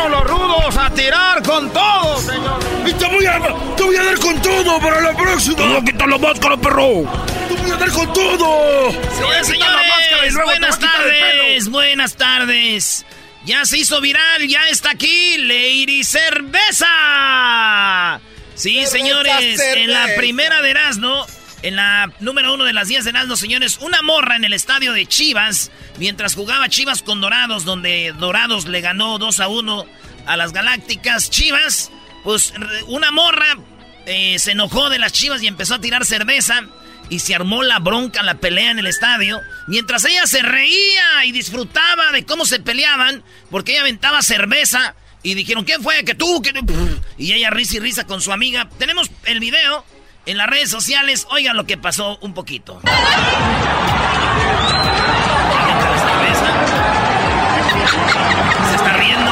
Empezaron los rudos a tirar con todo, señor. Y te voy a, te voy a dar con todo para la próxima. Te voy a quitar la máscara, perro. Te voy a dar con todo. La máscara y señores, te buenas voy a tardes, buenas tardes. Ya se hizo viral, ya está aquí Lady Cerveza. Sí, señores, en la primera de Erasmo, en la número uno de las 10 de Erasmo, señores, una morra en el estadio de Chivas, mientras jugaba Chivas con Dorados, donde Dorados le ganó 2 a 1 a las Galácticas Chivas, pues una morra eh, se enojó de las Chivas y empezó a tirar cerveza y se armó la bronca, la pelea en el estadio, mientras ella se reía y disfrutaba de cómo se peleaban, porque ella aventaba cerveza y dijeron, ¿quién fue? Que tú, que Y ella risa y risa con su amiga. Tenemos el video en las redes sociales, oigan lo que pasó un poquito. Se está riendo.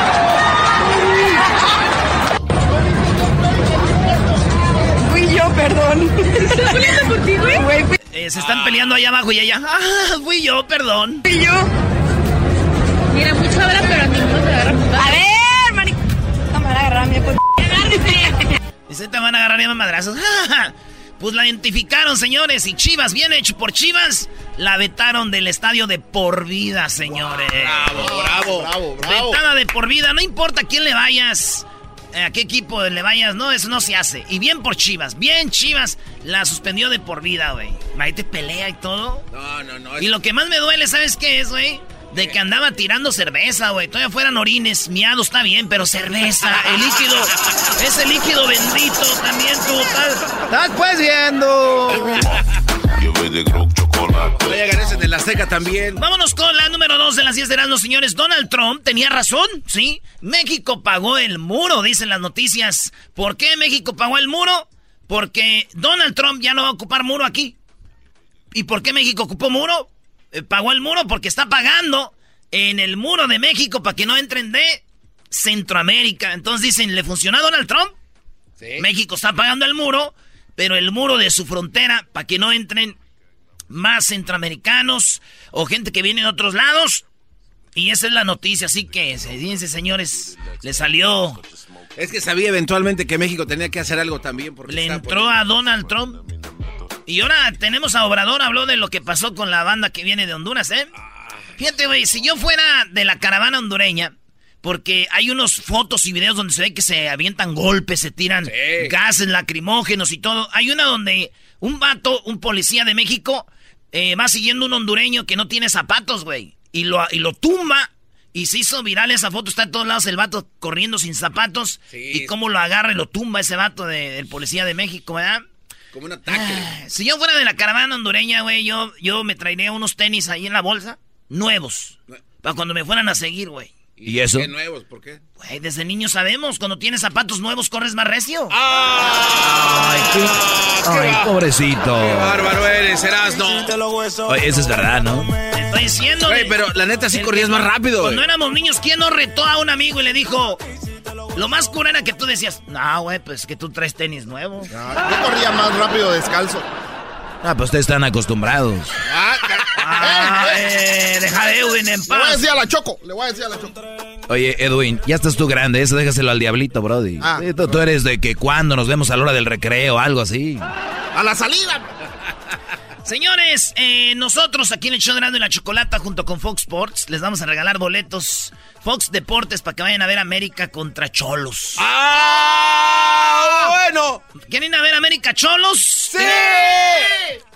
Fui yo, perdón. ¿Estás peleando por ti, güey? Güey, fui Eh, se están peleando allá abajo y ella, ah, fui yo, perdón. fui yo. Mira, mucha hora, pero a mí Dice, te van a agarrar ya madrazos. Pues la identificaron, señores. Y Chivas, bien hecho por Chivas, la vetaron del estadio de por vida, señores. Bravo, bravo, bravo, bravo. Vetada de por vida, no importa a quién le vayas, eh, a qué equipo le vayas, no, eso no se hace. Y bien por Chivas, bien Chivas, la suspendió de por vida, güey. Imagínate pelea y todo. No, no, no. Y lo que más me duele, ¿sabes qué es, güey? De que andaba tirando cerveza, güey. Todavía fueran orines, miado está bien, pero cerveza, el líquido, ese líquido bendito también tú, estás, estás pues viendo. Voy a ganar en el Azteca también. Vámonos con la número dos de las 10 de Erasmo, señores. Donald Trump tenía razón, ¿sí? México pagó el muro, dicen las noticias. ¿Por qué México pagó el muro? Porque Donald Trump ya no va a ocupar muro aquí. ¿Y por qué México ocupó muro? Eh, pagó el muro porque está pagando en el muro de México para que no entren de Centroamérica. Entonces dicen, ¿le funcionó a Donald Trump? México está pagando el muro, pero el muro de su frontera para que no entren más centroamericanos o gente que viene de otros lados. Y esa es la noticia, así que, fíjense señores, le salió, Es que sabía eventualmente que México tenía que hacer algo también. Porque le entró a Donald Trump. Y ahora tenemos a Obrador, habló de lo que pasó con la banda que viene de Honduras, ¿eh? Fíjate, güey, si yo fuera de la caravana hondureña, porque hay unos fotos y videos donde se ve que se avientan golpes, se tiran gases lacrimógenos y todo. Hay una donde un vato, un policía de México, eh, va siguiendo un hondureño que no tiene zapatos, güey. Y lo, y lo tumba Y se hizo viral esa foto, está en todos lados el vato corriendo sin zapatos. Y cómo lo agarra y lo tumba ese vato del policía de México, ¿verdad? Como un ataque. Ah, si yo fuera de la caravana hondureña, güey, yo, yo me traería unos tenis ahí en la bolsa, nuevos. Para cuando me fueran a seguir, güey. ¿Y, eso? ¿Qué nuevos? ¿Por qué? Güey, desde niño sabemos, cuando tienes zapatos nuevos corres más recio. Ay, qué, ay, pobrecito. Qué bárbaro eres, Erasno. Oye, eso es verdad, ¿no? Te estoy diciendo. Güey, pero la neta sí corrías más rápido. Cuando éramos niños, ¿quién nos retó a un amigo y le dijo... Lo más cura era que tú decías, no, güey, pues que tú traes tenis nuevos. Yo corría más rápido descalzo. Ah, pues ustedes están acostumbrados. Ah, Ah, ¡Eh, deja de Edwin en Le voy a paz. decir a la Choco, le voy a decir a la Choco. Oye, Edwin, ya estás tú grande, eso déjaselo al diablito, Brody. Ah. Sí, tú, tú eres de que cuando nos vemos a la hora del recreo, algo así. A la salida. Señores, eh, nosotros aquí en el show de y la Chocolata junto con Fox Sports les vamos a regalar boletos Fox Deportes para que vayan a ver América contra Cholos. ¡Ah! Bueno. ¿Quieren ir a ver América Cholos? ¡Sí!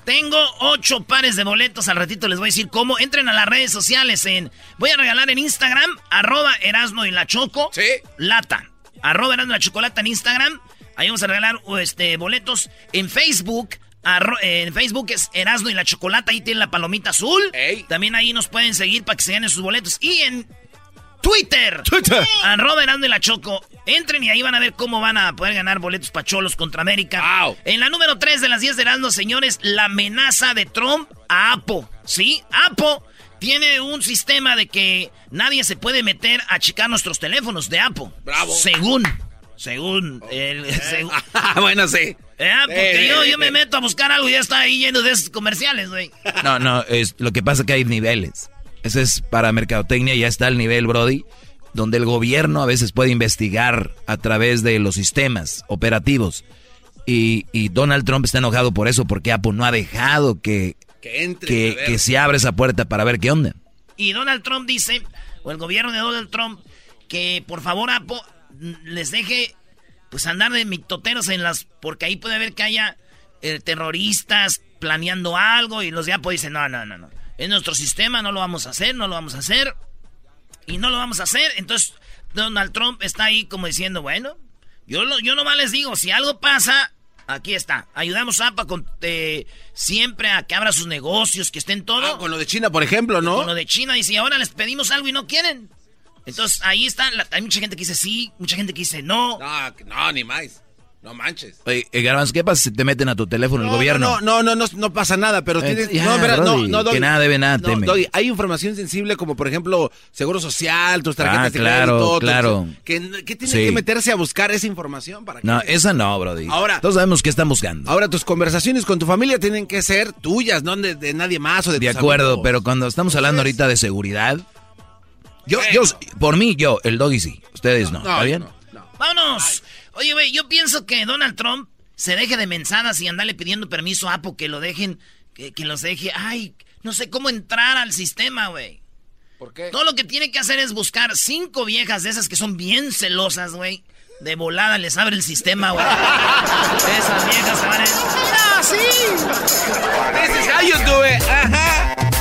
Tengo ocho pares de boletos. Al ratito les voy a decir cómo. Entren a las redes sociales en. Voy a regalar en Instagram, arroba Erasmo y la Choco. Sí. Lata. Arroba Erasmo y la Chocolata en Instagram. Ahí vamos a regalar este, boletos. En Facebook. Arro- en Facebook es Erasmo y la Chocolata. Ahí tienen la palomita azul. Ey. También ahí nos pueden seguir para que se ganen sus boletos. Y en Twitter. Twitter. Arroba Erasmo y la Choco. Entren y ahí van a ver cómo van a poder ganar boletos pacholos contra América. Wow. En la número 3 de las 10 de Erasmo, señores, la amenaza de Trump a Apo. ¿Sí? Apo tiene un sistema de que nadie se puede meter a checar nuestros teléfonos de Apo. Bravo. Según. Según. el- según- bueno, sí. Eh, porque Eh, yo, eh, yo me eh. meto a buscar algo y ya está ahí lleno de esos comerciales, güey. No, no, es, lo que pasa es que hay niveles. Ese es para mercadotecnia, ya está el nivel, Brody, donde el gobierno a veces puede investigar a través de los sistemas operativos. Y, y Donald Trump está enojado por eso, porque Apple no ha dejado que, Que entre. que, que se abra esa puerta para ver qué onda. Y Donald Trump dice, o el gobierno de Donald Trump, que por favor Apo mm, les deje pues andar de mitoteros en las... Porque ahí puede haber que haya eh, terroristas planeando algo y los de Apo dicen, no, no, no, no. Es nuestro sistema, no lo vamos a hacer, no lo vamos a hacer. Y no lo vamos a hacer. Entonces Donald Trump está ahí como diciendo, bueno, yo, lo, yo nomás les digo, si algo pasa... Aquí está. Ayudamos a APA con, eh, siempre a que abra sus negocios, que estén todo. Ah, con lo de China, por ejemplo, ¿no? Con lo de China, dice, y ahora les pedimos algo y no quieren. Entonces, ahí está, la- hay mucha gente que dice sí, mucha gente que dice no. No, no, ni más. No manches. Oye, eh, Garbanzo, ¿qué pasa si te meten a tu teléfono el No, gobierno? No, no, no, no, no pasa nada, pero Eh, tienes... ya, no, espera, no, Brody, no, Doggy. que nada debe, nada No, teme. Doggy, hay información sensible como, por ejemplo, Seguro Social, tus tarjetas Ah, de claro, crédito. claro. Que, que tienen Sí. que meterse a buscar esa información para que... No, esa no, Brody. Ahora- Todos sabemos qué están buscando. Ahora, tus conversaciones con tu familia tienen que ser tuyas, no de, de nadie más o de De tus acuerdo, amigos. pero cuando estamos hablando ahorita de seguridad, yo, yo, por mí, yo, el doggy sí, ustedes no, ¿está bien? no, no. ¡Vámonos! Oye, güey, yo pienso que Donald Trump se deje de mensadas y andarle pidiendo permiso a Apo que lo dejen, que, que los deje. Ay, no sé cómo entrar al sistema, güey. ¿Por qué? Todo lo que tiene que hacer es buscar cinco viejas de esas que son bien celosas, güey. De volada les abre el sistema, güey. Esas viejas se van a... ¡Ah, sí! This is how you do it. Ajá.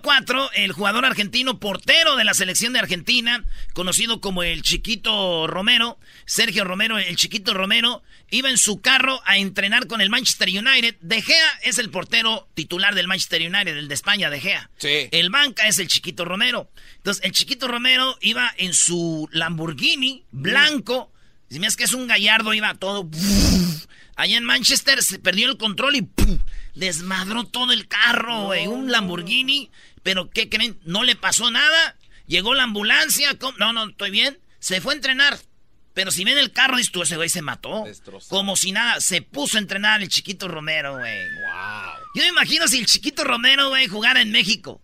Número 4, el jugador argentino portero de la selección de Argentina, conocido como el Chiquito Romero, Sergio Romero, el Chiquito Romero, iba en su carro a entrenar con el Manchester United. De Gea es el portero titular del Manchester United, el de España, De Gea. Sí. El banca es el Chiquito Romero. Entonces, el Chiquito Romero iba en su Lamborghini blanco. Si me es que es un gallardo, iba todo. Allá en Manchester se perdió el control y ¡pum! desmadró todo el carro, güey. Un Lamborghini. Pero, ¿qué creen? No le pasó nada. Llegó la ambulancia. ¿cómo? No, no, estoy bien. Se fue a entrenar. Pero si ven el carro, dices tú, ese güey se mató. Destrozado. Como si nada. Se puso a entrenar el chiquito Romero, güey. Yo me imagino si el chiquito Romero, güey, jugara en México.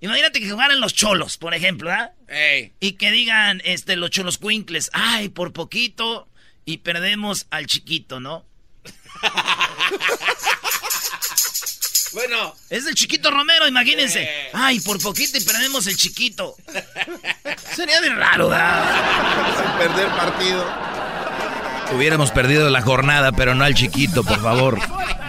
Imagínate que jugaran los cholos, por ejemplo, ¿ah? Ey. Y que digan, este, los cholos cuincles, ay, por poquito y perdemos al chiquito, ¿no? Bueno, Es el chiquito Romero, imagínense. Ay, por poquito y perdemos el chiquito. Sería de raro, ¿verdad? Sin perder partido. Hubiéramos perdido la jornada, pero no al chiquito, por favor.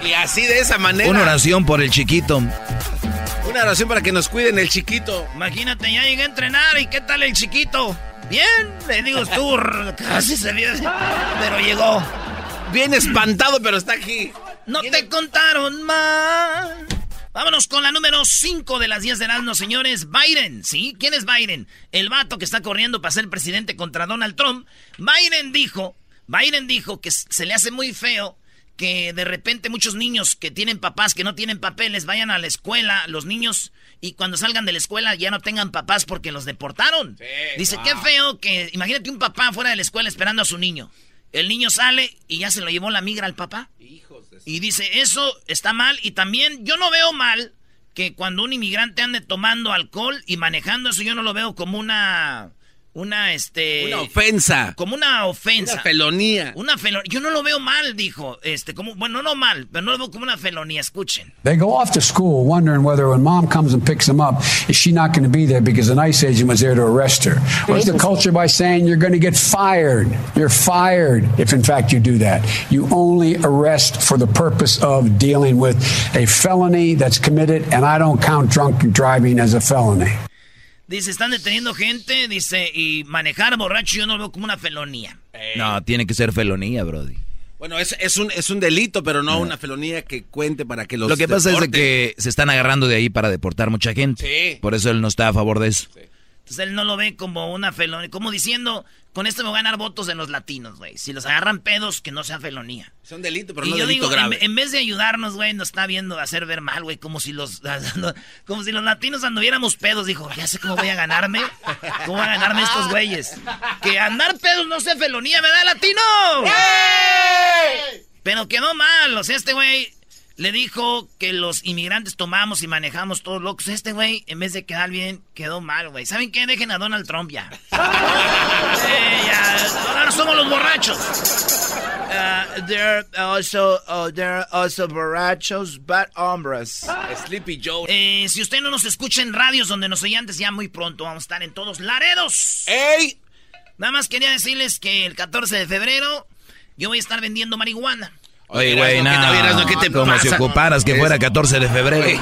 y así de esa manera. Una oración por el chiquito. Una oración para que nos cuiden el chiquito. Imagínate, ya llegué a entrenar y ¿qué tal el chiquito? Bien, le digo tú, casi se vio, pero llegó. Bien espantado, pero está aquí. No te contaron mal. Vámonos con la número 5 de las 10 de Erasmo, señores. Biden, ¿sí? ¿Quién es Biden? El vato que está corriendo para ser presidente contra Donald Trump. Biden dijo, Biden dijo que se le hace muy feo que de repente muchos niños que tienen papás que no tienen papeles vayan a la escuela, los niños, y cuando salgan de la escuela ya no tengan papás porque los deportaron. Dice, qué feo que, imagínate un papá fuera de la escuela esperando a su niño. El niño sale y ya se lo llevó la migra al papá. Y dice, eso está mal. Y también yo no veo mal que cuando un inmigrante ande tomando alcohol y manejando eso, yo no lo veo como una una este una ofensa. como una ofensa. Una felonía. Una felonía. Yo no lo veo mal dijo este como bueno no mal pero no lo veo como una felonía escuchen. They go off to school wondering whether when mom comes and picks them up is she not going to be there because an ICE agent was there to arrest her? What's the culture by saying you're going to get fired. You're fired if in fact you do that. You only arrest for the purpose of dealing with a felony that's committed and I don't count drunk driving as a felony Dice, están deteniendo gente, dice, y manejar borracho yo no lo veo como una felonía. No, tiene que ser felonía, Brody. Bueno, es, es, un, es un delito, pero no una felonía que cuente para que los Lo que pasa es que se están agarrando de ahí para deportar mucha gente. Sí. Por eso él no está a favor de eso. Sí. Entonces él no lo ve como una felonía, como diciendo, con esto me voy a ganar votos en los latinos, güey. Si los agarran pedos, que no sea felonía. Son delitos, pero y no yo delito digo, grave. En, en, vez de ayudarnos, güey, nos está viendo hacer ver mal, güey, como si los como si los latinos anduviéramos pedos. Dijo, ya sé cómo voy a ganarme. ¿Cómo voy a ganarme estos güeyes? Que andar pedos no sea felonía, ¿verdad, latino? Pero quedó mal, o sea, este güey le dijo que los inmigrantes tomamos y manejamos todos locos. Este güey, en vez de quedar bien, quedó mal, güey. ¿Saben qué? Dejen a Donald Trump ya. ya. Ahora somos los borrachos. Uh, there also, uh, there also borrachos, bad hombres. Sleepy Joe. Eh, si usted no nos escucha en radios donde nos oye antes, ya muy pronto vamos a estar en todos Laredos. ¡Ey! Nada más quería decirles que el 14 de febrero yo voy a estar vendiendo marihuana. Oye, güey, nada. ¿qué te Como si ocuparas que fuera 14 de febrero.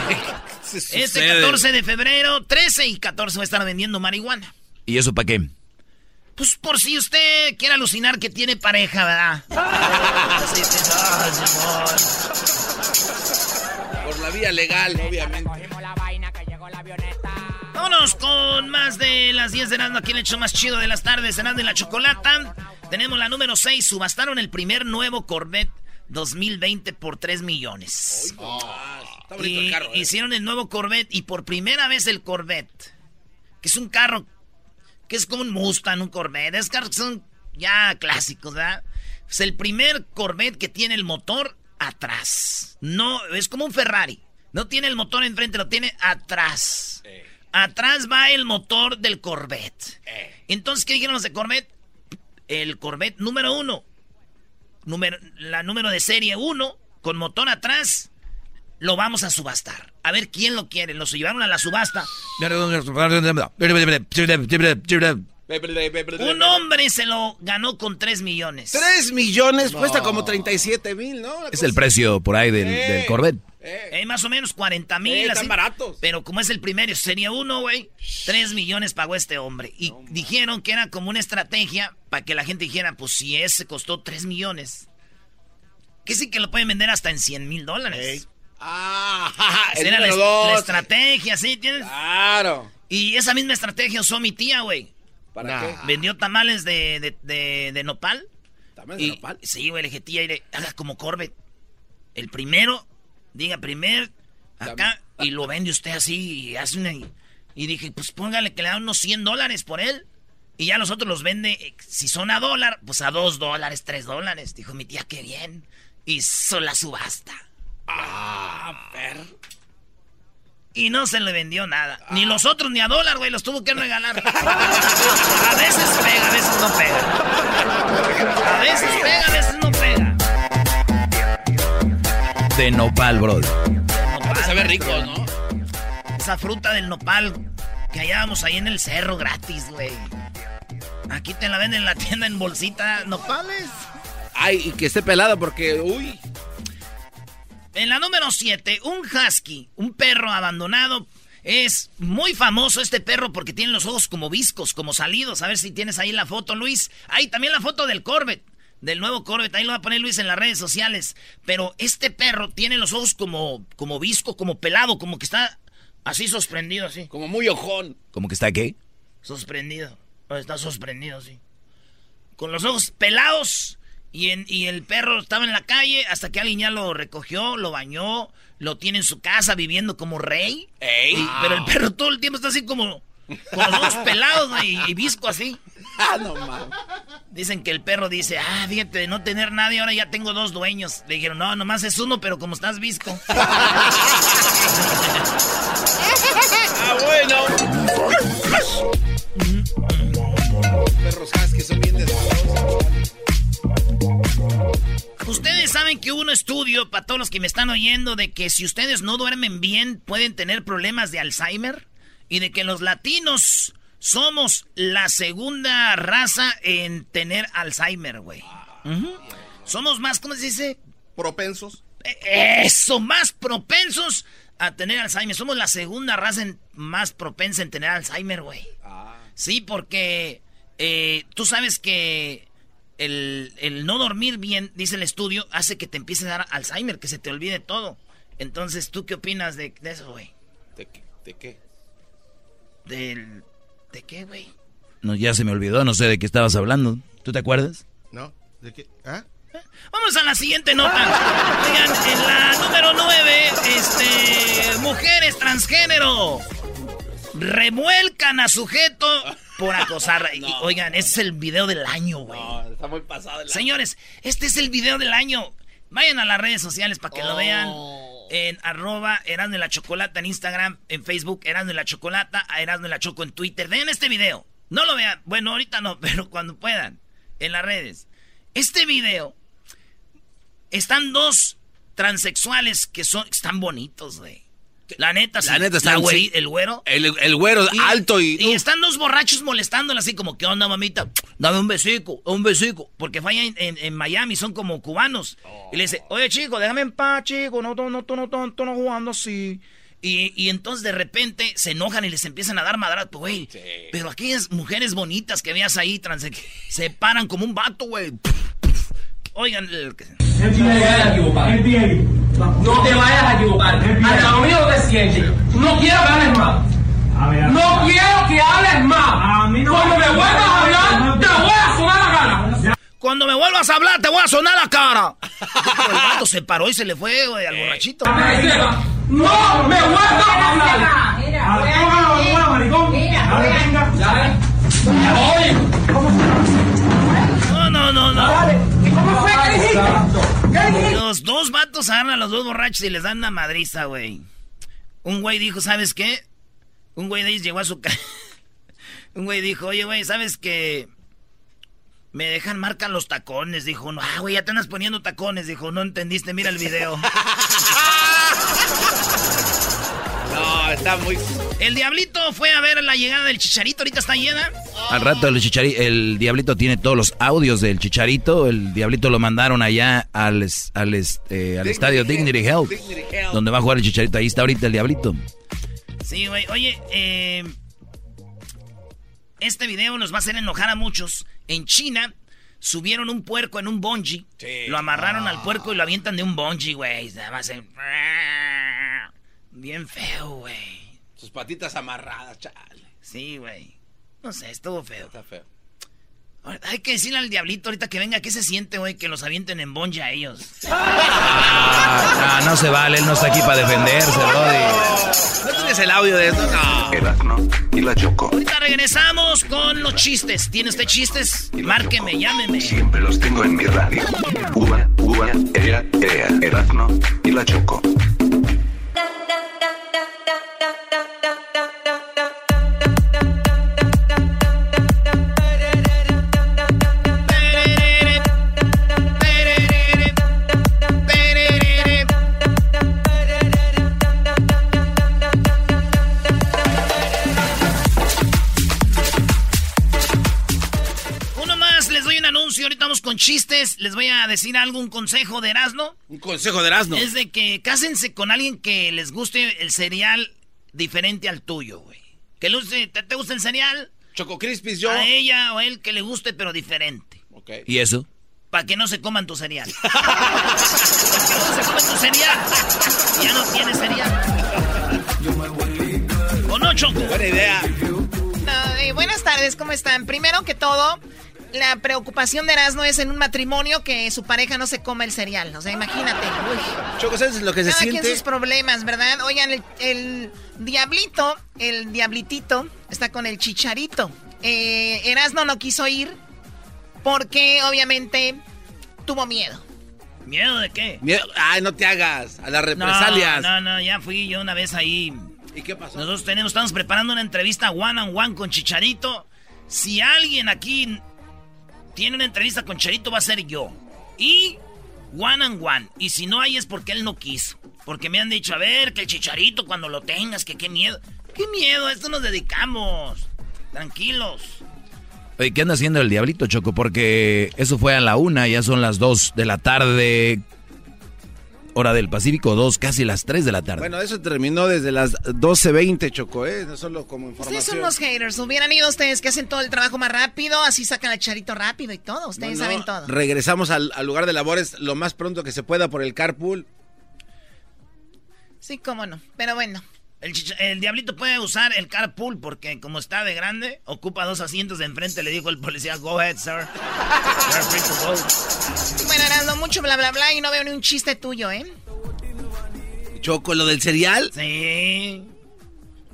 Este 14 de febrero, 13 y 14 va a estar vendiendo marihuana. ¿Y eso para qué? Pues por si usted quiere alucinar que tiene pareja, ¿verdad? por la vía legal, obviamente. Vámonos con más de las 10 de Nando aquí en el hecho más chido de las tardes, Nando y la Chocolata. Tenemos la número 6, subastaron el primer nuevo Corvette 2020 por 3 millones. está bonito el carro, ¿eh? Hicieron el nuevo Corvette y por primera vez el Corvette, que es un carro que es como un Mustang, un Corvette, es carros que son ya clásicos, ¿verdad? Es el primer Corvette que tiene el motor atrás. No, es como un Ferrari. No tiene el motor enfrente, lo tiene atrás. Eh. Atrás va el motor del Corvette. Eh. Entonces, ¿qué dijeron los de Corvette? El Corvette número uno número, la número de serie 1 con motor atrás, lo vamos a subastar. A ver quién lo quiere. Los llevaron a la subasta. Un hombre se lo ganó con 3 millones. 3 millones cuesta como 37 mil, ¿no? Es el precio por ahí del, Corvette. Eh. más o menos 40 mil. Eh, están baratos. Pero como es el primero, sería uno, güey. 3 millones pagó este hombre. Y dijeron que era como una estrategia para que la gente dijera, pues si ese costó 3 millones. Que sí que lo pueden vender hasta en 100 mil dólares. Ah, era la, estrategia, ¿sí? ¿Tienes? Claro. Y esa misma estrategia usó mi tía, güey. ¿Para qué? Vendió tamales de, de, de, nopal. ¿Tamales de nopal? Sí, güey, le dije, tía, haga como Corbett. El primero, diga primer, acá, y lo vende usted así, y hace una... Y dije, pues póngale que le dan unos 100 dólares por él. Y ya los otros los vende, eh, si son a dólar, pues a 2 dólares, 3 dólares. Dijo mi tía, qué bien. Hizo la subasta. Ah, ver. Y no se le vendió nada. Ni los otros ni a dólar, güey. Los tuvo que regalar. A veces pega, a veces no pega. A veces pega, a veces no pega. De nopal, bro. Nopal, sabe rico, ¿no? Esa fruta del nopal que hallábamos ahí en el cerro gratis, güey. Aquí te la venden en la tienda en bolsita. ¿Nopales? Ay, y que esté pelado porque, uy. En la número 7, un husky, un perro abandonado. Es muy famoso este perro porque tiene los ojos como viscos, como salidos. A ver si tienes ahí la foto, Luis. Ahí también la foto del Corvette, del nuevo Corvette. Ahí lo va a poner Luis en las redes sociales. Pero este perro tiene los ojos como, como visco, como pelado, como que está así sorprendido, así. Como muy ojón. ¿Cómo que está qué? Sorprendido. Está sorprendido, sí. Con los ojos pelados y, en, y el perro estaba en la calle hasta que alguien ya lo recogió, lo bañó, lo tiene en su casa viviendo como rey. pero el perro todo el tiempo está así como con los ojos pelados y, y, visco así. Ah, no mames. Dicen que el perro dice, ah, fíjate, de no tener nadie, ahora ya tengo dos dueños. Le dijeron, no, nomás es uno, pero como estás visco. ah, bueno. Los perros husky son bien Ustedes saben que hubo un estudio, para todos los que me están oyendo, de que si ustedes no duermen bien pueden tener problemas de Alzheimer y de que los latinos somos la segunda raza en tener Alzheimer, güey. Somos más, ¿cómo se dice? Propensos. E, eso, más propensos a tener Alzheimer. Somos la segunda raza más propensa en tener Alzheimer, güey. Ah. Sí, porque eh, tú sabes que el, no dormir bien, dice el estudio, hace que te empiece a dar Alzheimer, que se te olvide todo. Entonces, ¿tú qué opinas de, eso, güey? ¿De, ¿De, qué? Del... ¿De qué, güey? No, ya se me olvidó, no sé de qué estabas hablando. ¿Tú te acuerdas? No, ¿de qué? ¿Ah? Vamos a la siguiente nota. Oigan, en la número 9, este, mujeres transgénero revuelcan a sujeto por acosar. oigan, este es el video del año, güey. No, está muy pasado. Señores, este es el video del año. Vayan a las redes sociales para que lo vean. En arroba Erasmo la Chocolata en Instagram, en Facebook Erasmo la Chocolata, a Erasmo la Choco en Twitter. Vean este video. No lo vean. Bueno, ahorita no, pero cuando puedan. En las redes. Este video. Están dos transexuales que son, están bonitos, güey. La neta, sí. La neta está el güero. El, el güero alto y. Y están dos borrachos molestándola así como, ¿qué onda, mamita? Dame un besico, un besico. Porque falla en, en, Miami, son como cubanos. Y le dice, oye, chico, déjame en paz, chico, no, no, no, no, no, no, jugando así. Y, y, entonces de repente se enojan y les empiezan a dar madrazos, güey. Pero aquellas mujeres bonitas que veas ahí, trans, se paran como un vato, güey. Oigan, el... No te vayas a equivocar. Al lado mío te sientes. No quiero que hables más. No quiero que hables más. Cuando me vuelvas a hablar, te voy a sonar la cara. Cuando me vuelvas a hablar, te voy a sonar la cara. El vato se paró y se le fue, güey, al borrachito. No me vuelvas a hablar. No, no, no, no. Los dos vatos agarran a los dos borrachos y les dan una madriza, güey. Un güey dijo, ¿sabes qué? Un güey de ahí llegó a su casa. Un güey dijo, oye, güey, ¿sabes qué? Me dejan marcar los tacones. Dijo, no, ah, güey, ya te andas poniendo tacones. Dijo, no entendiste, mira el video. No, está muy. El diablito fue a ver la llegada del chicharito, ahorita está llena. Al rato el, el diablito tiene todos los audios del chicharito. El diablito lo mandaron allá al, al, este, al estadio Dignity Health, donde va a jugar el chicharito. Ahí está ahorita el diablito. Sí, güey. Oye, eh, este video nos va a hacer enojar a muchos. En China subieron un puerco en un bungee. Lo amarraron al puerco y lo avientan de un bungee, güey. Nada más Bien feo, güey. Sus patitas amarradas, chale. Sí, güey. No sé, estuvo feo. Está feo. Hay que decirle al diablito ahorita que venga, ¿qué se siente, güey? Que los avienten en bonja a ellos. Ah, no se vale, él no está aquí para defenderse, Brody. ¿No tienes el audio de esto? No. y la Choco. Ahorita regresamos con los chistes. ¿Tiene usted chistes? Márqueme, llámeme. Siempre los tengo en mi radio. Uva, uva, ea, ea, Erasmo y la Choco. Con chistes. Les voy a decir algo, un consejo de Erasmo. Un consejo de Erasmo. Es de que cásense con alguien que les guste el cereal diferente al tuyo, güey. Que le guste, ¿te, te gusta el cereal? Choco Crispis, yo. A ella o a él que le guste, pero diferente. ¿Y eso? Para que no se coman tu cereal. Para que no se coman tu cereal. Ya no tienes cereal. ¿O no, Choco? Buena idea. Buenas tardes, ¿cómo están? Primero que todo, la preocupación de Erasmo es en un matrimonio que su pareja no se coma el cereal. O sea, imagínate. Uy. Choco, ¿sabes lo que se Cada quien siente? sus problemas, ¿verdad? Oigan, el, el diablito, el diablitito, está con el chicharito. Eh, Erasmo no quiso ir porque obviamente tuvo miedo. ¿Miedo de qué? Miedo- Ay, no te hagas. A las represalias. No, no, no, ya fui yo una vez ahí. ¿Y qué pasó? Nosotros tenemos, estamos preparando una entrevista one on one con Chicharito. Si alguien aquí tiene una entrevista con Chicharito, va a ser yo. Y one on one. Y si no hay es porque él no quiso. Porque me han dicho, a ver, que el Chicharito cuando lo tengas, que qué miedo. ¿Qué miedo? A esto nos dedicamos. Tranquilos. Oye, ¿qué anda haciendo el diablito, Choco? Porque eso fue a la una, ya son las dos de la tarde, hora del Pacífico, dos, casi las tres de la tarde. Bueno, eso terminó desde las 12.20, Choco, ¿eh? No solo como Ustedes información. son unos haters. Hubieran ido ustedes que hacen todo el trabajo más rápido, así sacan el charito rápido y todo. Ustedes No, no, saben todo. Regresamos al, al lugar de labores lo más pronto que se pueda por el carpool. Sí, cómo no. Pero bueno. El, diablito puede usar el carpool porque como está de grande, ocupa dos asientos de enfrente, le dijo el policía, go ahead, sir. You're free to go". Bueno, Erasmo, mucho bla bla bla y no veo ni un chiste tuyo, ¿eh? Choco, lo del cereal. Sí.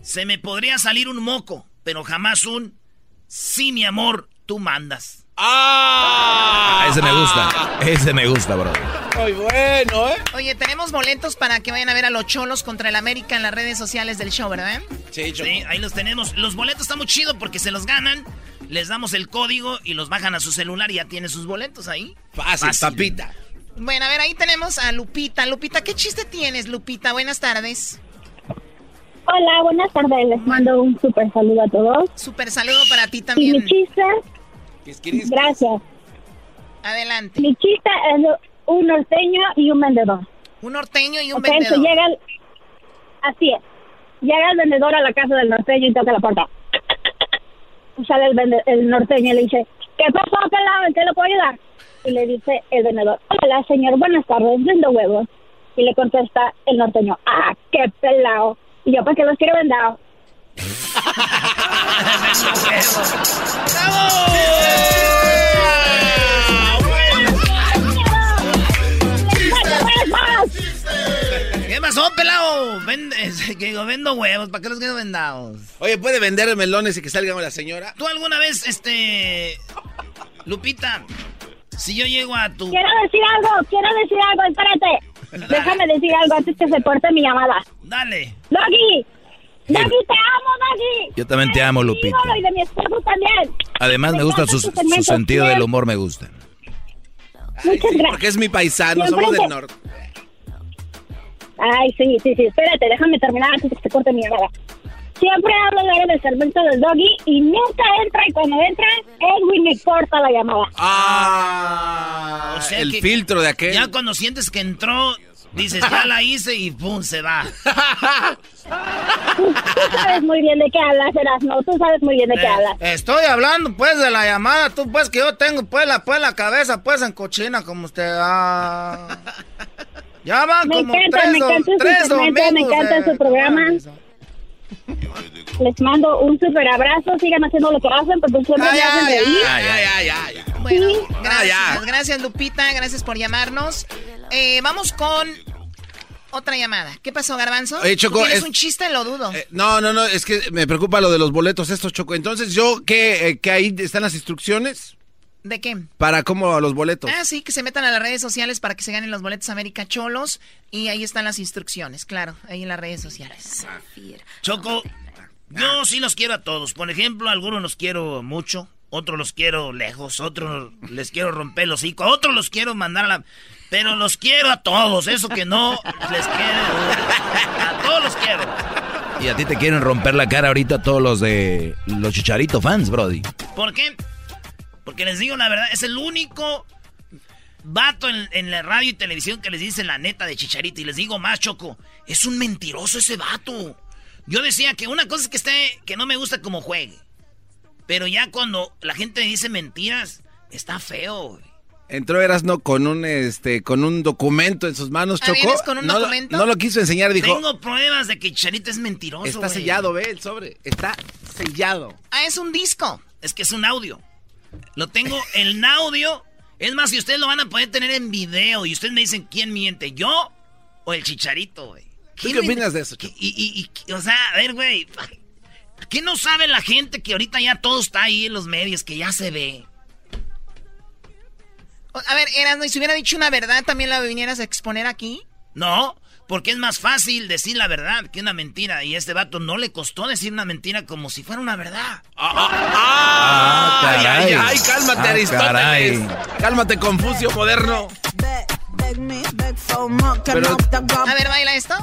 Se me podría salir un moco, pero jamás un sí, mi amor, tú mandas. Ah, ese me gusta, ese me gusta, bro. Muy bueno, ¿eh? Oye, tenemos boletos para que vayan a ver a los cholos contra el América en las redes sociales del show, ¿verdad? Sí, Choco. Sí, ahí los tenemos. Los boletos están muy chidos porque se los ganan, les damos el código y los bajan a su celular y ya tiene sus boletos ahí. Fácil, papita. Bueno, a ver, ahí tenemos a Lupita. Lupita, ¿qué chiste tienes, Lupita? Buenas tardes. Hola, buenas tardes. Les mando un súper saludo a todos. Súper saludo para ti Y también. mi chiste, gracias. Adelante. Mi chiste es de un norteño y un vendedor. Un norteño y un vendedor. llega el- así es. Llega el vendedor a la casa del norteño y toca la puerta. Sale el, vende- el norteño y le dice, ¿qué pasó, pelado? ¿En qué le puedo ayudar? Y le dice el vendedor, hola, señor, buenas tardes, vendo huevos. Y le contesta el norteño, ah, qué pelado. Y yo, ¿para qué los quiero vendado? ¿Qué pasó, pelado? Vende, que digo, vendo huevos, ¿para qué los quiero vendados? Oye, ¿puede vender melones y que salga la señora? ¿Tú alguna vez, este... Lupita, si yo llego a tu... Quiero decir algo, quiero decir algo, espérate. Déjame decir algo antes que se corte mi llamada. Dale. Doggy, Doggy, te amo, Doggy. Yo también te amo, Lupita. Y de mi esposo también. Además me gusta su, su sentido del humor, me gusta. Muchas gracias. Porque es mi paisano, Siempre somos que- del norte. Ay, sí, sí, sí, espérate, déjame terminar antes de que se corte mi llamada. Siempre hablo de del segmento del Doggy y nunca entra y cuando entra, Edwin me corta la llamada. Ah, O sea el filtro de aquel. Ya cuando sientes que entró, dices, ya la hice y pum, se va. Tú sabes muy bien de qué hablas, Erasmo, tú sabes muy bien de qué hablas. Estoy hablando pues de la llamada, tú pues que yo tengo pues la pues la cabeza pues en cochina como usted. ah. Ya van Me como encanta, tres, me encanta su tres me encanta eh, su programa. Les mando un super abrazo, sigan haciendo lo que hacen porque siempre me hacen reír. Ya, ya, ya, ya, ya. Bueno, Sí. gracias, Ah, ya. gracias Lupita, gracias por llamarnos. Eh, vamos con otra llamada. ¿Qué pasó, Garbanzo? Oye, Choco, ¿Tú ¿Tienes es- un chiste? Lo dudo. Eh, no, no, no, es que me preocupa lo de los boletos estos, Choco. Entonces, yo, ¿qué, eh, que ahí están las instrucciones ¿De qué? para cómo los boletos? Ah, sí, que se metan a las redes sociales para que se ganen los boletos América Cholos. Y ahí están las instrucciones, claro, ahí en las redes sociales. Choco, yo sí los quiero a todos. Por ejemplo, algunos los quiero mucho, otros los quiero lejos, otros les quiero romper los hocico, a otros los quiero mandar a la... Pero los quiero a todos, eso que no les quiero. A todos los quiero. Y a ti te quieren romper la cara ahorita todos los de los Chicharito fans, Brody. ¿Por qué? Porque les digo la verdad, es el único vato en, la radio y televisión que les dice la neta de Chicharito. Y les digo más, Choco, es un mentiroso ese vato. Yo decía que una cosa es que esté, que no me gusta como juegue. Pero ya cuando la gente dice mentiras, está feo, güey. Entró Erasno con un este con un documento en sus manos, con un no, documento? no lo quiso enseñar, dijo. Tengo pruebas de que Chicharito es mentiroso. Está sellado, ve el sobre. Está sellado. Ah, es un disco. Es que es un audio. Lo tengo en audio. Es más, si ustedes lo van a poder tener en video y ustedes me dicen quién miente, yo o el Chicharito, güey. Qué opinas de eso? Y, y, o sea, a ver, güey. ¿Qué no sabe la gente que ahorita ya todo está ahí en los medios, que ya se ve? A ver, Erasmo, ¿y si hubiera dicho una verdad, también la vinieras a exponer aquí? No, porque es más fácil decir la verdad que una mentira. Y a este vato no le costó decir una mentira como si fuera una verdad. ¡Ah! ah, ah ay, ay, cálmate, ah, Aristóteles! ¡Cálmate, Confucio moderno! Pero... A ver, baila esto.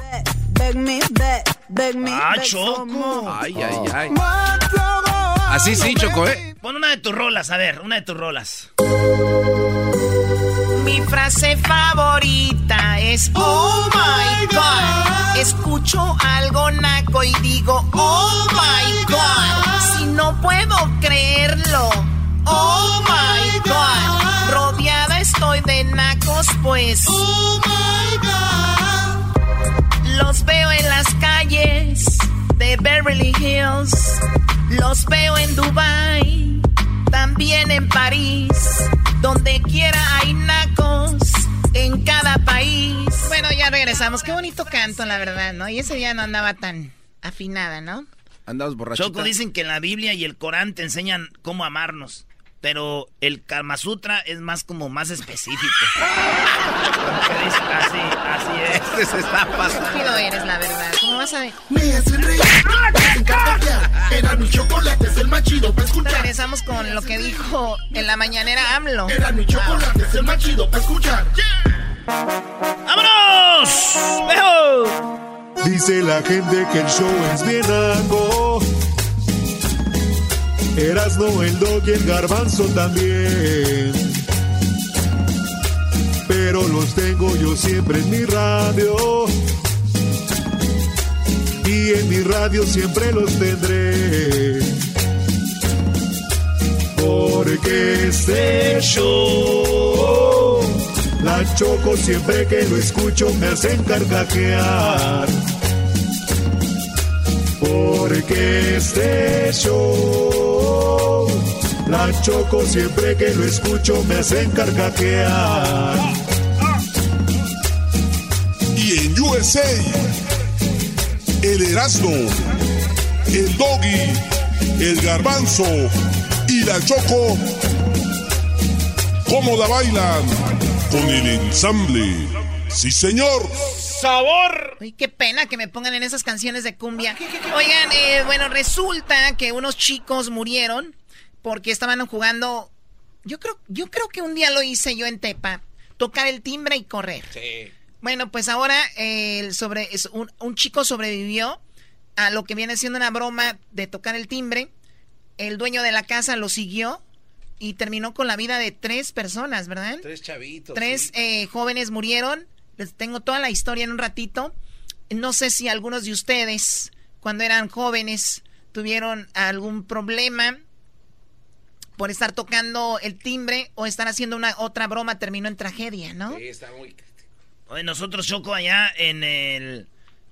¡Ah, Choco! ¡Ay, ay, ay! Así sí, Choco, ¿eh? Pon una de tus rolas, a ver, una de tus rolas. Mi frase favorita es Oh my God. Escucho algo naco y digo Oh my God. Si no puedo creerlo. Oh my God. Estoy de nacos, pues. Oh my God. Los veo en las calles de Beverly Hills. Los veo en Dubai. También en París donde quiera hay nacos en cada país. Bueno, ya regresamos. Qué bonito canto, la verdad, ¿no? Y ese día no andaba tan afinada, ¿no? Andamos borrachos. Choco dicen que la Biblia y el Corán te enseñan cómo amarnos. Pero el Kama Sutra es más como más específico. así, así es. Se está pasando. eres, la verdad. ¿Cómo vas a ver? Me hacen reír, Era mi chocolate, es el más chido para escuchar. Regresamos con lo que dijo en la mañanera AMLO. Era mi chocolate, es el más chido para escuchar. ¡Vámonos! ¡Vejo! Dice la gente que el show es bien algo Erasno, el dog y el garbanzo también. Pero los tengo yo siempre en mi radio. Y en mi radio siempre los tendré. Porque este show, la choco siempre que lo escucho me hacen carcajear porque este show la choco siempre que lo escucho me hacen carcaquear. Y en USA, el Erasmo, el Doggy, el Garbanzo y la Choco, ¿cómo la bailan? Con el ensamble. Sí, señor sabor. Uy, qué pena que me pongan en esas canciones de cumbia. Oigan, eh, bueno, resulta que unos chicos murieron porque estaban jugando. Yo creo, yo creo que un día lo hice yo en Tepa, tocar el timbre y correr. Sí. Bueno, pues ahora sobre, un, un chico sobrevivió a lo que viene siendo una broma de tocar el timbre. El dueño de la casa lo siguió y terminó con la vida de tres personas, ¿verdad? Tres chavitos. Tres eh, jóvenes murieron les tengo toda la historia en un ratito. No sé si algunos de ustedes, cuando eran jóvenes, tuvieron algún problema por estar tocando el timbre o estar haciendo una otra broma terminó en tragedia, ¿no? Sí, está muy Oye, nosotros Choco allá en el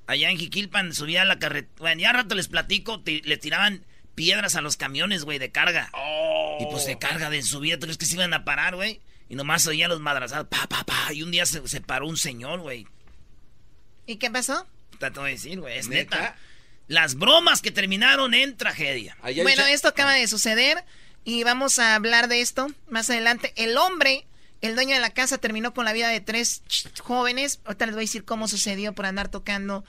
allá en Jiquilpan subía la carretera, bueno, ya rato les platico, le tiraban piedras a los camiones, güey, de carga. Oh. Y pues de carga de subida, ¿tú crees que se iban a parar, güey? Y nomás oía los madrazados, pa, pa, pa. Y un día se, paró un señor, güey. ¿Y qué pasó? Te voy a decir, güey, es neta. Las bromas que terminaron en tragedia. bueno, esto acaba de suceder y vamos a hablar de esto más adelante. El hombre, el dueño de la casa, terminó con la vida de tres jóvenes. Ahorita les voy a decir cómo sucedió por andar tocando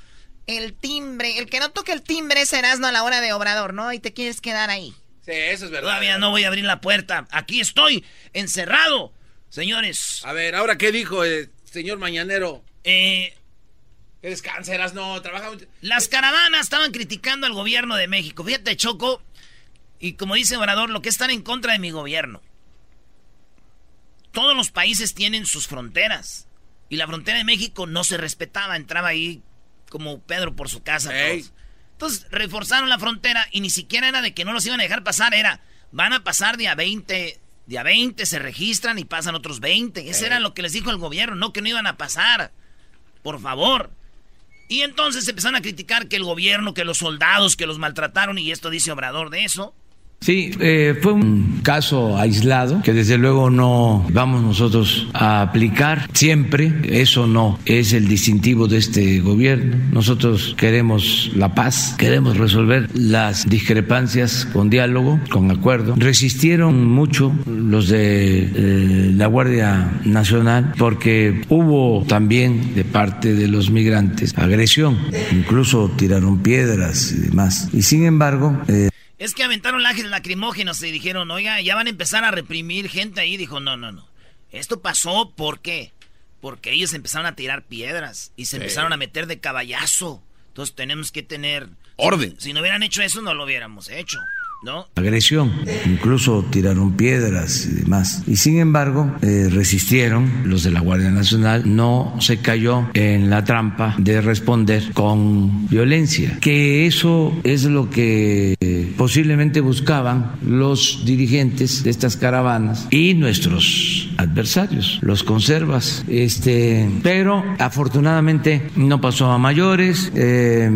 el timbre. El que no toque el timbre es Erasmo a la hora de obrador, ¿no? Y te quieres quedar ahí. Sí, eso es verdad. Todavía no voy a abrir la puerta. Aquí estoy, encerrado. Señores. A ver, ahora qué dijo el señor Mañanero. Eh. Que descanseras, no, trabaja. Las caravanas estaban criticando al gobierno de México. Fíjate, Choco. Y como dice Obrador, lo que están en contra de mi gobierno. todos los países tienen sus fronteras. Y la frontera de México no se respetaba, entraba ahí como Pedro por su casa. Entonces reforzaron la frontera y ni siquiera era de que no los iban a dejar pasar, era van a pasar de a 20, de a 20 se registran y pasan otros 20. Ese era lo que les dijo el gobierno, no que no iban a pasar. Por favor. Y entonces empezaron a criticar que el gobierno, que los soldados, que los maltrataron, y esto dice Obrador de eso. Sí, eh, fue un caso aislado que desde luego no vamos nosotros a aplicar siempre. Eso no es el distintivo de este gobierno. Nosotros queremos la paz, queremos resolver las discrepancias con diálogo, con acuerdo. Resistieron mucho los de eh, la Guardia Nacional porque hubo también de parte de los migrantes agresión, incluso tiraron piedras y demás. Y sin embargo... Eh, es que aventaron lágrimas lacrimógenos y dijeron, oiga, ya van a empezar a reprimir gente ahí. Dijo, no, no, no. Esto pasó, ¿por qué? Porque ellos empezaron a tirar piedras y se empezaron a meter de caballazo. Entonces tenemos que tener... Orden. Si no hubieran hecho eso, no lo hubiéramos hecho. ¿No? Agresión, incluso tiraron piedras y demás. Y sin embargo, eh, resistieron los de la Guardia Nacional, no se cayó en la trampa de responder con violencia, que eso es lo que eh, posiblemente buscaban los dirigentes de estas caravanas y nuestros adversarios, los conservas. Este, pero afortunadamente no pasó a mayores, eh,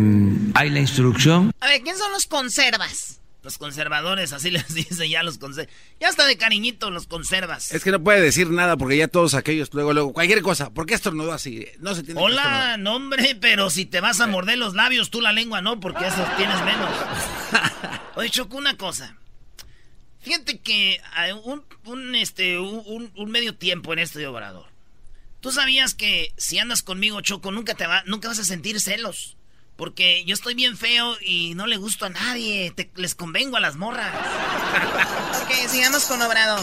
hay la instrucción. A ver, ¿quién son los conservas? Los conservadores, así les dice ya los conservas. Ya está de cariñito los conservas. Es que no puede decir nada porque ya todos aquellos, luego, luego, cualquier cosa. ¿Por qué estornudó así? No se tiene Hola, nombre, pero si te vas a morder los labios, tú la lengua no, porque eso tienes menos. Oye, Choco, una cosa. Fíjate que hay un, un este, un, un, medio tiempo en este obrador. Tú sabías que si andas conmigo, Choco, nunca, te va, nunca vas a sentir celos. Porque yo estoy bien feo y no le gusto a nadie. les convengo a las morras. ok, sigamos con Obrador.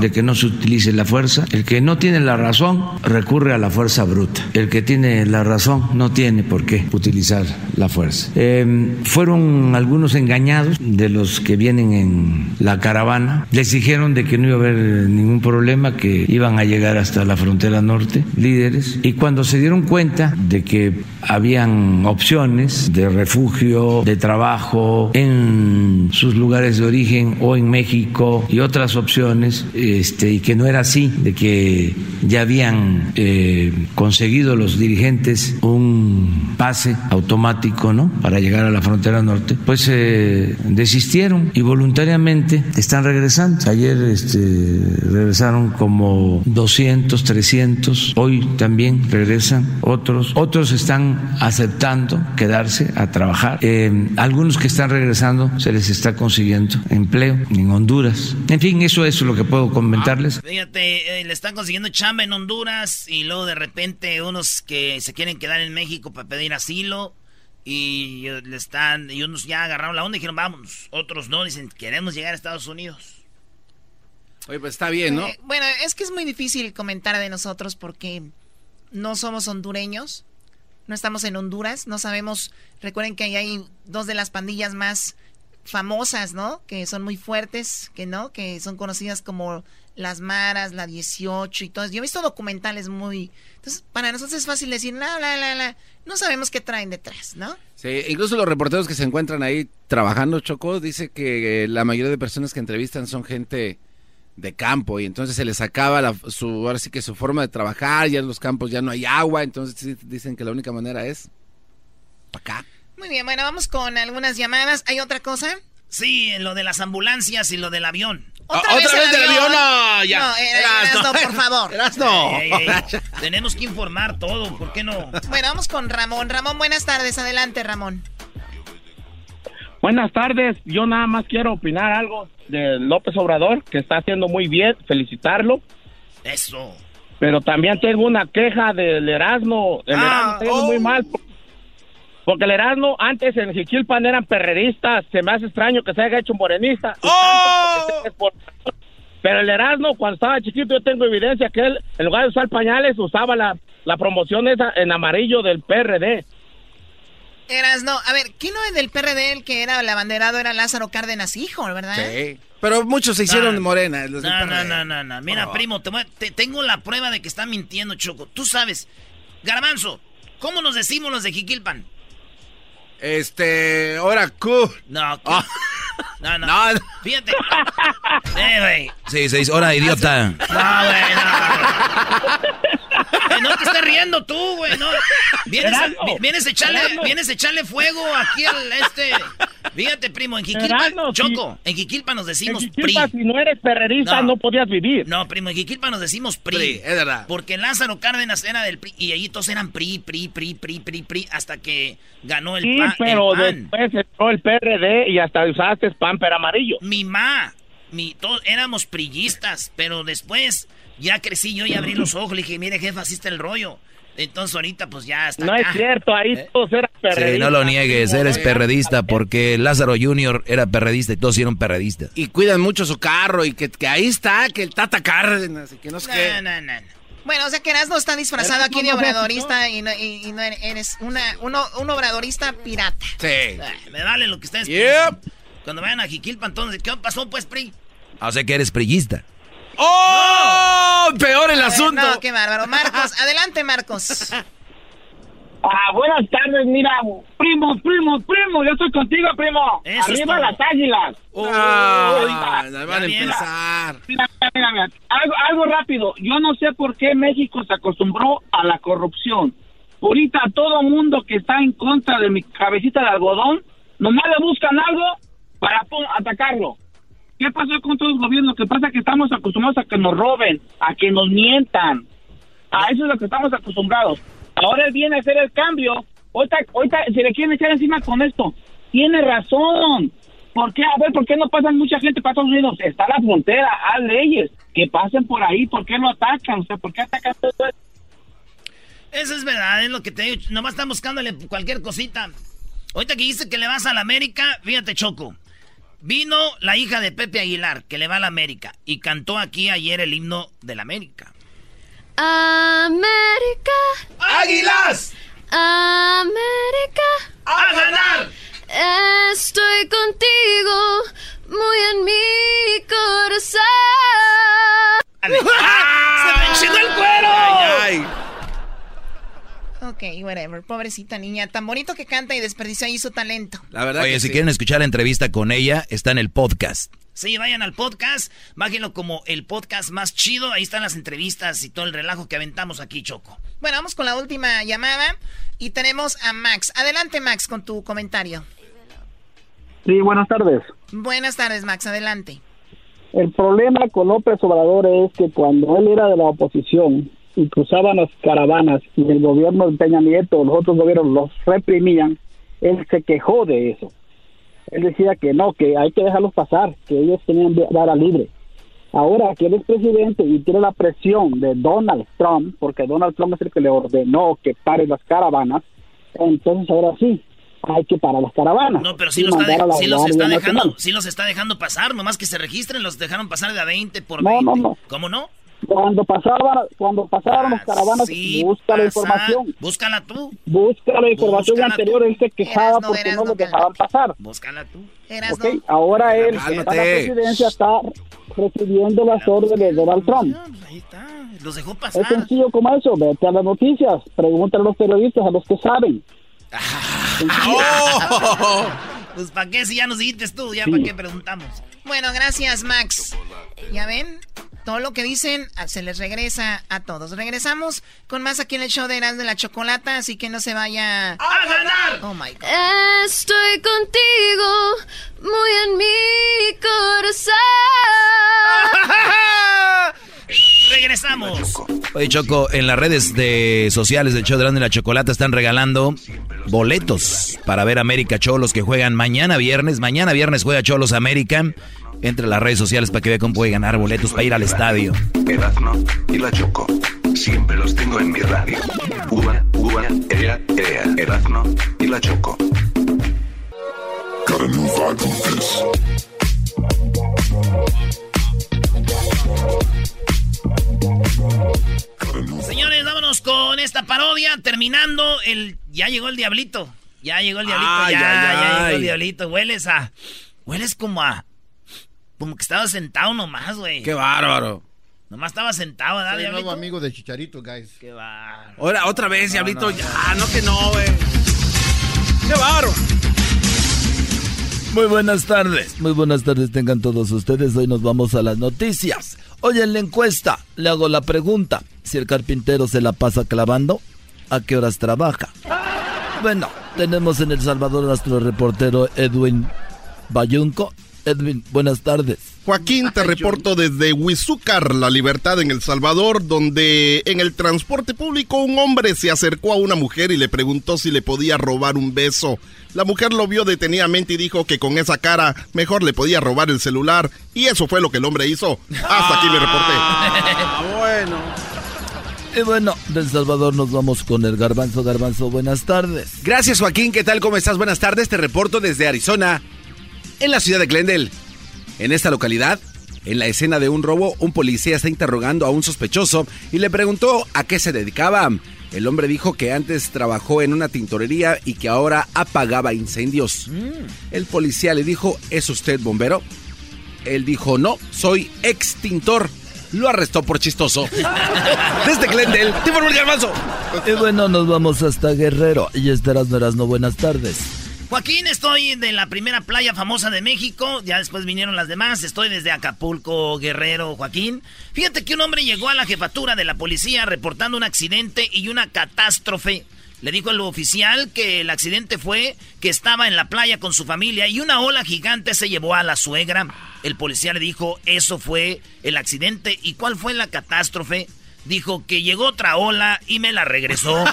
De que no se utilice la fuerza. El que no tiene la razón recurre a la fuerza bruta. El que tiene la razón no tiene por qué utilizar la fuerza. Em, fueron algunos engañados de los que vienen en la caravana. Les dijeron de que no iba a haber ningún problema, que iban a llegar hasta la frontera norte, líderes. Y cuando se dieron cuenta de que habían opciones, de refugio, de trabajo en sus lugares de origen o en México y otras opciones, este, y que no era así, de que ya habían eh, conseguido los dirigentes un pase automático ¿no? para llegar a la frontera norte, pues eh, desistieron y voluntariamente están regresando. Ayer este, regresaron como 200, 300, hoy también regresan otros, otros están aceptando que quedarse a trabajar. Eh, algunos que están regresando se les está consiguiendo empleo en Honduras. En fin, eso es lo que puedo comentarles. fíjate, eh, le están consiguiendo chamba en Honduras y luego de repente unos que se quieren quedar en México para pedir asilo y le están y unos ya agarraron la onda y dijeron vámonos, otros no, dicen queremos llegar a Estados Unidos. Oye, pues está bien, ¿no? Eh, bueno, es que es muy difícil comentar de nosotros porque no somos hondureños no estamos en Honduras, no sabemos, recuerden que ahí hay dos de las pandillas más famosas, ¿no? Que son muy fuertes, que no, que son conocidas como las Maras, la 18 y todo. Yo he visto documentales muy... Entonces, para nosotros es fácil decir, la, la, la, la. No sabemos qué traen detrás, ¿no? Sí, incluso los reporteros que se encuentran ahí trabajando, Choco, dice que la mayoría de personas que entrevistan son gente de campo y entonces se les acaba la, su ahora sí que su forma de trabajar ya en los campos ya no hay agua entonces dicen que la única manera es acá muy bien bueno vamos con algunas llamadas hay otra cosa sí lo de las ambulancias y lo del avión otra, vez, del avión? no ya no, Eras, no, por favor no tenemos que informar todo ¿por qué no? bueno vamos con Ramón Ramón buenas tardes adelante Ramón Buenas tardes, yo nada más quiero opinar algo de López Obrador, que está haciendo muy bien, felicitarlo. Eso. Pero también tengo una queja del Erasmo, el ah, Erasmo está muy oh. mal. Porque el Erasmo antes en Jiquilpan eran perreristas, se me hace extraño que se haya hecho morenista. Oh. Pero el Erasmo, cuando estaba chiquito, yo tengo evidencia que él, en lugar de usar pañales, usaba la, la promoción esa en amarillo del PRD. Eras, no, a ver, ¿quién no es del PRD el que era el abanderado era Lázaro Cárdenas hijo, verdad? Sí. Pero muchos se hicieron No. morena. los del No, no, PRD. no, no, no. Mira, Oh. primo, te, te- tengo la prueba de que está mintiendo, Choco. Tú sabes. Garbanzo, ¿cómo nos decimos los de Jiquilpan? Este, ahora Q. No, no, No, no. Fíjate. Eh, güey. Sí, se dice, hora idiota. No, güey, no. Eh, no te estés riendo tú, güey, no. Vienes a, vienes echarle, vienes a echarle fuego aquí al este. Fíjate, primo, en sí. Choco, en Jiquilpan nos decimos En PRI. si no eres perrerista, no, podías vivir. No, primo, en Jiquilpan nos decimos PRI. PRI, es verdad. Porque Lázaro Cárdenas era del PRI y allí todos eran PRI, PRI, PRI, PRI, PRI, PRI, hasta que ganó el, Sí, pa- el pero PAN. después entró el PRD y hasta usaste pamper amarillo. Mi ma, mi, todos éramos prillistas, pero después ya crecí yo y abrí los ojos. Le dije, mire, jefa, así está el rollo. Entonces ahorita pues ya está No acá. es cierto, ahí todos eran perredistas. Sí, no lo niegues, eres perredista porque Lázaro Jr. era perredista y todos eran perredistas. Y cuidan mucho su carro y que, que ahí está, que el Tata Cárdenas y que no sé No, qué. no, no, no. Bueno, o sea que Erasmo está disfrazado Erasmo aquí de obradorista y no, y- y no eres una, uno, un obradorista pirata. Sí. Ay, me vale lo que ustedes Yep. Cuando vayan a Jiquilpan, entonces, ¿qué pasó pues, PRI? O sea que eres prillista. ¡Oh! Peor el ver, asunto. No, qué bárbaro. Marcos, adelante, Marcos. Ah, buenas tardes, mira. Primos, primos, primos, yo estoy contigo, primo. Eso es Arriba las águilas. Ah, van a empezar. Mira, mira, mira, mira. Algo, algo rápido. Yo no sé por qué México se acostumbró a la corrupción. Ahorita todo mundo que está en contra de mi cabecita de algodón, nomás le buscan algo para pum, atacarlo. ¿Qué pasó con todos los gobiernos? Lo que pasa es que estamos acostumbrados a que nos roben, a que nos mientan. A eso es lo que estamos acostumbrados. Ahora él viene a hacer el cambio. Ahorita, ahorita se le quieren echar encima con esto. Tiene razón. ¿Por qué? A ver, ¿por qué no pasan mucha gente para Estados Unidos? Está la frontera, hay leyes. Que pasen por ahí. ¿Por qué lo atacan? O sea, ¿por qué atacan todo esto? Eso es verdad, es lo que te digo. Nomás están buscándole cualquier cosita. Ahorita que dice que le vas a la América, fíjate, Choco. Vino la hija de Pepe Aguilar, que le va a la América, y cantó aquí ayer el himno de la América. América, ¡Águilas! América, ¡A ganar! estoy contigo, muy en mi corazón. ¡Se me enchiló el cuero! Ay, Ok, whatever. Pobrecita niña. Tan bonito que canta y desperdició ahí su talento. la verdad Oye, que si sí. quieren escuchar la entrevista con ella, está en el podcast. Sí, vayan al podcast, bájenlo como el podcast más chido. Ahí están las entrevistas y todo el relajo que aventamos aquí, Choco. Bueno, vamos con la última llamada y tenemos a Max. Adelante, Max, con tu comentario. Sí, buenas tardes. Buenas tardes, Max. Adelante. El problema con López Obrador es que cuando él era de la oposición y cruzaban las caravanas y el gobierno de Peña Nieto, los otros gobiernos los reprimían, él se quejó de eso. Él decía que no, que hay que dejarlos pasar, que ellos tenían vara libre. Ahora que él es presidente y tiene la presión de Donald Trump, porque Donald Trump es el que le ordenó que pare las caravanas, entonces ahora sí, hay que parar las caravanas. No, pero sí, y lo está sí los está dejando, sí los está dejando pasar, nomás que se registren, los dejaron pasar de a 20 por No, 20. no, no. ¿Cómo no? Cuando pasaban, cuando pasaban las caravanas, Sí, busca la información. Búscala tú. Busca la información Búscala anterior, tú. él se quejaba porque no lo dejaban pasar. Búscala tú. Erasno. Ok, ahora él, la presidencia, está recibiendo las órdenes de Donald Trump. Ah, ahí está. Los dejó Es pasar. sencillo como eso, vete a las noticias, pregúntale a los periodistas, a los que saben. ¡Oh! Pues para qué si ya nos dijiste tú, ya para qué preguntamos. Bueno, gracias, Max. ¿Ya ven? Todo lo que dicen ah, se les regresa a todos. Regresamos con más aquí en el show de Eras de la Chocolata, así que no se vaya. ¡A ganar! Oh my God. Estoy contigo, muy en mi corazón. Regresamos. Oye, Choco, en las redes de sociales del show de Grande y la Chocolata están regalando boletos para ver América Cholos que juegan mañana viernes. Mañana viernes juega Cholos América. Entre las redes sociales para que vea cómo puede ganar boletos para ir al estadio. Erazno y la Choco. Siempre los tengo en mi radio. Uva, uva, ea, ea. Erazno y la Choco. Got a new vibe with this. Señores, vámonos con esta parodia. Terminando el. Ya llegó el diablito. Ya llegó el diablito. Ay, ya, ay, ya llegó el diablito. Hueles a. Hueles como a. Como que estaba sentado nomás, güey. ¡Qué bárbaro! Nomás estaba sentado, ¿verdad, Soy nuevo amigo de Chicharito, guys. Qué bárbaro. Ahora, otra vez, No, Diablito. no, ya, no que no, güey. ¡Qué bárbaro! Muy buenas tardes, muy buenas tardes tengan todos ustedes. Hoy nos vamos a las noticias. Hoy en la encuesta le hago la pregunta, si el carpintero se la pasa clavando, ¿a qué horas trabaja? Bueno, tenemos en El Salvador a nuestro reportero Edwin Bayunco. Edwin, buenas tardes. Joaquín, te reporto desde Huizúcar, La Libertad en El Salvador, donde en el transporte público un hombre se acercó a una mujer y le preguntó si le podía robar un beso. La mujer lo vio detenidamente y dijo que con esa cara mejor le podía robar el celular. Y eso fue lo que el hombre hizo. Hasta aquí mi reporte. Ah, bueno. Y bueno, del Salvador nos vamos con el Garbanzo. Garbanzo, buenas tardes. Gracias, Joaquín. ¿Qué tal? ¿Cómo estás? Buenas tardes. Te reporto desde Arizona, en la ciudad de Glendale. En esta localidad, en la escena de un robo, un policía está interrogando a un sospechoso y le preguntó a qué se dedicaba. El hombre dijo que antes trabajó en una tintorería y que ahora apagaba incendios. El policía le dijo, ¿es usted bombero? Él dijo, no, soy extintor. Lo arrestó por chistoso. Desde Glendale, te informó el Garbanzo. Y bueno, nos vamos hasta Guerrero. Y estarás, no eras, no buenas tardes. Joaquín, estoy de la primera playa famosa de México. Ya después vinieron las demás. Estoy desde Acapulco, Guerrero, Joaquín. Fíjate que un hombre llegó a la jefatura de la policía reportando un accidente y una catástrofe. Le dijo al oficial que el accidente fue que estaba en la playa con su familia y una ola gigante se llevó a la suegra. El policía le dijo, eso fue el accidente. ¿Y cuál fue la catástrofe? Dijo que llegó otra ola y me la regresó.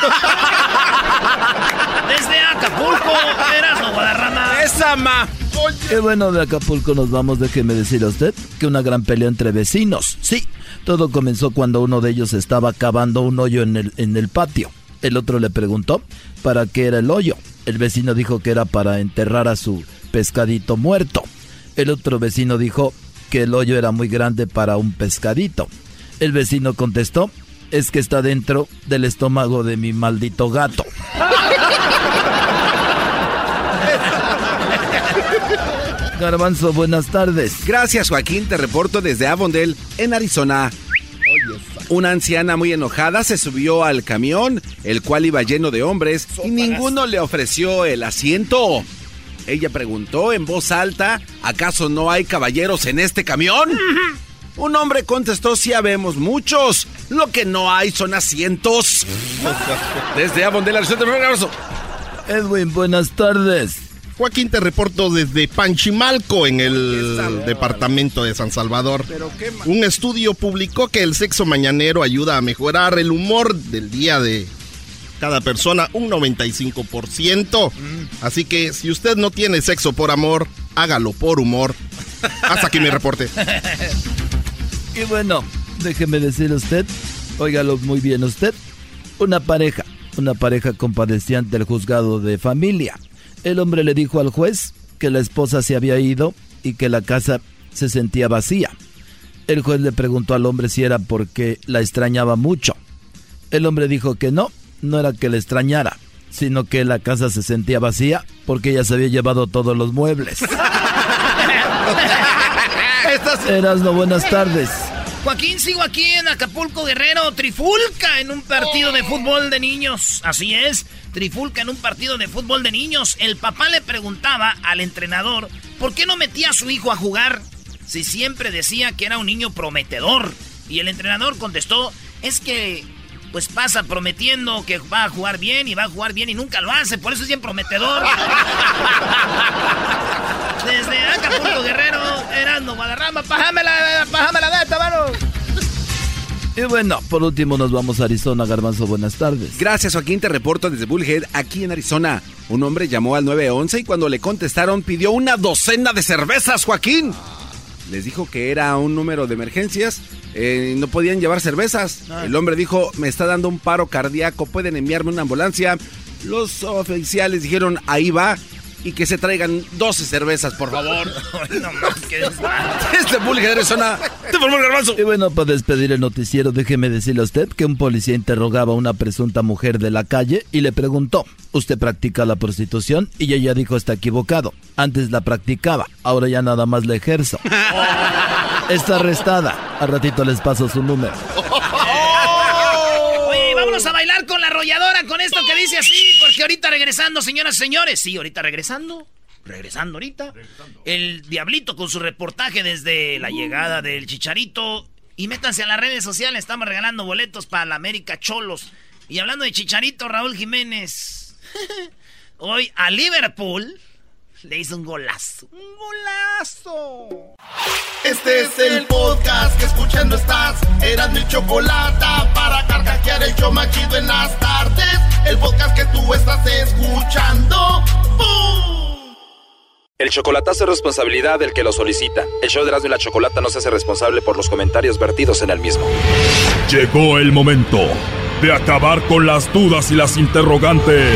Desde Acapulco, Erasmo Guadarrama. ¡Esa ma! Y bueno, de Acapulco nos vamos, déjeme decir a usted que una gran pelea entre vecinos. Sí, todo comenzó cuando uno de ellos estaba cavando un hoyo en el, en el patio. El otro le preguntó para qué era el hoyo. El vecino dijo que era para enterrar a su pescadito muerto. El otro vecino dijo que el hoyo era muy grande para un pescadito. El vecino contestó, es que está dentro del estómago de mi maldito gato. Garbanzo, buenas tardes. Gracias, Joaquín. Te reporto desde Avondale, en Arizona. Una anciana muy enojada se subió al camión, el cual iba lleno de hombres, y ninguno le ofreció el asiento. Ella preguntó en voz alta, ¿acaso no hay caballeros en este camión? Un hombre contestó, sí habemos muchos, lo que no hay son asientos. Desde Avondale, Arizona, un abrazo. Edwin, buenas tardes. Joaquín, te reporto desde Panchimalco, en el departamento de San Salvador. Un estudio publicó que el sexo mañanero ayuda a mejorar el humor del día de cada persona un 95%. Así que si usted no tiene sexo por amor, hágalo por humor. Hasta aquí mi reporte. Y bueno, déjeme decir usted, óigalo muy bien usted, una pareja, una pareja compadecía ante el juzgado de familia. El hombre le dijo al juez que la esposa se había ido y que la casa se sentía vacía. El juez le preguntó al hombre si era porque la extrañaba mucho. El hombre dijo que no, no era que la extrañara, sino que la casa se sentía vacía porque ella se había llevado todos los muebles. Buenas tardes. Joaquín, sigo aquí en Acapulco Guerrero, Trifulca en un partido de fútbol de niños. Así es, Trifulca en un partido de fútbol de niños. El papá le preguntaba al entrenador por qué no metía a su hijo a jugar si siempre decía que era un niño prometedor. Y el entrenador contestó, es que pues pasa prometiendo que va a jugar bien y va a jugar bien y nunca lo hace, por eso es bien prometedor. Desde Acapulco Guerrero, Erasmo Guadarrama, pájamela, pájamela de esta mano. Y bueno, por último nos vamos a Arizona, Garbanzo, buenas tardes. Gracias, Joaquín. Te reporto desde Bullhead, aquí en Arizona. Un hombre llamó al 911 y cuando le contestaron pidió una docena de cervezas, Joaquín. Les dijo que era un número de emergencias, eh, no podían llevar cervezas. El hombre dijo, me está dando un paro cardíaco, pueden enviarme una ambulancia. Los oficiales dijeron, ahí va, y que se traigan 12 cervezas, por favor. no más que Desde Bullhead, Arizona, Te formó el garbanzo. Y bueno, para despedir el noticiero, déjeme decirle a usted que un policía interrogaba a una presunta mujer de la calle y le preguntó, ¿usted practica la prostitución? Y ella dijo, está equivocado. Antes la practicaba, ahora ya nada más la ejerzo. Está arrestada. Al ratito les paso su número. Vámonos a bailar con la arrolladora con esto que dice así, porque ahorita regresando, señoras y señores. Sí, ahorita regresando. Regresando ahorita. El Diablito con su reportaje desde la llegada del Chicharito. Y métanse a las redes sociales, estamos regalando boletos para la América Cholos. Y hablando de Chicharito, Raúl Jiménez. Hoy a Liverpool le hizo un golazo. ¡Un golazo! Este es el podcast que escuchando estás. Eran mi chocolate para carcajear el yo machido en las tardes. El podcast que tú estás escuchando. ¡Bum! El chocolatazo es responsabilidad del que lo solicita. El show de Erasmo y la Chocolata no se hace responsable por los comentarios vertidos en el mismo. Llegó el momento de acabar con las dudas y las interrogantes.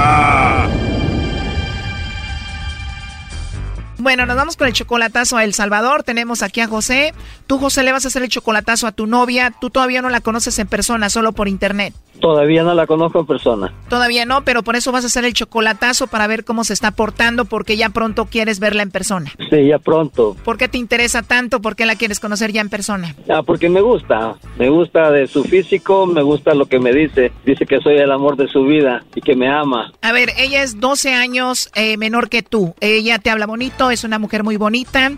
Bueno, nos vamos con el chocolatazo a El Salvador. Tenemos aquí a José. Tú, José, le vas a hacer el chocolatazo a tu novia. Tú todavía no la conoces en persona, solo por internet. Todavía no la conozco en persona. Todavía no, pero por eso vas a hacer el chocolatazo para ver cómo se está portando, porque ya pronto quieres verla en persona. Sí, ya pronto. ¿Por qué te interesa tanto? ¿Por qué la quieres conocer ya en persona? Ah, porque me gusta. Me gusta de su físico, me gusta lo que me dice. Dice que soy el amor de su vida y que me ama. A ver, ella es 12 años eh, menor que tú. Ella te habla bonito, es una mujer muy bonita.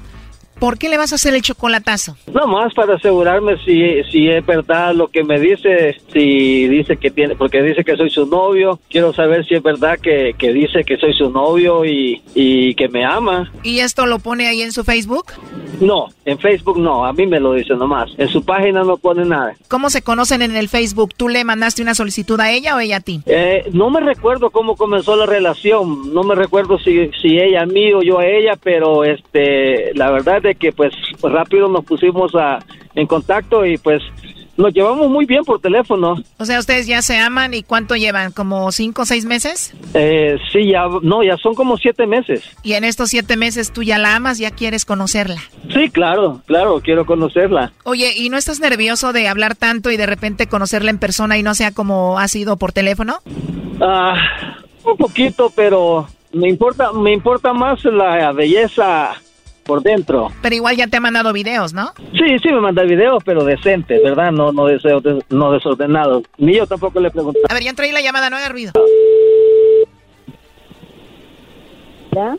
¿Por qué le vas a hacer el chocolatazo? No más para asegurarme si, si es verdad lo que me dice, si dice que tiene, porque dice que soy su novio, quiero saber si es verdad que, que dice que soy su novio y, y que me ama. ¿Y esto lo pone ahí en su Facebook? No, en Facebook no, a mí me lo dice nomás. En su página no pone nada. ¿Cómo se conocen en el Facebook? ¿Tú le mandaste una solicitud a ella o ella a ti? Eh, no me recuerdo cómo comenzó la relación, no me recuerdo si, si ella a mí o yo a ella, pero este, la verdad de que pues rápido nos pusimos a, en contacto y pues nos llevamos muy bien por teléfono. O sea, ustedes ya se aman y ¿cuánto llevan? ¿Como cinco o seis meses? Eh, sí, ya, no, ya son como siete meses. Y en estos siete meses tú ya la amas, ya quieres conocerla. Sí, claro, claro, quiero conocerla. Oye, ¿y no estás nervioso de hablar tanto y de repente conocerla en persona y no sea como ha sido por teléfono? Ah, un poquito, pero me importa, me importa más la belleza por dentro. Pero igual ya te ha mandado videos, ¿no? Sí, sí me manda videos, pero decentes, ¿verdad? No, no deseo, no desordenados. Ni yo tampoco le pregunto. A ver, ya entré ahí la llamada, no haga ruido. ¿Ya?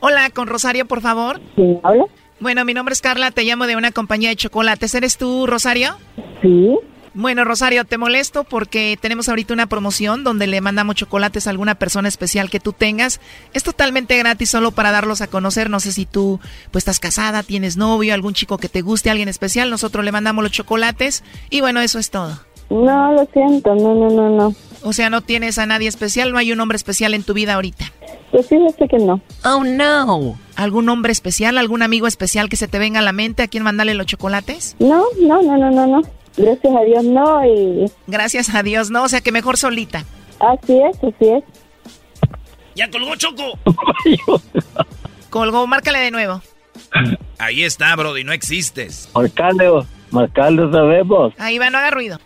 Hola, con Rosario, por favor. ¿Quién habla? Bueno, mi nombre es Carla, te llamo de una compañía de chocolates. ¿Eres tú, Rosario? Sí. Bueno, Rosario, te molesto porque tenemos ahorita una promoción donde le mandamos chocolates a alguna persona especial que tú tengas. Es totalmente gratis solo para darlos a conocer. No sé si tú pues estás casada, tienes novio, algún chico que te guste, alguien especial. Nosotros le mandamos los chocolates y bueno, eso es todo. No, lo siento, no, no, no, no. O sea, no tienes a nadie especial, no hay un hombre especial en tu vida ahorita. Pues fíjate que no. Oh, no. ¿Algún hombre especial, algún amigo especial que se te venga a la mente a quien mandarle los chocolates? No, no, no, no, no, no. Gracias a Dios no y... Gracias a Dios no, o sea que mejor solita. Así es, así es. ¡Ya colgó Choco! Colgó, márcale de nuevo. Ahí está, Brody, no existes. Marcale, marcale sabemos. Ahí va, no haga ruido.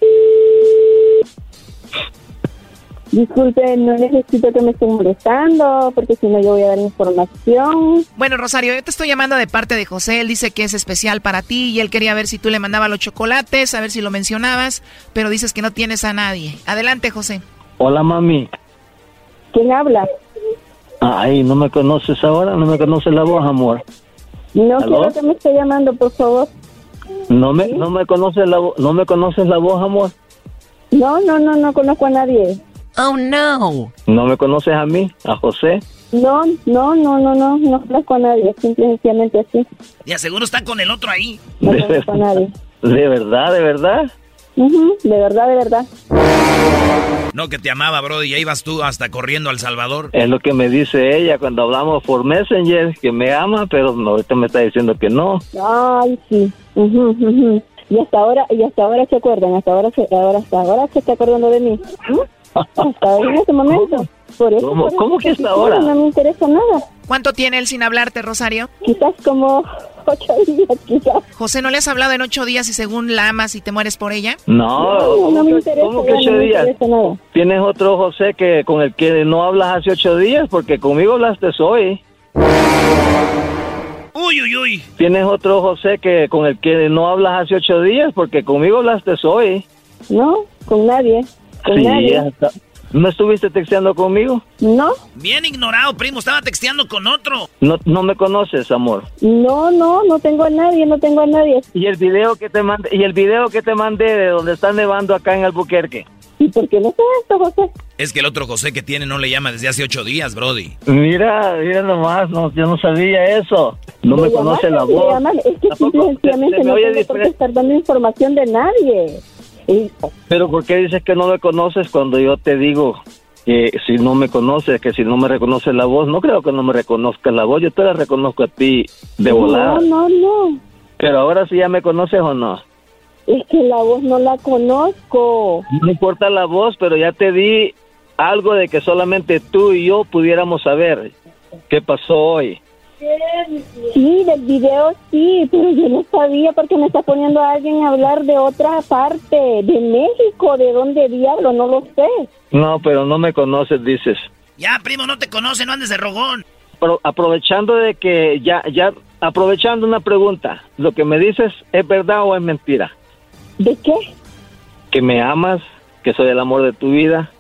Disculpe, no necesito que me estén molestando, porque si no yo voy a dar información. Bueno, Rosario, yo te estoy llamando de parte de José. Él dice que es especial para ti y él quería ver si tú le mandabas los chocolates, a ver si lo mencionabas, pero dices que no tienes a nadie. Adelante, José. Hola, mami. ¿Quién habla? Ay, ¿no me conoces ahora? ¿No me conoces la voz, amor? No ¿Aló? quiero que me esté llamando, por favor. ¿No me, no me conoces la ¿No me conoces la voz, amor? No, no, no, no conozco a nadie. Oh, no. ¿No me conoces a mí? ¿A José? No, no, no, no, no, no conozco a nadie, simple y sencillamente así. Y seguro está con el otro ahí. No conozco a nadie. ¿De verdad, de verdad? Ujú, de verdad, de verdad. No, que te amaba, Brody, y ahí vas tú hasta corriendo al Salvador. Es lo que me dice ella cuando hablamos por Messenger, que me ama, pero no, ahorita me está diciendo que no. Ay, sí. Ujú, ujú. Y hasta ahora, y hasta ahora se acuerdan, hasta ahora se, ahora, hasta ahora se está acordando de mí. ¿Mm? Hasta en este momento. Por eso, ¿Cómo- por eso cómo que hasta ahora? No me interesa nada. ¿Cuánto tiene él sin hablarte, Rosario? Quizás como ocho días, quizás. José, ¿no le has hablado en ocho días y según la amas y te mueres por ella? No, no, ¿cómo me interesa, ¿cómo que ocho no días? nada. ¿Tienes otro José que con el que no hablas hace ocho días? Porque conmigo hablaste hoy. Uy, uy, uy. ¿Tienes otro José que con el que no hablas hace ocho días? Porque conmigo hablaste hoy. No, con nadie. Sí, nadie. hasta- ¿No estuviste texteando conmigo? No, Bien ignorado, primo. Estaba texteando con otro. No, no me conoces, amor. no, no, no tengo a nadie, no tengo a nadie. Y el video que te mandé, y el video que te mandé de donde está nevando acá en Albuquerque. ¿Y por qué no sé esto, José? Es que el otro José que tiene no le llama desde hace ocho días, Brody. Mira, mira nomás, no, yo no sabía eso. No me conoce la voz. Es que Tampoco simple y se- sencillamente se me no oye tengo por qué diferente. estar dando información de nadie. Pero ¿por qué dices que no me conoces cuando yo te digo que si no me conoces, que si no me reconoces la voz? No creo que no me reconozcas la voz, yo te la reconozco a ti de volada. no, no, no. Pero ahora sí ya me conoces o no. Es que la voz no la conozco. No importa la voz, pero ya te di algo de que solamente tú y yo pudiéramos saber qué pasó hoy. Sí, del video sí, pero yo no sabía porque me está poniendo a alguien a hablar de otra parte, de México, de dónde diablo, no lo sé. No, pero no me conoces, dices. Ya, primo, no te conoce, no andes de rogón. Pero aprovechando de que ya, ya, aprovechando una pregunta, ¿lo que me dices es verdad o es mentira? ¿De qué? Que me amas, que soy el amor de tu vida.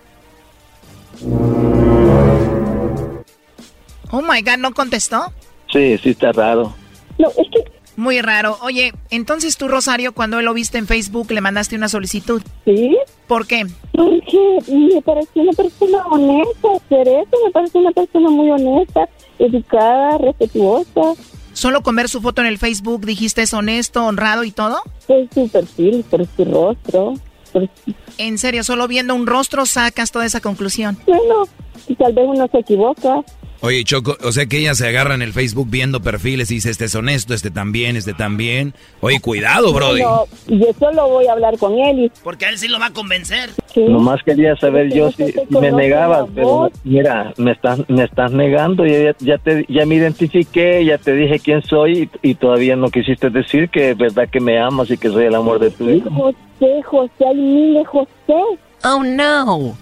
Oh my God, ¿no contestó? Sí, sí está raro. No, es que... Muy raro. Oye, entonces tú, Rosario, cuando él lo viste en Facebook, le mandaste una solicitud. ¿Sí? ¿Por qué? Porque me pareció una persona honesta hacer eso, me parece una persona muy honesta, educada, respetuosa. ¿Solo con ver su foto en el Facebook dijiste es honesto, honrado y todo? Por su perfil, por su rostro. Por... En serio, solo viendo un rostro sacas toda esa conclusión. Bueno, y tal vez uno se equivoca. Oye, Choco, o sea que ella se agarra en el Facebook viendo perfiles y dice, este es honesto, este también, este también. Oye, cuidado, Brody. No, yo solo voy a hablar con él y... Porque a él sí lo va a convencer. Nomás quería saber Porque yo si, me negabas, pero mira, me estás, me estás negando, ya, ya, ya te, ya me identifiqué, ya te dije quién soy y, y todavía no quisiste decir que es verdad que me amas y que soy el amor de tu vida. José, José, hay miles José. Oh, no.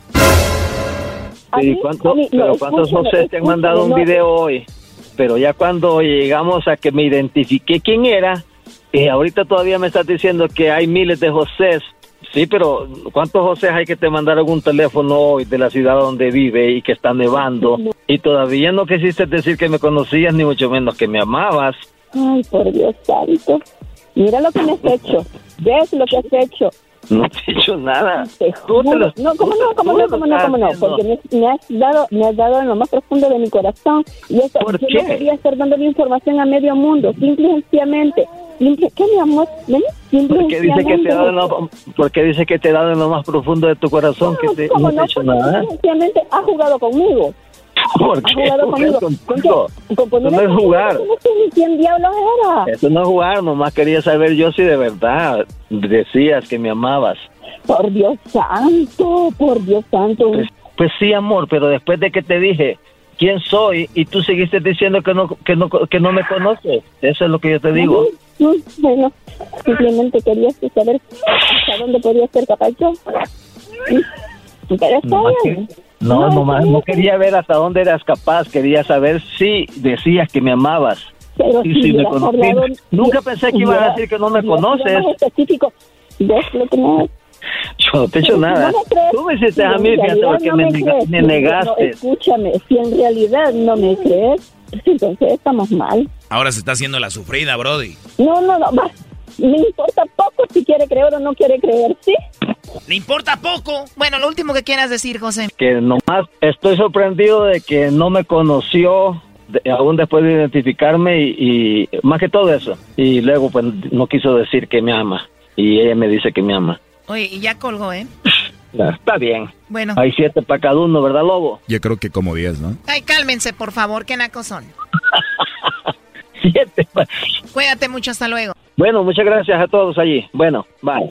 A ¿Y mí- cuánto- a mí- no, pero cuántos José te han mandado un no, video hoy? Pero ya cuando llegamos a que me identifiqué quién era, y ahorita todavía me estás diciendo que hay miles de José. Sí, pero ¿cuántos José hay que te mandaron un teléfono hoy de la ciudad donde vive y que está nevando? Y todavía no quisiste decir que me conocías, ni mucho menos que me amabas. Ay, por Dios santo. Mira lo que me has hecho. ¿Ves lo que has hecho? No te he hecho nada. Te juro. No, ¿cómo no? ¿Cómo no? ¿Cómo no? ¿Cómo no? Porque me, me has dado, me has dado en lo más profundo de mi corazón. Y eso, ¿Por yo qué? no quería estar dando mi información a medio mundo. Simple y sencillamente. Simple, ¿Qué, mi amor? ¿Ven? Simple ¿Por qué dice que te he dado en lo, porque dice que te he dado en lo más profundo de tu corazón que te, ¿Cómo no te he no? hecho nada? sencillamente ha jugado conmigo. ¿Por qué conmigo. contigo? ¿Con? Con ponerme no es conmigo, jugar. Quién diablos era. Eso no es jugar, nomás quería saber yo si de verdad decías que me amabas. Por Dios santo, por Dios santo. Pues, pues sí, amor, pero después de que te dije quién soy y tú seguiste diciendo que no que no que no me conoces, eso es lo que yo te digo. Bueno, simplemente quería saber hasta dónde podía ser capaz yo. Pero está bien. Que- no, nomás no quería ver hasta dónde eras capaz, quería saber si decías que me amabas. Pero Y si si me conocías. hablado- Nunca pensé que ibas a decir que no me conoces. específico. ¿Ves lo que me Yo no te he hecho nada. No me crees. Tú me hiciste Si a mí, fíjate, porque no me, me crees, me negaste. no, escúchame, si en realidad no me crees, entonces estamos mal. Ahora se está haciendo la sufrida, Brody. No, no, no, va. Me importa poco si quiere creer o no quiere creer, ¿sí? ¿Le importa poco? Bueno, lo último que quieras decir, José. que nomás estoy sorprendido de que no me conoció de- aún después de identificarme y, y más que todo eso. Y luego pues no quiso decir que me ama y ella me dice que me ama. Oye, y ya colgó, ¿eh? Está bien. Bueno. Hay siete para cada uno, ¿verdad, Lobo? Yo creo que como 10, ¿no? Ay, cálmense, por favor, qué nacos son. Siete. Cuídate mucho, hasta luego. Bueno, muchas gracias a todos allí. Bueno, bye.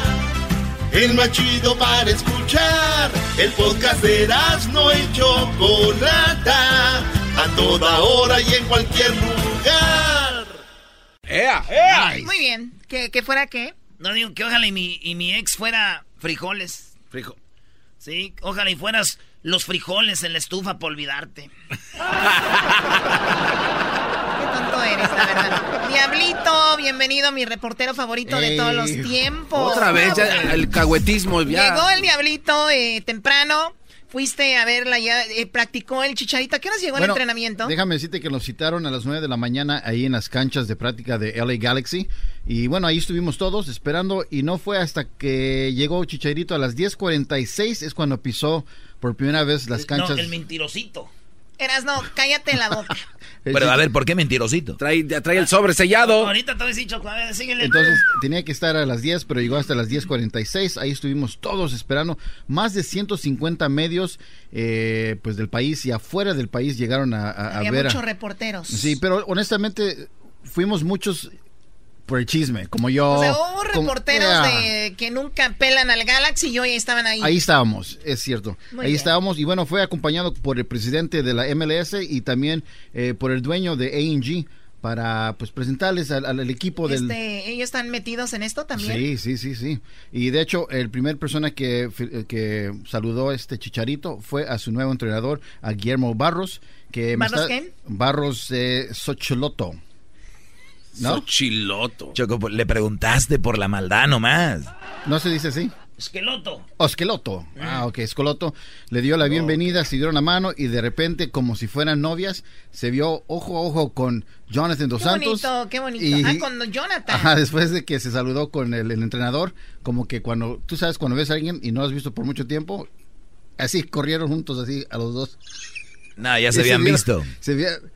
el más chido para escuchar. El podcast de Erasmo y Chocolata, a toda hora y en cualquier lugar. ¡Ea! ¡Ea! Muy bien. ¿Que, ¿Que, fuera qué? No digo que ojalá y mi, y mi ex fuera frijoles. Frijo. Sí, ojalá y fueras los frijoles en la estufa por olvidarte. Eres, la verdad. Diablito, bienvenido, mi reportero favorito de todos los tiempos. Otra vez, ya el cagüetismo. Ya. Llegó el Diablito eh, temprano. Fuiste a verla, ya eh, practicó el chicharito. ¿A qué hora llegó el entrenamiento? Déjame decirte que nos citaron a las 9 de la mañana ahí en las canchas de práctica de LA Galaxy. Y bueno, ahí estuvimos todos esperando y no fue hasta que llegó Chicharito a las 10.46 es cuando pisó por primera vez las canchas. No, el mentirosito. Eras, no, cállate la boca. Pero a ver, ¿por qué mentirosito? Trae, trae el sobre sellado. ahorita te a decir, síguele. Entonces tenía que estar a las 10, pero llegó hasta las 10.46. Ahí estuvimos todos esperando. Más de 150 medios eh, pues del país y afuera del país llegaron a, a, Había ver. muchos reporteros. Sí, pero honestamente fuimos muchos por el chisme, como yo. O sea, hubo reporteros de, que nunca pelan al Galaxy y hoy estaban ahí. Ahí estábamos, es cierto. ahí estábamos y bueno, fue acompañado por el presidente de la MLS y también eh, por el dueño de A&G para pues presentarles al, equipo del... Este, ¿Ellos están metidos en esto también? Sí, sí, sí, sí. Y de hecho, el primer persona que, que saludó a este Chicharito fue a su nuevo entrenador, a Guillermo Barros. Que ¿Barros qué? Barros eh, Xochiloto. ¿No? Choco, pues, le preguntaste por la maldad nomás. ¿No se dice así? Esqueloto. Osqueloto. Ah, ok, Esqueloto. Le dio la bienvenida, se dieron la mano y de repente, como si fueran novias, se vio ojo a ojo con Jonathan Dos qué Santos. Bonito, qué bonito, Ah, con Jonathan. Ajá, después de que se saludó con el, el entrenador, como que cuando, tú sabes, cuando ves a alguien y no has visto por mucho tiempo, así corrieron juntos, así a los dos. No, ya se habían visto.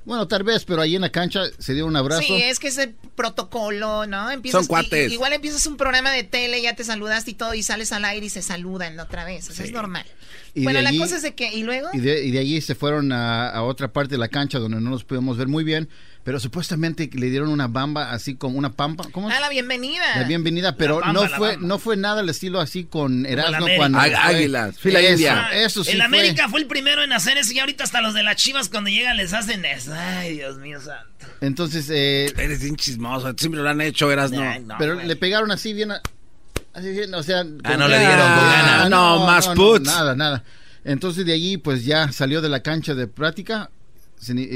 bueno, tal vez, pero ahí en la cancha se dio un abrazo. Sí, es que ese protocolo, ¿no? Son cuates. igual empiezas un programa de tele, ya te saludaste y todo, y sales al aire y se saludan otra vez. Eso es normal. bueno, la cosa es de que, ¿y luego? Y de, y de allí se fueron a, a, otra parte de la cancha donde no nos pudimos ver muy bien, pero supuestamente le dieron una bamba así como una pampa. ¿Cómo? Ah, la bienvenida. La bienvenida, pero no fue no fue nada el estilo así con Erasmo cuando Águilas, fila india. Eso sí El fue. América fue el primero en hacer eso y ahorita hasta los de las Chivas cuando llegan les hacen eso. Ay, Dios mío santo. Entonces, eh, eres bien chismoso, siempre lo han hecho, Erasmo. No, pero le pegaron así bien así bien, o sea, Ah, no le dieron ganas. No, no, más puts. nada, nada. Entonces de allí pues ya salió de la cancha de práctica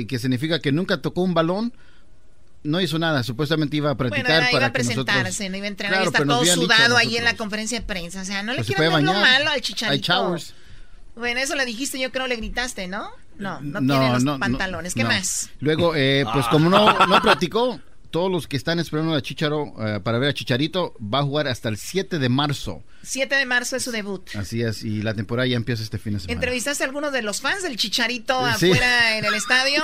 que significa que nunca tocó un balón no hizo nada, supuestamente iba a practicar bueno, para iba a presentarse, nosotros... no iba a entrenar y está todo sudado ahí en la conferencia de prensa. O sea, no le pues quiero ver lo malo al chicharito. Bueno, eso le dijiste, yo creo le gritaste, ¿no? No, no, no tiene los no, pantalones. ¿Qué no. más? Luego, eh, pues como no, no practicó, todos los que están esperando a Chicharo uh, para ver a Chicharito va a jugar hasta el 7 de marzo. 7 de marzo es su debut. Así es, y la temporada ya empieza este fin de semana. ¿Entrevistaste a algunos de los fans del Chicharito Sí. afuera en el estadio?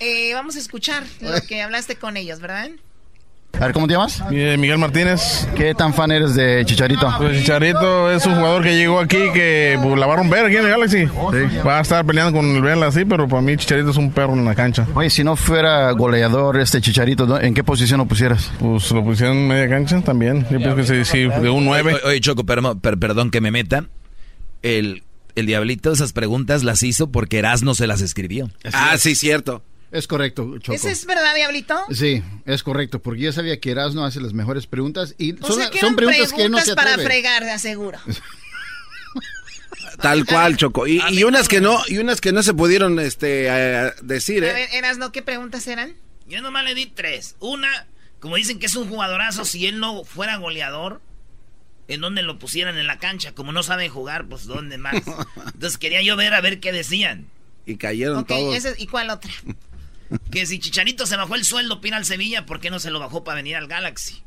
Eh, vamos a escuchar lo que hablaste con ellos, ¿verdad? A ver, ¿cómo te llamas? Eh, Miguel Martínez. ¿Qué tan fan eres de Chicharito? Pues Chicharito es un jugador que llegó aquí que pues, la van a romper aquí en el Galaxy. Va a estar peleando con el Vela así, pero para mí Chicharito es un perro en la cancha. Oye, si no fuera goleador este Chicharito. ¿en qué posición lo pusieras? Pues lo pusieron en media cancha también. Yo pienso que sí, sí, de un 9. Oye, oye, Choco, per- per- perdón que me meta. El, el diablito esas preguntas las hizo porque Erasmo se las escribió. Ah, sí, cierto. Es correcto, Choco. ¿Ese es verdad, Diablito? Sí, es correcto, porque yo sabía que Erasmo hace las mejores preguntas y O son, sea, que son eran preguntas, que no se para fregar, de aseguro. Tal cual, Choco. Y, y unas que no, y unas que no se pudieron este eh, decir, A ¿eh? ver, Erasno, ¿qué preguntas eran? Yo nomás le di tres. Una, como dicen que es un jugadorazo, si él no fuera goleador, ¿en dónde lo pusieran en la cancha? Como no saben jugar, pues ¿dónde más? Entonces quería yo ver a ver qué decían. Y cayeron Ok, todos. ese- ¿y cuál otra? Que si Chicharito se bajó el sueldo, pina al Sevilla, ¿por qué no se lo bajó para venir al Galaxy?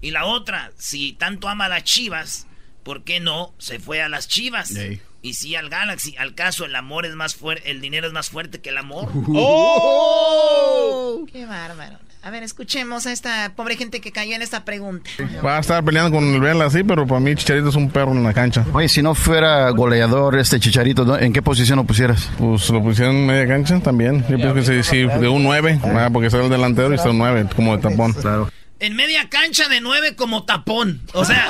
Y la otra, si tanto ama a las chivas, ¿por qué no se fue a las chivas? Y si al Galaxy, al caso, el amor es más fuerte, el dinero es más fuerte que el amor. ¡Oh! ¡Qué bárbaro! A ver, escuchemos a esta pobre gente que cayó en esta pregunta. Va a estar peleando con el Vela, sí, pero para mí Chicharito es un perro en la cancha. Oye, si no fuera goleador este Chicharito. ¿en qué posición lo pusieras? Pues lo pusieron en media cancha también. Yo pienso que sí, sí, de un 9, ah, porque soy el delantero y está un 9, como de tapón. Claro. En media cancha de nueve como tapón. O sea,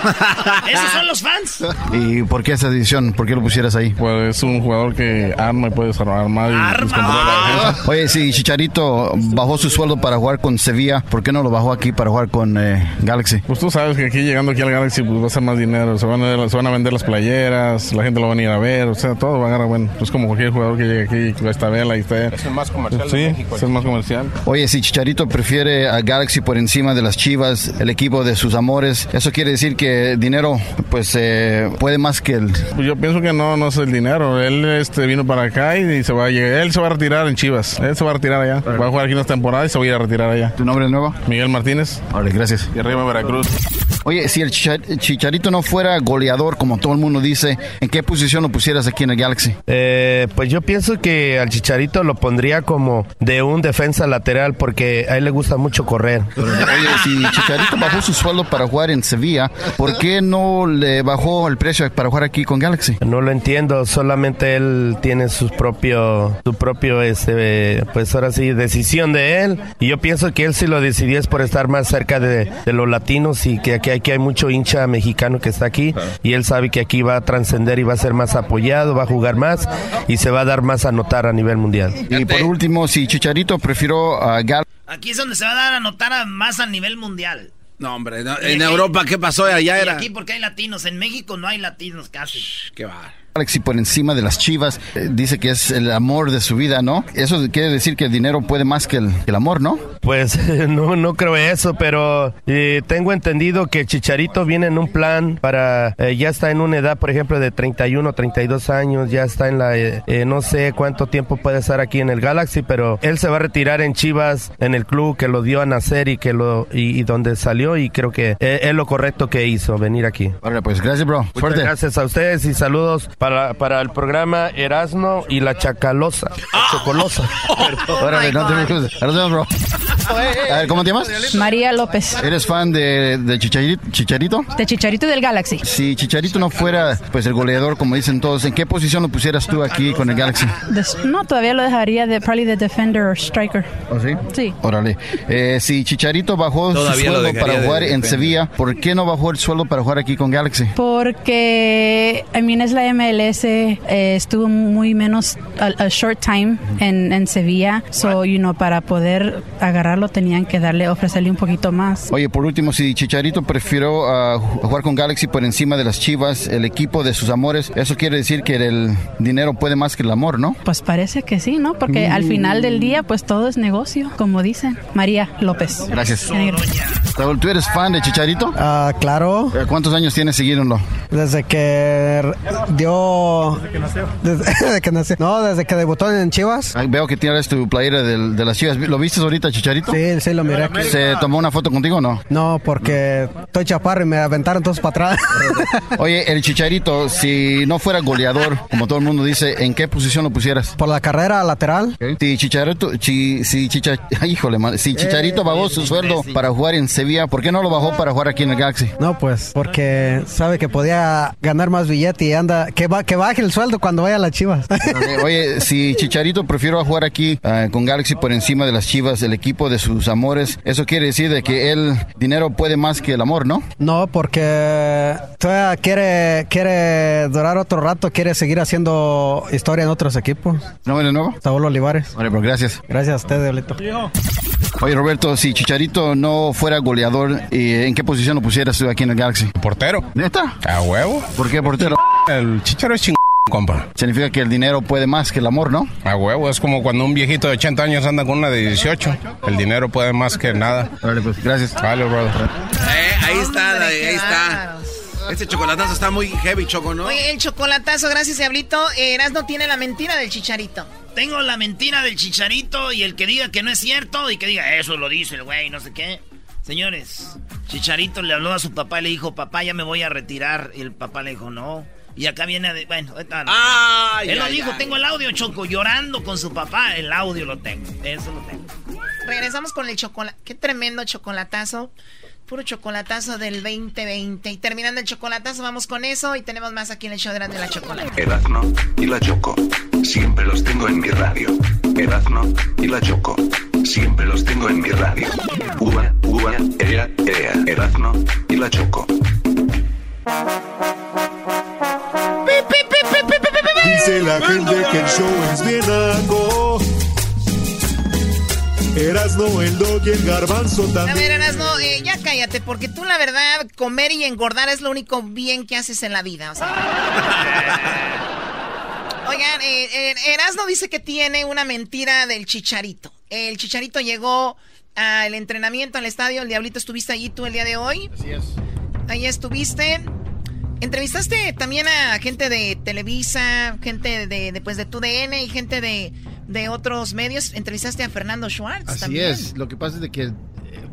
esos son los fans. ¿Y por qué esa decisión? ¿Por qué lo pusieras ahí? Pues es un jugador que arma y puede armar. Y ¡Arma! Oye, si Chicharito bajó su sueldo para jugar con Sevilla, ¿por qué no lo bajó aquí para jugar con eh, Galaxy? Pues tú sabes que aquí llegando aquí al Galaxy pues va a ser más dinero. Se van, a, se van a vender las playeras, la gente lo va a ir a ver. O sea, todo va a ganar bueno. Es como cualquier jugador que llegue aquí, va a estar vela y está. Es el más comercial. Sí, de México, es el más comercial. Oye, si Chicharito prefiere a Galaxy por encima de las Chivas, el equipo de sus amores, eso quiere decir que dinero, pues, eh, puede más que el. Pues yo pienso que no, no es el dinero. Él este, vino para acá y, se va a llegar. Él se va a retirar en Chivas. Él se va a retirar allá. Va a jugar aquí unas temporadas y se va a ir a retirar allá. ¿Tu nombre es nuevo? Miguel Martínez. Vale, gracias. Y arriba Veracruz. Oye, si el Chichar- Chicharito no fuera goleador, como todo el mundo dice, ¿en qué posición lo pusieras aquí en el Galaxy? Eh, pues yo pienso que al Chicharito lo pondría como de un defensa lateral porque a él le gusta mucho correr. Oye, si Chicharito bajó su sueldo para jugar en Sevilla, ¿por qué no le bajó el precio para jugar aquí con Galaxy? No lo entiendo, solamente él tiene su propio, su propio, este, pues ahora sí, decisión de él. Y yo pienso que él sí lo decidió es por estar más cerca de, de los latinos y que aquí, aquí hay mucho hincha mexicano que está aquí y él sabe que aquí va a trascender y va a ser más apoyado, va a jugar más y se va a dar más a notar a nivel mundial. Y por último, si Chicharito prefirió a Galaxy. Aquí es donde se va a dar a notar a más a nivel mundial. No, hombre, no, en aquí- Europa, ¿qué pasó? Allá Y era. aquí porque hay latinos. En México no hay latinos casi. Qué va. Galaxy por encima de las Chivas, eh, dice que es el amor de su vida, ¿no? Eso quiere decir que el dinero puede más que el, el amor, ¿no? Pues no, no creo eso, pero eh, tengo entendido que Chicharito viene en un plan para, eh, ya está en una edad, por ejemplo, de 31, 32 años, ya está en la, eh, eh, no sé cuánto tiempo puede estar aquí en el Galaxy, pero él se va a retirar en Chivas, en el club que lo dio a nacer y que lo, y, y donde salió y creo que eh, es lo correcto que hizo, venir aquí. Ahora, pues gracias, bro. Muchas Fuerte. gracias a ustedes y saludos para, para el programa Erasmo y la Chacalosa, Chocolosa. Órale, no te bro. A ver, ¿cómo te llamas? María López. ¿Eres fan de, de Chicharito, Chicharito? De Chicharito del Galaxy. Si Chicharito no fuera, pues, el goleador, como dicen todos, ¿en qué posición lo pusieras tú aquí con el Galaxy? Des- no, todavía lo dejaría de probably de defender o striker. ¿Oh, sí? Sí. Órale. Eh, si Chicharito bajó Todavía su sueldo para de jugar en defender. Sevilla, ¿por qué no bajó el sueldo para jugar aquí con Galaxy? Porque, I mean, es la MLS, eh, estuvo muy menos, a, a short time en, en Sevilla, so, you know, para poder agarrarlo tenían que darle, ofrecerle un poquito más. Oye, por último, si Chicharito prefirió ah, ju- jugar con Galaxy por encima de las Chivas, el equipo de sus amores, eso quiere decir que el dinero puede más que el amor, ¿no? Pues parece que sí, ¿no? Porque al final del día, pues todo es negocio, como dicen. María López. Gracias. Raúl, ¿tú eres fan de Chicharito? Ah, claro. Eh, ¿Cuántos años tienes siguiéndolo? Desde que r- dio. Desde que nació. No, desde que debutó en Chivas. Veo que tienes tu playera de, las Chivas. ¿Lo viste ahorita, Chicharito? Sí, sí, lo miré aquí. ¿Se tomó una foto contigo o no? No, porque estoy chaparro y me aventaron todos para atrás. Oye, el Chicharito, si no fuera goleador, como todo el mundo dice, ¿en qué posición lo pusieras? Por la carrera lateral. Si Chicharito, chi- si Chicha, híjole, man, si Chicharito bajó su sueldo para jugar en Sevilla, ¿por qué no lo bajó para jugar aquí en el Galaxy? No, pues, porque sabe que podía ganar más billete y anda. Que, que baje el sueldo cuando vaya a las chivas. Eh, Oye, si Chicharito prefiero jugar aquí ah, con Galaxy por encima de las Chivas, el equipo de sus amores, eso quiere decir de que el dinero puede más que el amor, ¿no? No, porque todavía quiere, quiere durar otro rato, quiere seguir haciendo historia en otros equipos. ¿No de nuevo? Saúl Olivares. Vale, pues gracias. Gracias a usted, Diablito. Oye, Roberto, si Chicharito no fuera goleador, eh, ¿en qué posición lo pusieras tú aquí en el Galaxy? Portero. ¿Neta? A huevo. ¿Por qué portero? El chicharo es chingón, compa. Significa que el dinero puede más que el amor, ¿no? A huevo, es como cuando un viejito de 80 años anda con una de 18. El dinero puede más que nada. Vale, pues gracias. Vale, brother. Eh, ahí está, ahí está. Este chocolatazo está muy heavy, Choco, ¿no? Oye, el chocolatazo, gracias, Diablito. Eh, Erasno tiene la mentira del chicharito. Tengo la mentira del chicharito y el que diga que no es cierto y que diga eso lo dice el güey, no sé qué. Señores, Chicharito le habló a su papá y le dijo, papá, ya me voy a retirar. Y el papá le dijo, no. Y acá viene, de, bueno, no. Ay, Él lo dijo, ay. tengo el audio, Choco, llorando con su papá. El audio lo tengo, eso lo tengo. Regresamos con el chocolate. Qué tremendo chocolatazo. Puro chocolatazo del 2020. Y terminando el chocolatazo, vamos con eso. Y tenemos más aquí en el show de Grande la Chocolate. Erazno y la Choco. Siempre los tengo en mi radio. Erazno y la Choco. Siempre los tengo en mi radio. Uva, uva, ea, ea. Erazno y la Choco. Dice la gente que el show es bien. Erasno, el dog y el garbanzo A también. ver, Erasno, eh, ya cállate, porque tú la verdad, comer y engordar es lo único bien que haces en la vida. O sea. Oigan, eh, eh, Erasno dice que tiene una mentira del chicharito. El chicharito llegó al entrenamiento al estadio. El Diablito, ¿estuviste allí tú el día de hoy? Así es. Ahí estuviste. Entrevistaste también a gente de Televisa, gente de, de, pues, de TUDN y gente de, de otros medios. Entrevistaste a Fernando Schwartz Así también. es. Lo que pasa es de que eh,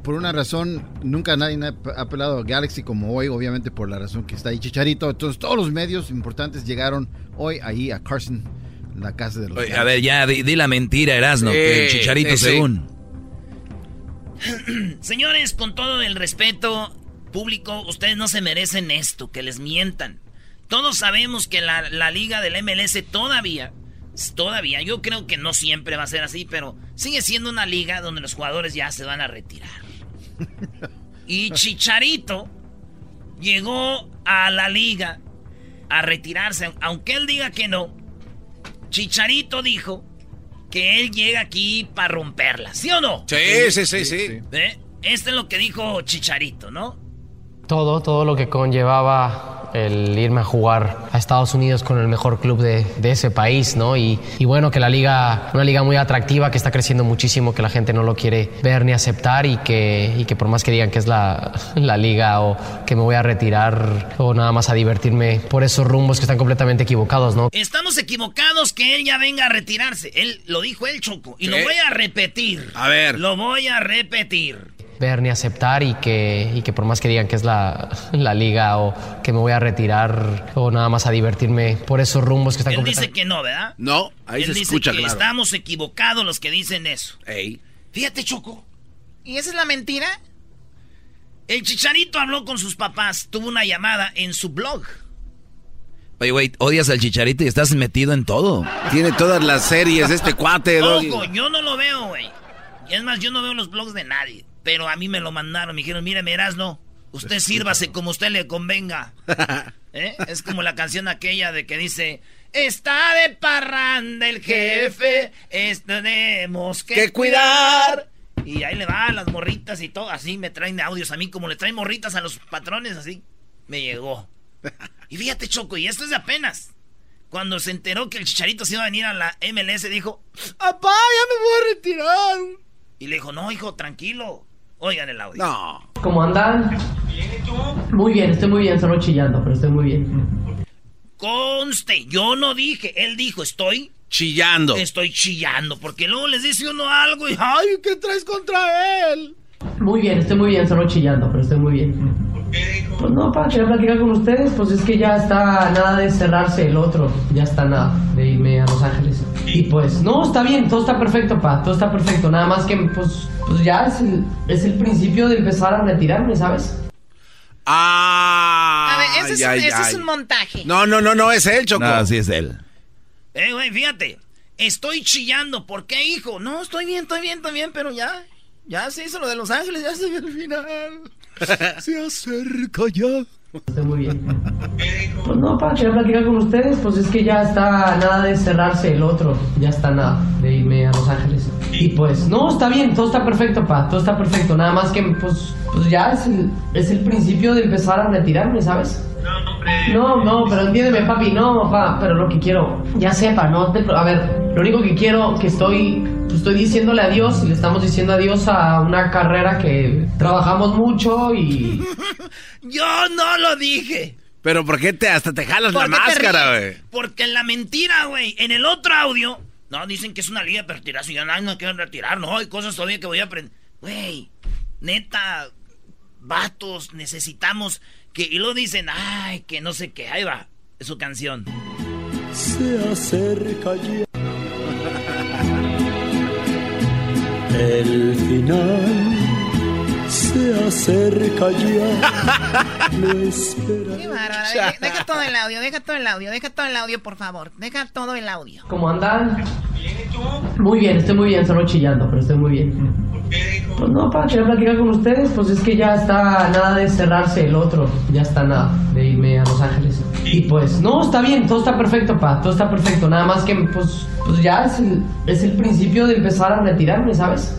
por una razón nunca nadie ha apelado a Galaxy como hoy, obviamente por la razón que está ahí Chicharito. Entonces todos los medios importantes llegaron hoy ahí a Carson, la casa de los. Oye, a ver, ya di, di la mentira, Erasno, Sí, que el chicharito sí, sí. según. Señores, con todo el respeto público, ustedes no se merecen esto, que les mientan. Todos sabemos que la, la liga del MLS todavía, todavía, yo creo que no siempre va a ser así, pero sigue siendo una liga donde los jugadores ya se van a retirar. Y Chicharito llegó a la liga a retirarse, aunque él diga que no. Chicharito dijo que él llega aquí para romperla, ¿sí o no? Sí, sí, sí, sí. ¿Eh? Este es lo que dijo Chicharito, ¿no? Todo, todo lo que conllevaba el irme a jugar a Estados Unidos con el mejor club de, de ese país, ¿no? Y, y bueno, que la liga, una liga muy atractiva, que está creciendo muchísimo, que la gente no lo quiere ver ni aceptar y que, y que por más que digan que es la, la liga o que me voy a retirar o nada más a divertirme por esos rumbos que están completamente equivocados, ¿no? Estamos equivocados que él ya venga a retirarse. Él lo dijo él, Choco. Y lo voy a repetir. A ver. Lo voy a repetir. Ver ni aceptar y que, y que por más que digan que es la, la liga o que me voy a retirar o nada más a divertirme por esos rumbos que están Él dice que no, ¿verdad? No, ahí Él se dice escucha que claro. estamos equivocados los que dicen eso. Ey. Fíjate, Choco. ¿Y esa es la mentira? El chicharito habló con sus papás, tuvo una llamada en su blog. Oye, güey, odias al chicharito y estás metido en todo. Tiene todas las series de este cuate, Doggy. Ojo, yo no lo veo, güey. Y es más, yo no veo los blogs de nadie. Pero a mí me lo mandaron. Me dijeron, mire, no. Usted sírvase como usted le convenga. ¿Eh? Es como la canción aquella de que dice... Está de parranda el jefe, es- tenemos que, Que cuidar. Y ahí le va a las morritas y todo. Así me traen audios a mí, como le traen morritas a los patrones, así. Me llegó. Y fíjate, Choco, y esto es de apenas. Cuando se enteró que el chicharito se iba a venir a la MLS, dijo: ¡Papá, ya me voy a retirar! Y le dijo: No, hijo, tranquilo. Oigan el audio. No. ¿Cómo andan? Muy bien, estoy muy bien, solo chillando, pero estoy muy bien. Conste, yo no dije, él dijo, estoy Chillando. Estoy chillando, porque luego les dice uno algo y ¡ay, qué traes contra él! Muy bien, estoy muy bien, solo chillando, pero estoy muy bien. Pues no, para querer platicar con ustedes, pues es que ya está nada de cerrarse el otro, ya está nada de irme a Los Ángeles. Y pues, no, está bien, todo está perfecto, pa, todo está perfecto, nada más que pues, pues ya es el, es el principio de empezar a retirarme, ¿sabes? Ah. A ver, ese, es, ay, ese es un montaje. No, no, no, no, es él, Choco. No, sí es él. Eh, güey, fíjate, estoy chillando, ¿por qué, hijo? No, estoy bien, estoy bien, estoy bien, pero ya, ya se hizo lo de Los Ángeles, ya se vio el final. Se acerca ya. Estoy muy bien. Pues no, para querer platicar con ustedes, pues es que ya está nada de cerrarse el otro, ya está nada de irme a Los Ángeles. Y pues, no, está bien, todo está perfecto, pa, todo está perfecto, nada más que pues, pues ya es el, es el principio de empezar a retirarme, ¿sabes? No, no, pero entiéndeme, papi, no, pa, pero lo que quiero, ya sepa, no te, a ver, lo único que quiero que estoy, pues estoy diciéndole adiós y le estamos diciendo adiós a una carrera que trabajamos mucho y Yo no lo dije. Pero ¿por qué te hasta te jalas la ¿Por qué te máscara, ríes? güey? Porque la mentira, güey, en el otro audio, no, dicen que es una liga de retirarse, ya no, no quieren retirar, no, hay cosas todavía que voy a aprender. Güey, neta, vatos, necesitamos que... Y lo dicen, ay, que no sé qué, ahí va, es su canción. Se acerca ya. El final se acerca ya. Me espera. Qué bárbara. Deja, deja todo el audio, deja todo el audio, deja todo el audio, por favor. Deja todo el audio. ¿Cómo andan? Muy bien, estoy muy bien, solo chillando, pero estoy muy bien. Pues no, para querer platicar con ustedes, pues es que ya está nada de cerrarse el otro, ya está nada de irme a Los Ángeles. Y pues, no, está bien, todo está perfecto, pa, todo está perfecto, nada más que pues, pues ya es el, es el principio de empezar a retirarme, ¿sabes?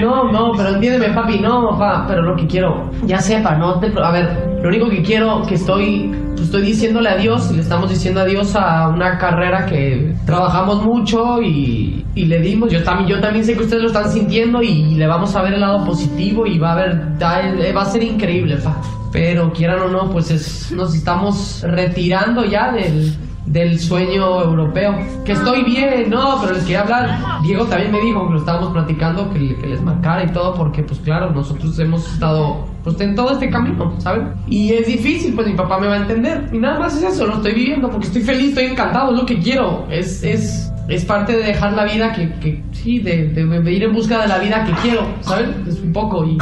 No, no, pero entiéndeme, papi, no, papá, pero lo que quiero, ya sepa, no te, a ver, lo único que quiero que estoy, pues estoy diciéndole adiós y le estamos diciendo adiós a una carrera que trabajamos mucho y, y le dimos, yo también, yo también sé que ustedes lo están sintiendo y le vamos a ver el lado positivo y va a ver, va a ser increíble, pa. Pero quieran o no, pues es, nos estamos retirando ya del, del sueño europeo. Que estoy bien, no, pero les quería hablar. Diego también me dijo que lo estábamos platicando, que, les marcara y todo, porque pues claro, nosotros hemos estado pues en todo este camino, ¿saben? Y es difícil, pues mi papá me va a entender. Y nada más es eso, lo estoy viviendo porque estoy feliz, estoy encantado, es lo que quiero. Es, es, es parte de dejar la vida que, que sí, de, de, de ir en busca de la vida que quiero, ¿saben? Es un poco y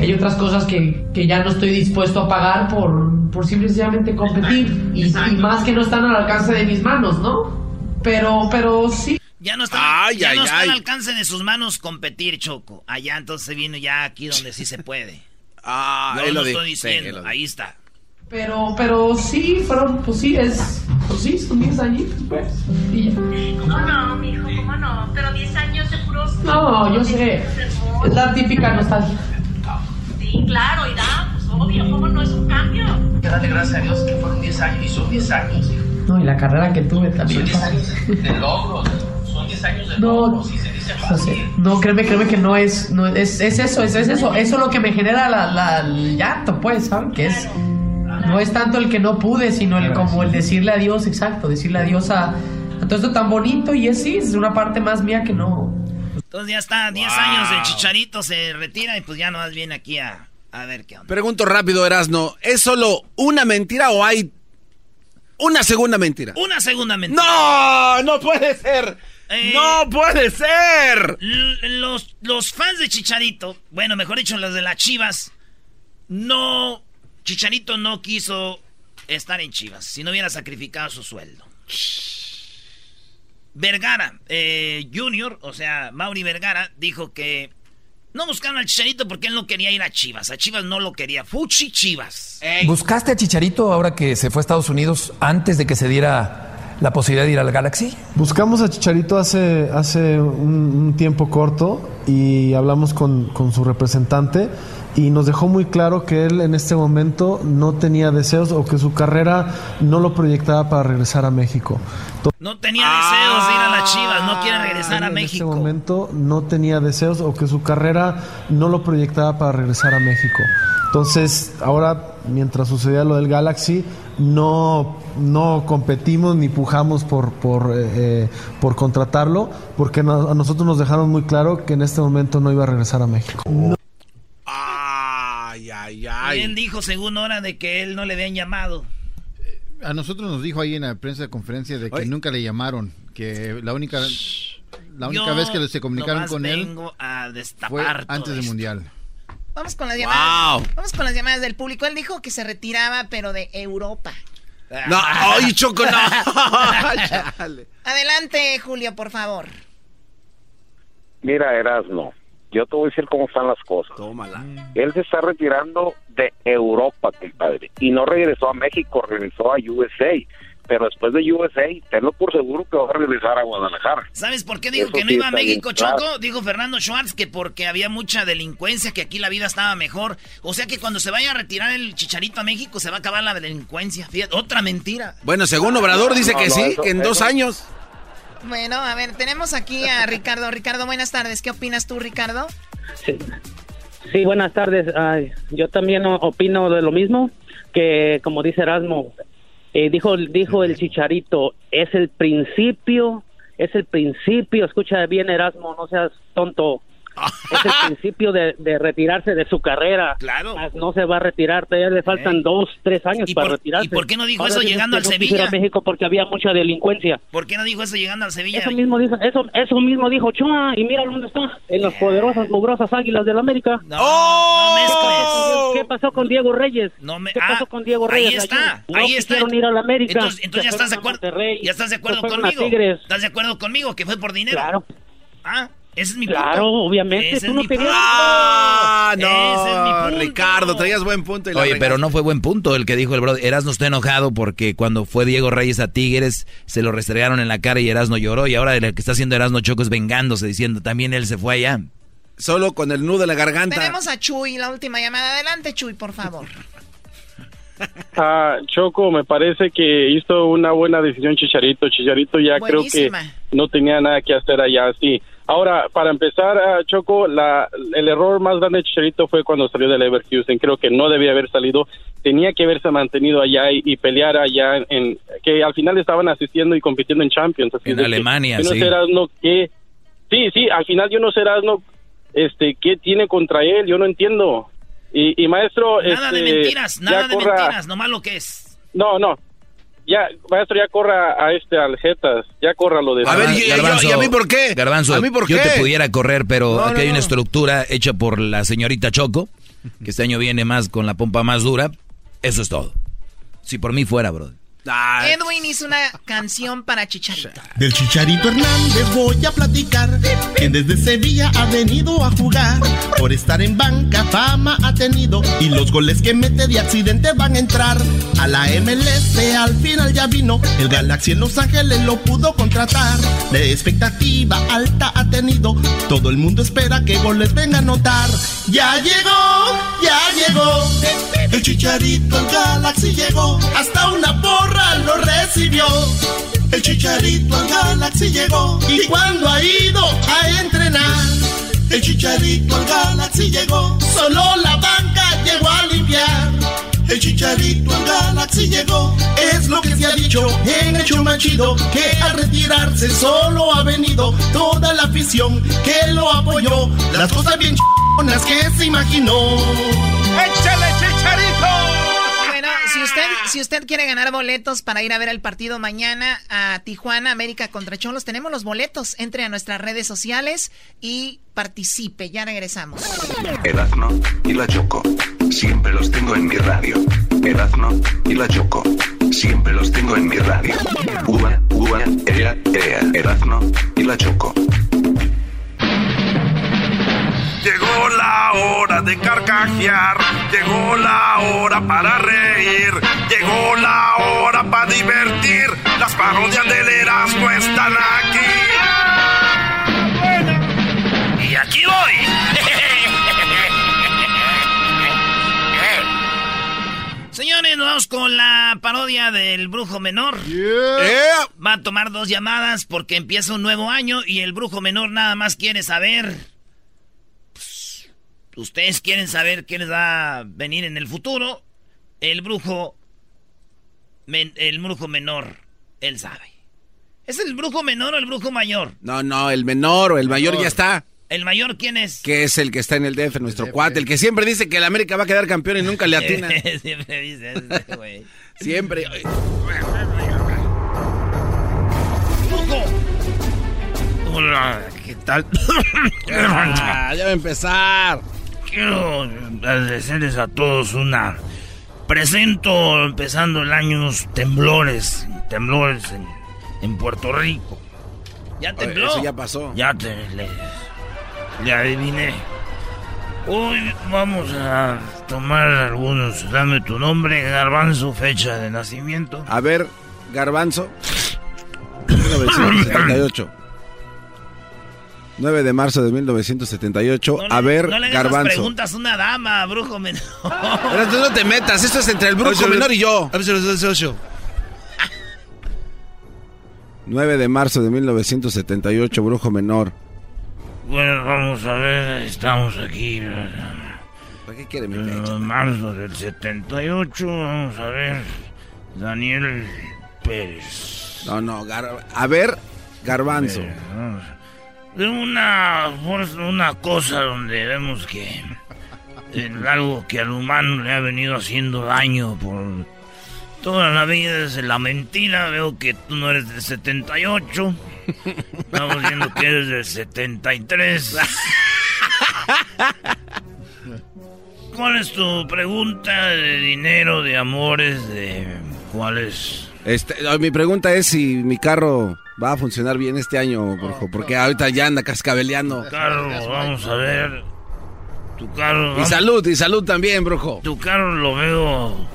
hay otras cosas que, que ya no estoy dispuesto a pagar por, por simplemente competir y, y más que no están al alcance de mis manos, ¿no? Pero, pero sí. Ya no está, ya no está al alcance de sus manos competir, Choco. Allá entonces vino ya aquí donde sí se puede. Ah, Yo lo lo estoy. Sí, diciendo, él lo ahí está. Pero, pero sí, fueron, pues sí, es, pues sí, son 10 añitos, pues. Y ya. ¿Cómo no, mijo? ¿Cómo no? Pero 10 años de puros... No, yo sé, es la típica nostalgia. Sí, claro, y da, pues obvio, ¿cómo no es un cambio? Dale gracias a Dios que fueron 10 años, y son 10 años. No, y la carrera que tuve también. de logros, son 10 años de No, logros, y se dice no, créeme, créeme que no es, no es, es eso, es, es eso, eso es lo que me genera la, la, el llanto, pues, ¿saben? Que es, no es tanto el que no pude, sino el como el decirle adiós, exacto, decirle adiós a, a todo esto tan bonito y es sí, es una parte más mía que no. Entonces ya está, 10 años de Chicharito se retira y pues ya no más viene aquí a, a ver qué onda. Pregunto rápido, Erasno, ¿es solo una mentira o hay una segunda mentira? Una segunda mentira. ¡No! ¡No puede ser! ¡No puede ser! Los, los fans de Chicharito, bueno, mejor dicho, los de las Chivas, no. Chicharito no quiso estar en Chivas si no hubiera sacrificado su sueldo. Vergara, eh, Junior, o sea, Mauri Vergara, dijo que no buscaron al Chicharito porque él no quería ir a Chivas. A Chivas no lo quería. Fuchi Chivas. ¿Buscaste a Chicharito ahora que se fue a Estados Unidos antes de que se diera la posibilidad de ir al Galaxy? Buscamos a Chicharito hace, hace un, un tiempo corto y hablamos con, con su representante y nos dejó muy claro que él en este momento no tenía deseos o que su carrera no lo proyectaba para regresar a México. To- No tenía deseos de ir a las Chivas, no quiere regresar a en este México. momento no tenía deseos o que su carrera no lo proyectaba para regresar a México. Entonces, ahora, mientras sucedía lo del Galaxy, no, no competimos ni pujamos por, por, eh, eh, por contratarlo, porque no- a nosotros nos dejaron muy claro que en este momento no iba a regresar a México. Ay, ay. Bien dijo según hora de que él no le habían llamado. A nosotros nos dijo ahí en la prensa de conferencia de que Oye. nunca le llamaron, que la única la única Yo vez que se comunicaron con él vengo a fue antes del mundial. Vamos con las llamadas. Wow. Vamos con las llamadas del público. Él dijo que se retiraba, pero de Europa. No, ay, Choco, no. Adelante, Julio, por favor. Mira, Erasno, yo te voy a decir cómo están las cosas. Tómala. Él se está retirando de Europa, compadre, y no regresó a México, regresó a USA. Pero después de USA, tenlo por seguro que va a regresar a Guadalajara. ¿Sabes por qué dijo Eso que no sí iba a México, claro. Choco? Dijo Fernando Schwartz que porque había mucha delincuencia, que aquí la vida estaba mejor. O sea que cuando se vaya a retirar el chicharito a México se va a acabar la delincuencia. Fíjate, otra mentira. Bueno, según Obrador dice No, que no, sí, eso- que en dos años. Bueno, a ver, tenemos aquí a Ricardo. Ricardo, buenas tardes. ¿Qué opinas tú, Ricardo? Sí, Sí, buenas tardes. Ay, yo también opino de lo mismo que, como dice Erasmo, eh, dijo, dijo el chicharito, es el principio, es el principio. Escucha bien, Erasmo, no seas tonto. Es el principio de, de retirarse de su carrera. Claro. No se va a retirar, todavía le faltan dos, tres años ¿Y para por- retirarse. y por qué no dijo Ahora eso llegando al no Sevilla? a México porque había mucha delincuencia. ¿Por qué no dijo eso llegando al Sevilla? Eso mismo dijo, eso, eso mismo dijo Chua, y mira dónde está, en las poderosas, mugrosas águilas del América. No, no mezcles. ¿Qué pasó con Diego Reyes? No me- ¿Qué ah, pasó con Diego ahí Reyes? está, ayer? No ahí está. ir a la América. Entonces, entonces ya estás de acuerdo. Ya estás de acuerdo conmigo. ¿Estás de acuerdo conmigo que fue por dinero? Claro. Ah, ese es mi Claro, punto. obviamente, Ese tú es no mi. Ah, Ese es mi no, punto. Ricardo, traías buen punto. Y Oye, pero no fue buen punto el que dijo el brother. Erasno está enojado porque cuando fue Diego Reyes a Tigres se lo restregaron en la cara y Erasno lloró. Y ahora el que está haciendo Erasno Choco es vengándose diciendo también él se fue allá. Solo con el nudo en la garganta. Tenemos a Chuy, la última llamada. Adelante, Chuy, por favor. Ah, Choco, me parece que hizo una buena decisión Chicharito. Chicharito ya creo que no tenía nada que hacer allá, sí. Ahora, para empezar, ah, Choco, la, el error más grande de Chicharito fue cuando salió del Leverkusen. Creo que no debía haber salido. Tenía que haberse mantenido allá y, y pelear allá en, en- que al final estaban asistiendo y compitiendo en Champions. Así En que Alemania, yo no sí. sé, Erasmo, qué- Sí, sí, al final yo no sé, Erasmo, este, qué tiene contra él. Yo no entiendo. Y, y maestro, Nada de este, mentiras, nada de corra- mentiras, nomás lo que es. no, no. Ya, maestro, ya corra a este Aljetas. Ya corra lo de. Garbanzo, Garbanzo, ¿A mí por yo qué? te pudiera correr, pero No, aquí no, hay una no. estructura hecha por la señorita Choco, que este año viene más con la pompa más dura. Eso es todo. Si por mí fuera, brother. Edwin hizo una canción para Chicharito. Del Chicharito Hernández voy a platicar, quien desde Sevilla ha venido a jugar. Por estar en banca fama ha tenido y los goles que mete de accidente van a entrar. A la MLS al final ya vino, el Galaxy en Los Ángeles lo pudo contratar. La expectativa alta ha tenido, todo el mundo espera que goles venga a anotar. Ya llegó, ya llegó, el Chicharito al Galaxy llegó, hasta una lo recibió. El Chicharito al Galaxy llegó y cuando ha ido a entrenar. El Chicharito al Galaxy llegó, solo la banca llegó a limpiar. El Chicharito al Galaxy llegó, es lo que se ha dicho en el show más chido, que al retirarse solo ha venido toda la afición que lo apoyó, las cosas bien ch***onas que se imaginó. ¡Échale, Chicharito! Bueno, si usted, si usted quiere ganar boletos para ir a ver el partido mañana a Tijuana, América contra Cholos, tenemos los boletos. Entre a nuestras redes sociales y participe. Ya regresamos. Erazno y la Choco. Siempre los tengo en mi radio. Erazno y la Choco. Siempre los tengo en mi radio. Ua, ua, ea, ea. Erazno y la Choco. Llegó la hora de carcajear, llegó la hora para reír, llegó la hora para divertir. Las parodias del Erasmo están aquí. Y aquí voy. Señores, nos vamos con la parodia del brujo menor. Va a tomar dos llamadas porque empieza un nuevo año y el brujo menor nada más quiere saber. Ustedes quieren saber qué les va a venir en el futuro. El brujo. men- el brujo menor, él sabe. ¿Es el brujo menor o el brujo mayor? No, no, el menor o el mayor ya está. ¿El mayor quién es? Que es el que está en el DF, nuestro cuate, el que siempre dice que el América va a quedar campeón y nunca le atina. Siempre dice ese güey. siempre. Hola, ¿qué tal? Ah, ya va a empezar. Quiero agradecerles a todos una... Presento, empezando el año, unos temblores, temblores en, en Puerto Rico. ¿Ya Oye, tembló? eso ya pasó. Ya te... Le, le adiviné. Hoy vamos a tomar algunos... Dame tu nombre, garbanzo, fecha de nacimiento. A ver, Garbanzo. 1978. 9 de marzo de 1978. a ver, No le Garbanzo. preguntas a una dama, brujo menor. Tú no te metas, esto es entre el brujo menor y yo. 9 de marzo de 1978, brujo menor. Bueno, vamos a ver, estamos aquí. ¿Para qué quiere mi En marzo del 78, vamos a ver. Daniel Pérez. No, no, Gar- a ver, Garbanzo. Pérez, vamos. De una, una cosa donde vemos que algo que al humano le ha venido haciendo daño por toda la vida es la mentira. Veo que tú no eres del 78. Estamos viendo que eres del 73. ¿Cuál es tu pregunta de dinero, de amores, de cuál es? Este, mi pregunta es si mi carro va a funcionar bien este año, porque ahorita ya anda cascabeleando. Tu carro, vamos a ver. Tu carro. Y salud, y salud también, brujo. Tu carro lo veo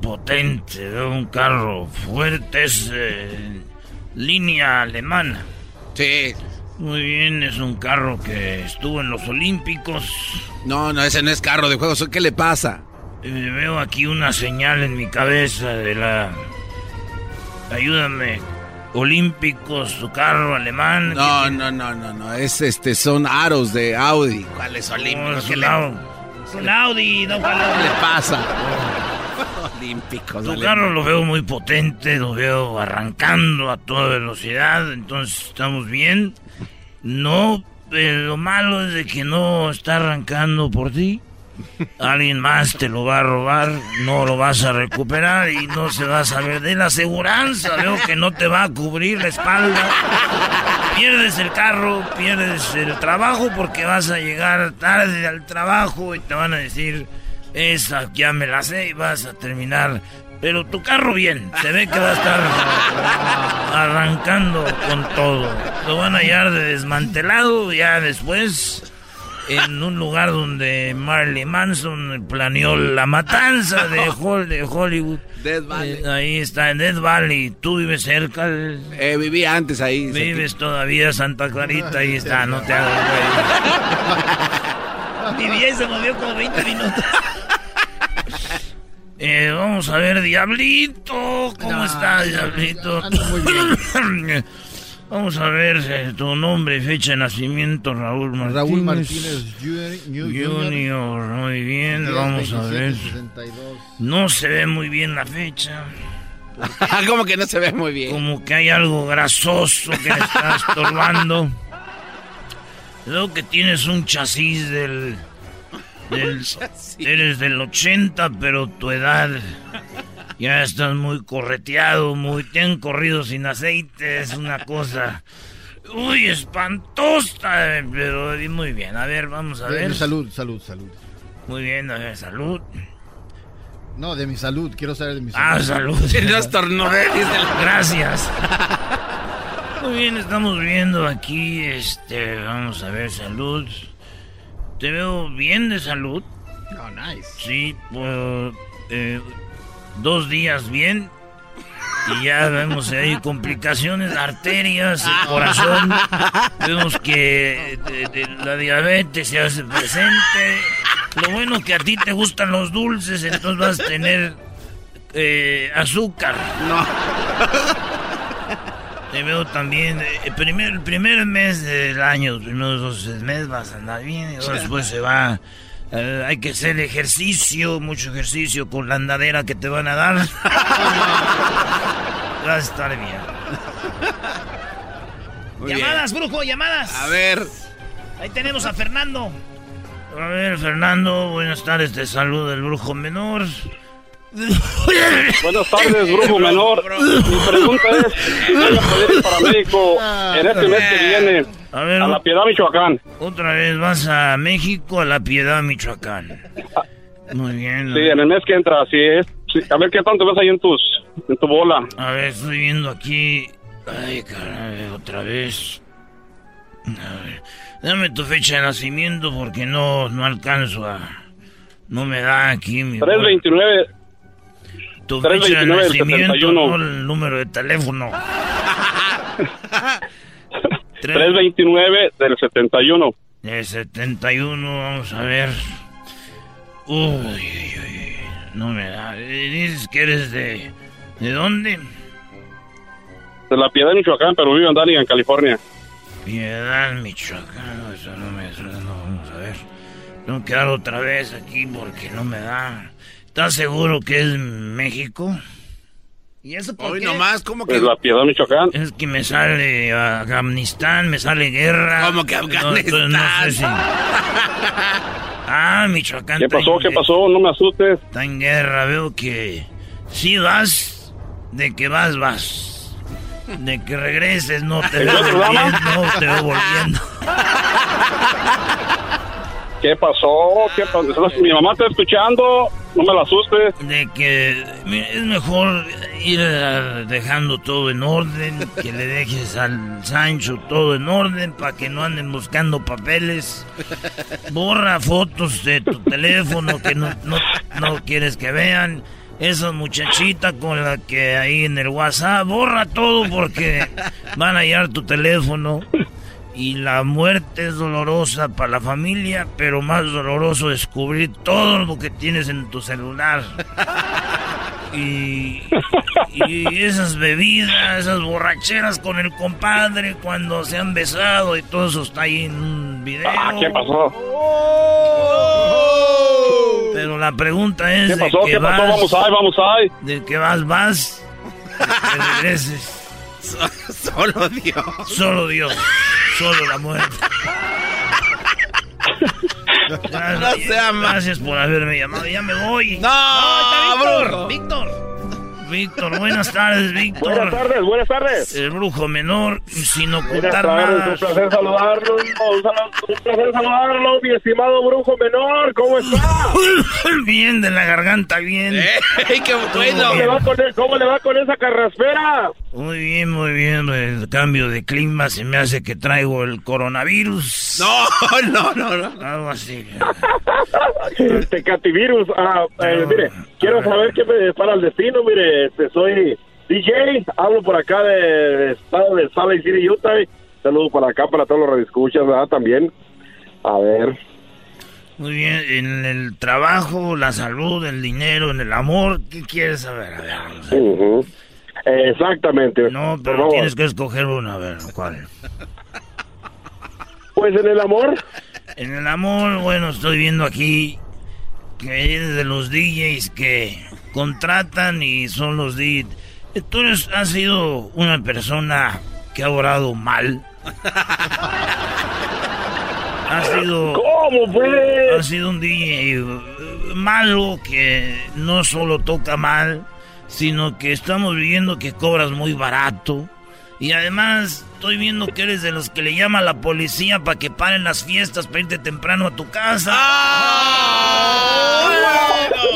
potente, veo un carro fuerte, es eh, línea alemana. Sí. Muy bien, es un carro que estuvo en los Olímpicos. No, no, ese no es carro de juegos. ¿Qué le pasa? Eh, veo aquí una señal en mi cabeza de la... Ayúdame. Olímpicos, su carro alemán. No, no, no, no, no. Es este, son aros de Audi. ¿Cuáles olímpicos? ¿Qué le... Son Audi, no ¿Qué le pasa? olímpicos. Tu carro lo veo muy potente, lo veo arrancando a toda velocidad, entonces estamos bien. No, pero lo malo es de que no está arrancando por ti. Alguien más te lo va a robar, no lo vas a recuperar y no se va a saber de la aseguranza. Veo que no te va a cubrir la espalda. Pierdes el carro, pierdes el trabajo porque vas a llegar tarde al trabajo y te van a decir, esa ya me la sé y vas a terminar. Pero tu carro bien, se ve que va a estar arrancando con todo. Lo van a hallar de desmantelado ya después en un lugar donde Marley Manson planeó la matanza de, Hollywood. Death Valley. Eh, ahí está, en Death Valley. ¿Tú vives cerca? Eh, vivía antes ahí. Vives todavía Santa Clarita, ahí está, no te hagas güey. Vivía y se movió como 20 minutos. Eh, vamos a ver, Diablito. ¿Cómo está, Diablito? Muy bien. Vamos a ver eh, tu nombre y fecha de nacimiento, Raúl Martínez. Raúl Martínez Junior. Junior, muy bien, vamos a ver. 62. No se ve muy bien la fecha. ¿Cómo que no se ve muy bien? Como que hay algo grasoso que le está estorbando. Veo que tienes un chasis del... del eres del 80, pero tu edad... Ya estás muy correteado, muy... Te han corrido sin aceite, es una cosa... Uy, espantosa, pero muy bien. A ver, vamos a De- ver. de salud, salud, salud. Muy bien, a ver, salud. No, de mi salud, quiero saber de mi salud. Ah, salud. El- Gracias. Muy bien, estamos viendo aquí, este, vamos a ver, salud. Te veo bien de salud. Oh, nice. Sí, pues, eh, dos días bien. Y ya vemos hay complicaciones, arterias, el corazón. Vemos que de- de la diabetes se hace presente. Lo bueno que a ti te gustan los dulces, entonces vas a tener eh, azúcar. No. Te veo también, eh, el primer, el primer mes del año, los primeros dos meses vas a andar bien, y después se va. Eh, hay que hacer ejercicio, mucho ejercicio con la andadera que te van a dar. Vas a estar bien. Muy llamadas, brujo, llamadas. A ver. Ahí tenemos a Fernando. A ver, Fernando, buenas tardes, te saluda el brujo menor. Buenas tardes, Brujo Menor. Mi pregunta es, ir para México en este mes que viene A ver, a La Piedad, Michoacán. otra vez vas a México, a La Piedad, Michoacán. Muy bien. Sí, en el mes que entra, así es. Sí, a ver qué tanto ves ahí en tus en tu bola. A ver, estoy viendo aquí. Ay, caray, otra vez. A ver, dame tu fecha de nacimiento porque no, no alcanzo a. No me da aquí mi. 329 Tu fecha de 329 del nacimiento, 71. no el número de teléfono. 329 del 71. De 71, vamos a ver. Uy, uy, uy, no me da. Dices que eres de. ¿De dónde? De La Piedad, Michoacán, pero vivo en Darien, California. Piedad, Michoacán. Eso no me suena. No, vamos a ver. Tengo que dar otra vez aquí porque no me da. ¿Estás seguro que es México? ¿Y eso por Hoy qué? nomás, ¿cómo que? Pues la Piedad, Michoacán. Es que me sale Afganistán, me sale guerra. ¿Cómo que Afganistán? no sé si- Ah, Michoacán. ¿Qué pasó? ¿Qué pasó? No me asustes. Está en guerra, veo que si vas, de que vas, vas. De que regreses, no te ¿El veo volviendo, no te veo volviendo. ¿Qué pasó? ¿Qué pasó? Mi mamá está escuchando. No me la asustes. De que es mejor ir ah, dejando todo en orden, que le dejes al Sancho todo en orden para que no anden buscando papeles. Borra fotos de tu teléfono que no, no, no quieres que vean. Esa muchachita con la que ahí en el WhatsApp, borra todo porque van a hallar tu teléfono. Y la muerte es dolorosa para la familia, pero más doloroso descubrir todo lo que tienes en tu celular. Y, y esas bebidas, esas borracheras con el compadre cuando se han besado y todo eso está ahí en un video. Ah, ¿Qué pasó? Pero la pregunta es ¿Qué de pasó? que ¿Qué pasó? vas, Vamos ahí, vamos ahí. de que vas, vas, de que regreses. Solo Dios. Solo Dios, solo la muerte. Gracias, No gracias por haberme llamado. Ya me voy. No, está Víctor. Víctor. Víctor, buenas tardes, Víctor. Buenas tardes, buenas tardes. El brujo menor, sin Buenas ocultar tardes, nada. un placer saludarlo. Un, placer saludarlo, mi estimado brujo menor. ¿Cómo está? Bien, de la garganta, bien. ¡Ey, qué Todo bueno! ¿Cómo le, va con, el- ¿Cómo le va con esa carraspera? Muy bien, muy bien. El cambio de clima se me hace que traigo el coronavirus. No, no, no, no. Algo así. Este cativirus. Ah, eh, mire, quiero saber qué me depara el destino. Mire, este, soy DJ. Hablo por acá de, de estado de Salt Lake City, Utah. Saludo para acá para todos los radioescuchas, ¿verdad? También. A ver. Muy bien, en el trabajo, la salud, el dinero, en el amor, ¿qué quieres saber? A ver, vamos a ver. Ujú. Exactamente. No, pero tienes que escoger una, a ver, ¿cuál? Pues en el amor. En el amor, bueno, estoy viendo aquí que de los DJs que contratan y son los DJs. Tú has sido una persona que ha orado mal. Has sido... ¿Cómo pues? Ha sido un DJ eh, malo que no solo toca mal, sino que estamos viendo que cobras muy barato. Y además estoy viendo que eres de los que le llama a la policía para que paren las fiestas para irte temprano a tu casa.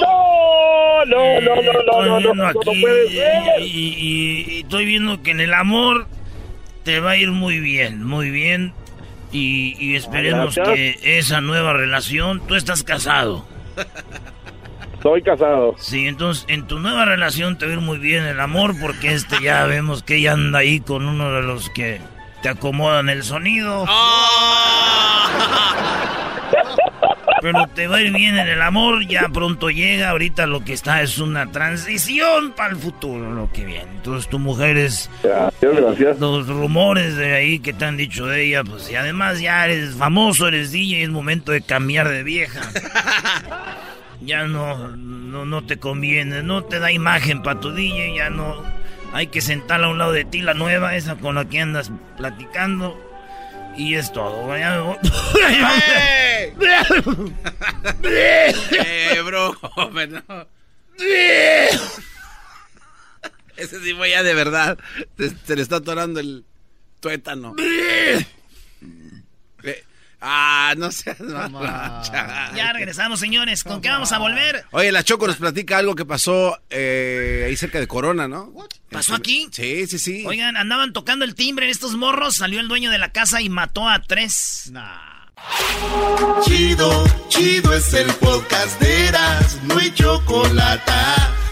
No, no, no, no, no, Estoy no, no, no, no aquí puede ser. y, y- y estoy viendo que en el amor te va a ir muy bien, muy bien. Y, y esperemos Gracias. que esa nueva relación, tú estás casado. Estoy casado. Sí, entonces en tu nueva relación te va a ir muy bien el amor porque este ya vemos que ella anda ahí con uno de los que te acomodan el sonido. Pero te va a ir bien en el amor, ya pronto llega, ahorita lo que está es una transición para el futuro, lo que viene. Entonces tu mujer es... Gracias, gracias. Los rumores de ahí que te han dicho de ella, pues y además ya eres famoso, eres DJ, es momento de cambiar de vieja. Ya no, no, no te conviene, no te da imagen para tu DJ, ya no. Hay que sentarla a un lado de ti, la nueva, esa con la que andas platicando. Y es todo. Voy. ¡Eh, brujo! menor. Ese sí fue ya de verdad. Se, se le está atorando el tuétano. Ah, no seas. Ya regresamos, señores. ¿Con qué vamos a volver? Oye, la Choco nos platica algo que pasó eh, ahí cerca de Corona, ¿no? ¿Pasó aquí? Sí, sí, sí. Oigan, andaban tocando el timbre en estos morros. Salió el dueño de la casa y mató a tres. Chido, chido es el podcast de Eras, no hay chocolate.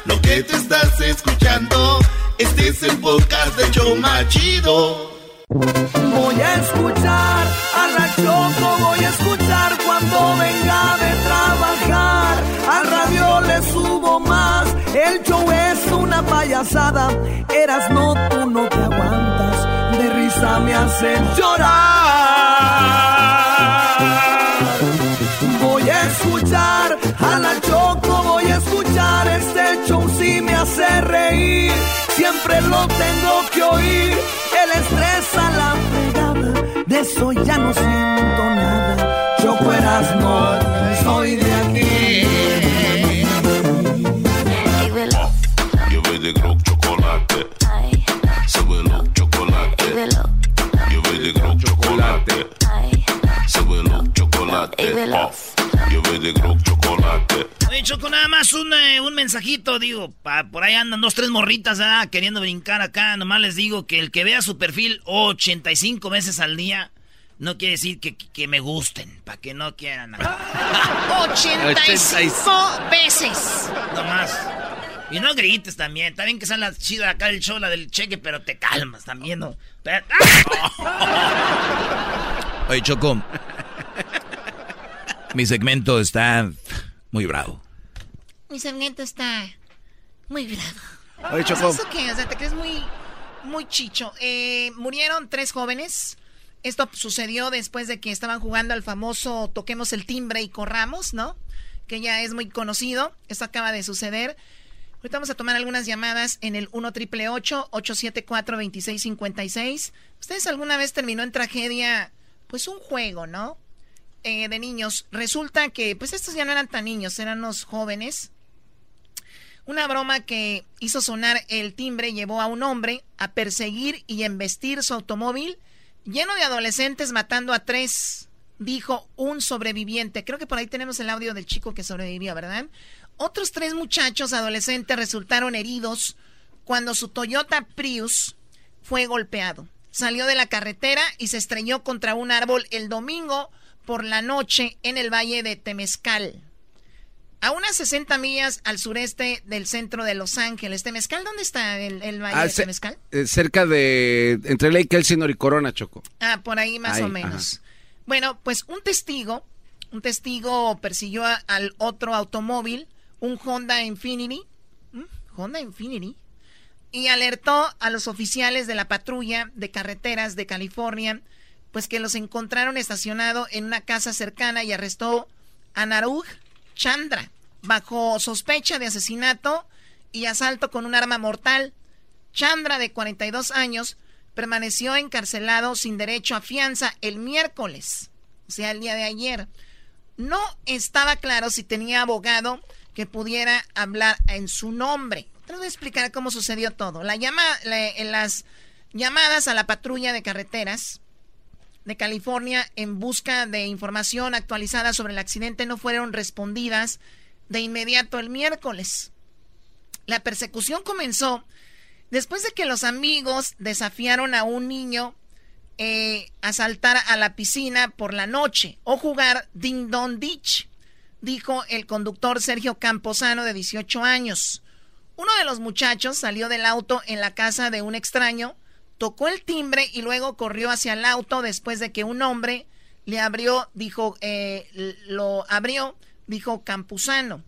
Lo que te estás escuchando, este es el podcast de Choma Chido. Voy a escuchar a la Choco, voy a escuchar cuando venga de trabajar. Al radio le subo más, el show es una payasada. Eras no, tú no te aguantas, de risa me hacen llorar. Voy a escuchar a la Choco, voy a escuchar este show si me hace reír. siempre lo tengo que oír. El estrés eso ya no siento nada. Choco Erasmo, soy de aquí. Yo voy de Grok chocolate. Súbelo chocolate. Yo voy de Grok chocolate. Súbelo chocolate. Off. Yo voy de Grok chocolate. Oye, Choco, nada más un, eh, un mensajito, digo, pa- por ahí andan dos, tres morritas ¿verdad? queriendo brincar acá. Nomás les digo que el que vea su perfil 85 veces al día, no quiere decir que, que me gusten, para que no quieran. acá. 85 veces. Nomás. Y no grites también. Está bien que sea la chida acá el show, la del cheque, pero te calmas también, ¿no? Pero- Oye, Choco. Mi segmento está muy bravo. Mi segmento está muy bravo. Oye, Choco. ¿Eso qué? O sea, te crees muy, muy chicho. Eh, murieron tres jóvenes. Esto sucedió después de que estaban jugando al famoso Toquemos el timbre y corramos, ¿no? Que ya es muy conocido. Esto acaba de suceder. Ahorita vamos a tomar algunas llamadas en el 1 triple 874 2656 ¿Ustedes alguna vez terminó en tragedia, pues un juego, ¿no? Eh, de niños. Resulta que, pues estos ya no eran tan niños, eran unos jóvenes. Una broma que hizo sonar el timbre llevó a un hombre a perseguir y embestir su automóvil lleno de adolescentes matando a tres, dijo un sobreviviente. Creo que por ahí tenemos el audio del chico que sobrevivió, ¿verdad? Otros tres muchachos adolescentes resultaron heridos cuando su Toyota Prius fue golpeado. Salió de la carretera y se estrelló contra un árbol el domingo por la noche en el valle de Temezcal. A unas 60 millas al sureste del centro de Los Ángeles. ¿Temezcal? ¿Dónde está el, el valle Ah, de Temezcal? eh, cerca de. Entre Lake Elsinore y Corona, Choco. Ah, por ahí más Ahí, o menos. Bueno, pues un testigo, un testigo persiguió a- al otro automóvil, un Honda Infinity, ¿Mm? Honda Infinity, y alertó a los oficiales de la patrulla de carreteras de California, pues que los encontraron estacionado en una casa cercana y arrestó a Naruj Chandra bajo sospecha de asesinato y asalto con un arma mortal. Chandra, de 42 años, permaneció encarcelado sin derecho a fianza el miércoles, o sea, el día de ayer. No estaba claro si tenía abogado que pudiera hablar en su nombre. Te voy a explicar cómo sucedió todo. La las llamadas a la patrulla de carreteras de California en busca de información actualizada sobre el accidente no fueron respondidas de inmediato el miércoles. La persecución comenzó después de que los amigos desafiaron a un niño eh, a saltar a la piscina por la noche o jugar Ding Dong Ditch, dijo el conductor Sergio Camposano de 18 años. Uno de los muchachos salió del auto en la casa de un extraño, tocó el timbre y luego corrió hacia el auto después de que un hombre le abrió, dijo, eh, lo abrió, dijo Campuzano.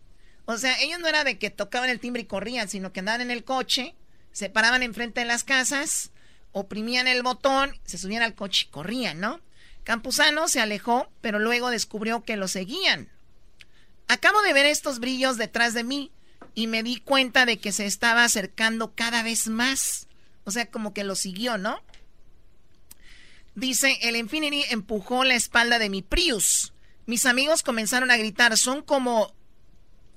O sea, ellos no era de que tocaban el timbre y corrían, sino que andaban en el coche, se paraban enfrente de las casas, oprimían el botón, se subían al coche y corrían, ¿no? Campuzano se alejó, pero luego descubrió que lo seguían. Acabo de ver estos brillos detrás de mí y me di cuenta de que se estaba acercando cada vez más. O sea, como que lo siguió, ¿no? Dice, el Infinity empujó la espalda de mi Prius. Mis amigos comenzaron a gritar, son como...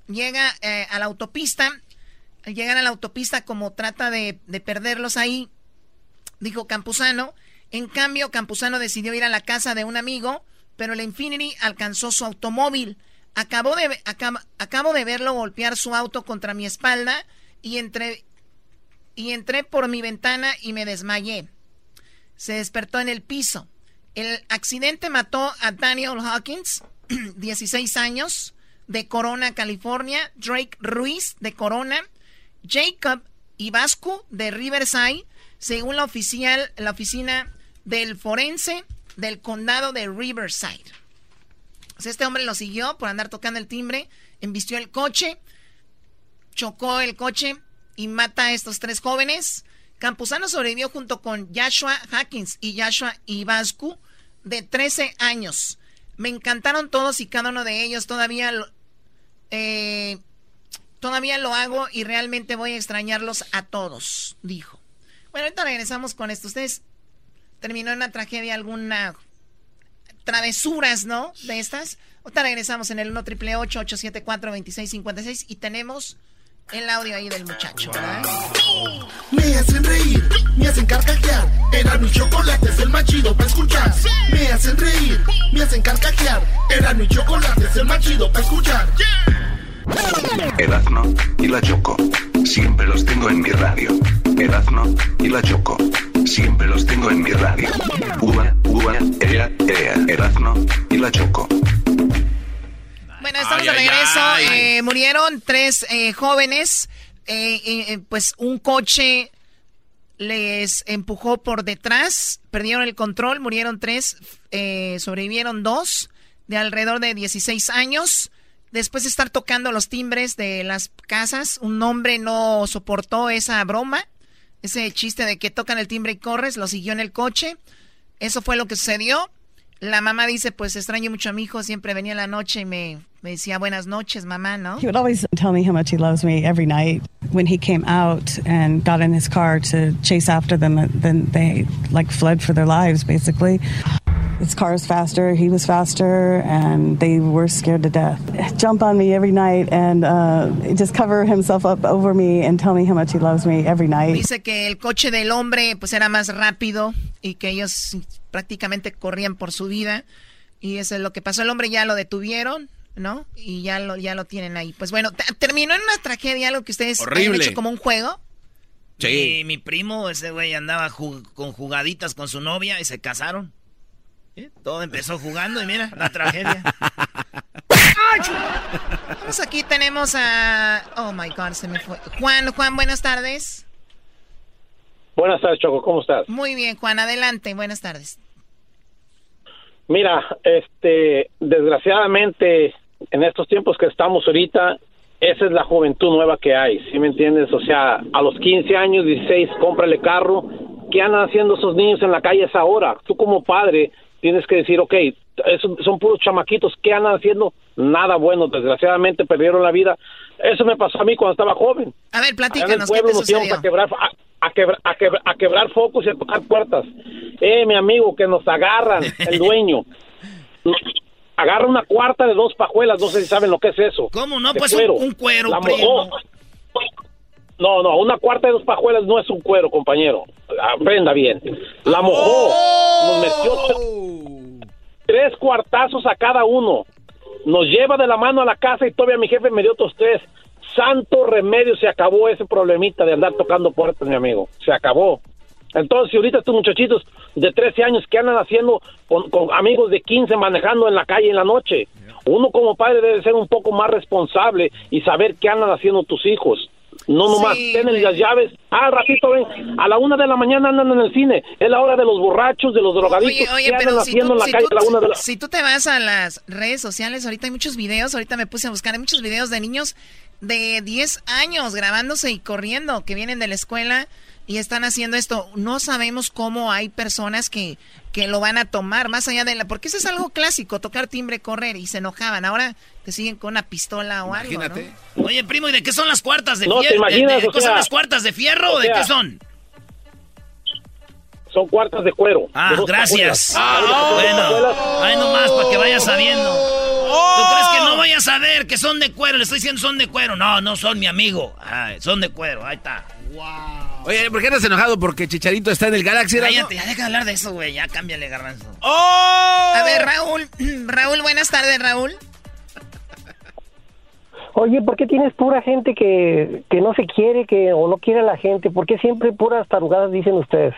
Llega eh, a la autopista, llegan a la autopista como trata de, de perderlos ahí, dijo Campuzano. En cambio, Campuzano decidió ir a la casa de un amigo, pero el Infinity alcanzó su automóvil. Acabo de, acabo de verlo golpear su auto contra mi espalda y entré, y entré por mi ventana y me desmayé. Se despertó en el piso. El accidente mató a Daniel Hawkins, 16 años, de Corona, California, Drake Ruiz, de Corona, Jacob Ibascu, de Riverside, según la, oficial, la oficina del forense del condado de Riverside. Sea, este hombre lo siguió por andar tocando el timbre, embistió el coche, chocó el coche y mata a estos tres jóvenes. Campuzano sobrevivió junto con Joshua Hawkins y Joshua Ibascu, de 13 años. Me encantaron todos y cada uno de ellos. Todavía lo- eh, Todavía lo hago y realmente voy a extrañarlos a todos, dijo. Bueno, ahorita regresamos con esto. ¿Ustedes terminó en una tragedia alguna travesuras, ¿no? De estas. Ahorita regresamos en el 1 triple 874 2656 y tenemos el audio ahí del muchacho, ¿verdad? Me hacen reír, me hacen carcajear. Era mi chocolate, es el más chido para escuchar. Me hacen reír, me hacen carcajear. Era mi chocolate, es el más chido para escuchar. Erazno y la Choco. Siempre los tengo en mi radio. Erazno y la Choco. Siempre los tengo en mi radio. Uva, uva, ea, ea. Erazno y la Choco. Bueno, estamos Ay, de regreso. ay. Eh, murieron tres eh, jóvenes. Eh, eh, pues un coche les empujó por detrás, perdieron el control, murieron tres, eh, sobrevivieron dos de alrededor de 16 años. Después de estar tocando los timbres de las casas, un hombre no soportó esa broma, ese chiste de que tocan el timbre y corres, lo siguió en el coche. Eso fue lo que sucedió. La mamá dice, pues extraño mucho a mi hijo, siempre venía en la noche y me, me decía buenas noches, mamá, ¿no? He would always tell me how much he loves me every night. When he came out and got in his car to chase after them, then they like fled for their lives, basically. His car was faster, he was faster, and they were scared to death. Jump on me every night and uh, just cover himself up over me and tell me how much he loves me every night. Dice que el coche del hombre pues era más rápido y que ellos prácticamente corrían por su vida y eso es lo que pasó. El hombre ya lo detuvieron, ¿no? Y ya lo ya lo tienen ahí. Pues bueno, te- terminó en una tragedia, algo que ustedes han Horrible. hecho como un juego. Sí. mi primo, ese güey andaba ju- con jugaditas con su novia y se casaron. ¿Eh? Todo empezó jugando y mira, la tragedia. Pues aquí tenemos a Oh my god, se me fue. Juan, Juan, buenas tardes. Buenas tardes, Choco, ¿cómo estás? Muy bien, Juan, adelante. Buenas tardes. Mira, este, desgraciadamente, en estos tiempos que estamos ahorita, esa es la juventud nueva que hay, ¿sí me entiendes? O sea, a los 15 años, 16, cómprale carro. ¿Qué andan haciendo esos niños en la calle a esa hora? Tú como padre tienes que decir, ok, esos son puros chamaquitos, ¿qué andan haciendo? Nada bueno, desgraciadamente perdieron la vida. Eso me pasó a mí cuando estaba joven. A ver, Allá en el platícanos, ¿qué pueblo te sucedió? a quebrar, a, a quebrar, a, quebrar, a quebrar focos y a tocar puertas. Eh, mi amigo, que nos agarran, el dueño. Agarra una cuarta de dos pajuelas, no sé si saben lo que es eso. ¿Cómo no? De Pues un- un cuero, La primo. No, no, una cuarta de dos pajuelas no es un cuero, compañero. Aprenda bien. La mojó. Nos metió t- tres cuartazos a cada uno. Nos lleva de la mano a la casa y todavía mi jefe me dio otros tres. Santo remedio, se acabó ese problemita de andar tocando puertas, mi amigo. Se acabó. Entonces, si ahorita estos muchachitos de 13 años que andan haciendo con, con amigos de 15 manejando en la calle en la noche, uno como padre debe ser un poco más responsable y saber qué andan haciendo tus hijos. No nomás, Sí, tienen las llaves. Ah, ratito ven, a la una de la mañana andan en el cine. Es la hora de los borrachos, de los drogaditos. Oye, oye, ¿Qué andan pero si haciendo tú, en la si calle tú- a la una de la si tú te vas a las redes sociales, ahorita hay muchos videos, ahorita me puse a buscar, hay muchos videos de niños de 10 años grabándose y corriendo, que vienen de la escuela y están haciendo esto. No sabemos cómo hay personas que, que lo van a tomar, más allá de la... Porque eso es algo clásico, tocar timbre, correr, y se enojaban. Ahora te siguen con una pistola o algo, ¿no? Oye, primo, ¿y de qué son las cuartas de No, fierro? ¿te imaginas? ¿De, O qué son las cuartas de fierro o, o de qué son? Son cuartas de cuero. Ah, de gracias. Ah, bueno, ahí nomás para que vaya sabiendo. ¿Tú crees que no Oh. voy a saber que son de cuero? Le estoy diciendo son de cuero. No, no son mi amigo. Ay, son de cuero, ahí está. Oye, ¿por qué andas enojado? Porque Chicharito está en el Galaxy. Cállate, ya deja de hablar de eso, güey. Ya cámbiale, garbanzo. A ver, Raúl, Raúl, buenas tardes, Raúl. Oye, ¿por qué tienes pura gente que, que no se quiere que o no quiere a la gente? ¿Por qué siempre puras tarugadas dicen ustedes?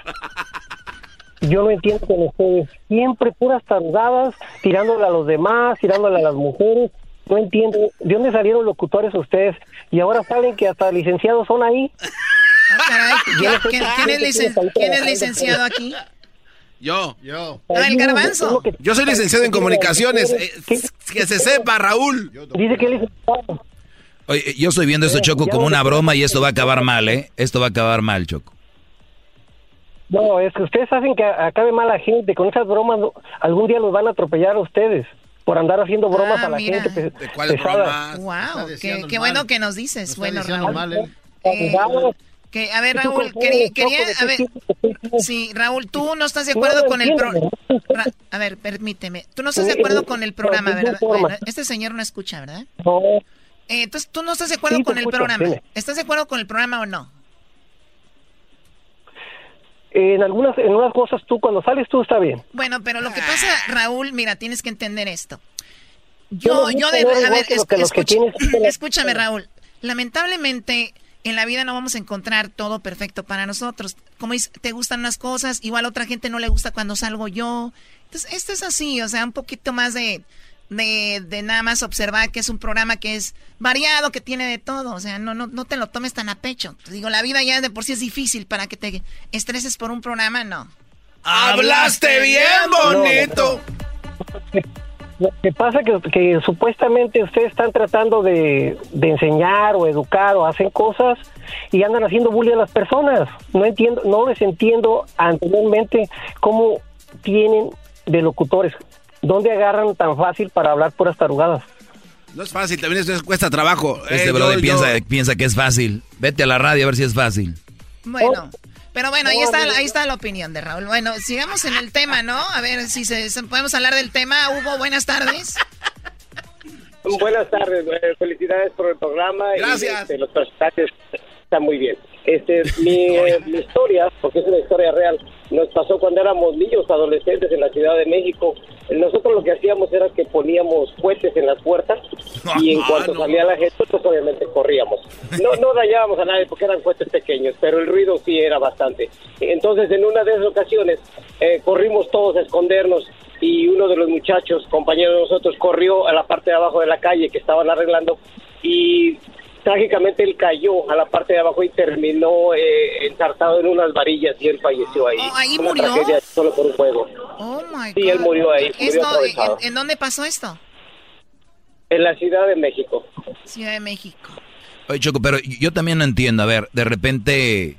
Yo no entiendo con ustedes. Siempre puras tarugadas, tirándole a los demás, tirándole a las mujeres. No entiendo. ¿De dónde salieron locutores ustedes? Y ahora saben que hasta licenciados son ahí. Ah, caray, ¿quién, es, licen- quién licenciado aquí? Yo. Yo. Ah, el garbanzo. Yo soy licenciado en comunicaciones. eh, que se sepa, Raúl. Dice que es Oye, yo estoy viendo esto, Choco, como una broma y esto va a acabar mal, ¿eh? Esto va a acabar mal, Choco. No, es que ustedes hacen que acabe mal la gente. Con esas bromas algún día los van a atropellar a ustedes. por andar haciendo bromas Ah, a la mira. gente ¿De cuáles pesada. bromas? Wow, qué, qué bueno que nos dices. Bueno, Raúl. mal. Eh, Vamos. Que, a ver, ¿Y tú Raúl, quería, a ¿de ver, sí, Raúl, tú no estás de acuerdo con el programa. A ver, permíteme. Tú no estás de acuerdo con el programa, ¿verdad? Bueno, este señor no escucha, ¿verdad? No, Eh, entonces, ¿tú no estás de acuerdo Sí, con el escucho, programa? dime. ¿Estás de acuerdo con el programa o no? en algunas, en unas cosas tú, cuando sales tú está bien. Bueno, pero lo que pasa, Raúl, mira, tienes que entender esto. Yo Yo, no yo de, a ver, es- escucha- escúchame, Raúl. Lamentablemente, en la vida no vamos a encontrar todo perfecto para nosotros. Como dices, te gustan unas cosas, igual a otra gente no le gusta cuando salgo yo. Entonces, esto es así, o sea, un poquito más de, de, de nada más observar que es un programa que es variado, que tiene de todo. O sea, no, no, no te lo tomes tan a pecho. Te digo, la vida ya de por sí es difícil para que te estreses por un programa, no. ¡Hablaste bien bonito! Lo que pasa que, que supuestamente ustedes están tratando de, de enseñar o educar o hacen cosas y andan haciendo bullying a las personas. No entiendo, no les entiendo anteriormente cómo tienen de locutores. ¿Dónde agarran tan fácil para hablar puras tarugadas? No es fácil, también esto cuesta trabajo. Este Eh, brother yo- piensa, yo- piensa que es fácil. Vete a la radio a ver si es fácil. Bueno, Oh. Pero bueno, ahí está, ahí está la opinión de Raúl. Bueno, sigamos en el tema, ¿no? A ver si se, podemos hablar del tema. Hugo, buenas tardes. Buenas tardes, felicidades por el programa. Gracias. Y, este, los personajes están muy bien. Este, mi, eh, mi historia, porque es una historia real, nos pasó cuando éramos niños, adolescentes en la Ciudad de México. Nosotros lo que hacíamos era que poníamos cohetes en las puertas y en Ah, cuanto no. salía la gente, pues obviamente corríamos. No, no dañábamos a nadie porque eran cohetes pequeños, pero el ruido sí era bastante. Entonces, en una de esas ocasiones, eh, corrimos todos a escondernos y uno de los muchachos, compañeros de nosotros, corrió a la parte de abajo de la calle que estaban arreglando y trágicamente él cayó a la parte de abajo y terminó eh, ensartado en unas varillas y él falleció ahí. Oh, ¿ahí Una murió? solo por un juego. Oh my Sí, él God. murió ahí, murió Esto, atravesado. ¿en, en dónde pasó esto? En la Ciudad de México. Ciudad de México. Oye, Choco, pero yo también no entiendo. A ver, de repente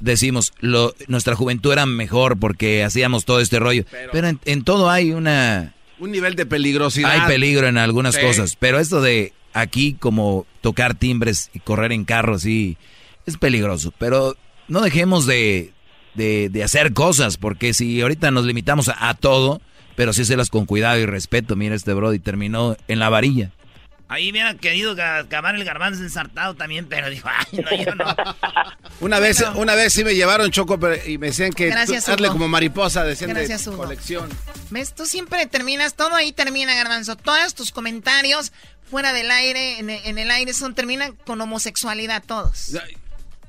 decimos, lo, nuestra juventud era mejor porque hacíamos todo este rollo. Pero, en, en todo hay una... Un nivel de peligrosidad. Hay peligro en algunas Sí. cosas. Pero esto de aquí como tocar timbres y correr en carros, sí, es peligroso. Pero no dejemos de, de, de hacer cosas porque si ahorita nos limitamos a, a todo, pero sí hacerlas con cuidado y respeto. Mira este Brody terminó en la varilla. Ahí hubiera querido acabar el garbanzo ensartado también, pero dijo, ay, no, yo no. Una vez, una vez sí me llevaron choco pero- y me decían que Gracias, tú- hazle Hugo. como mariposa, decían Gracias, de Hugo. colección. ¿Ves? Tú siempre terminas, todo ahí termina, Garbanzo. Todos tus comentarios fuera del aire, en, en el aire, son terminan con homosexualidad todos.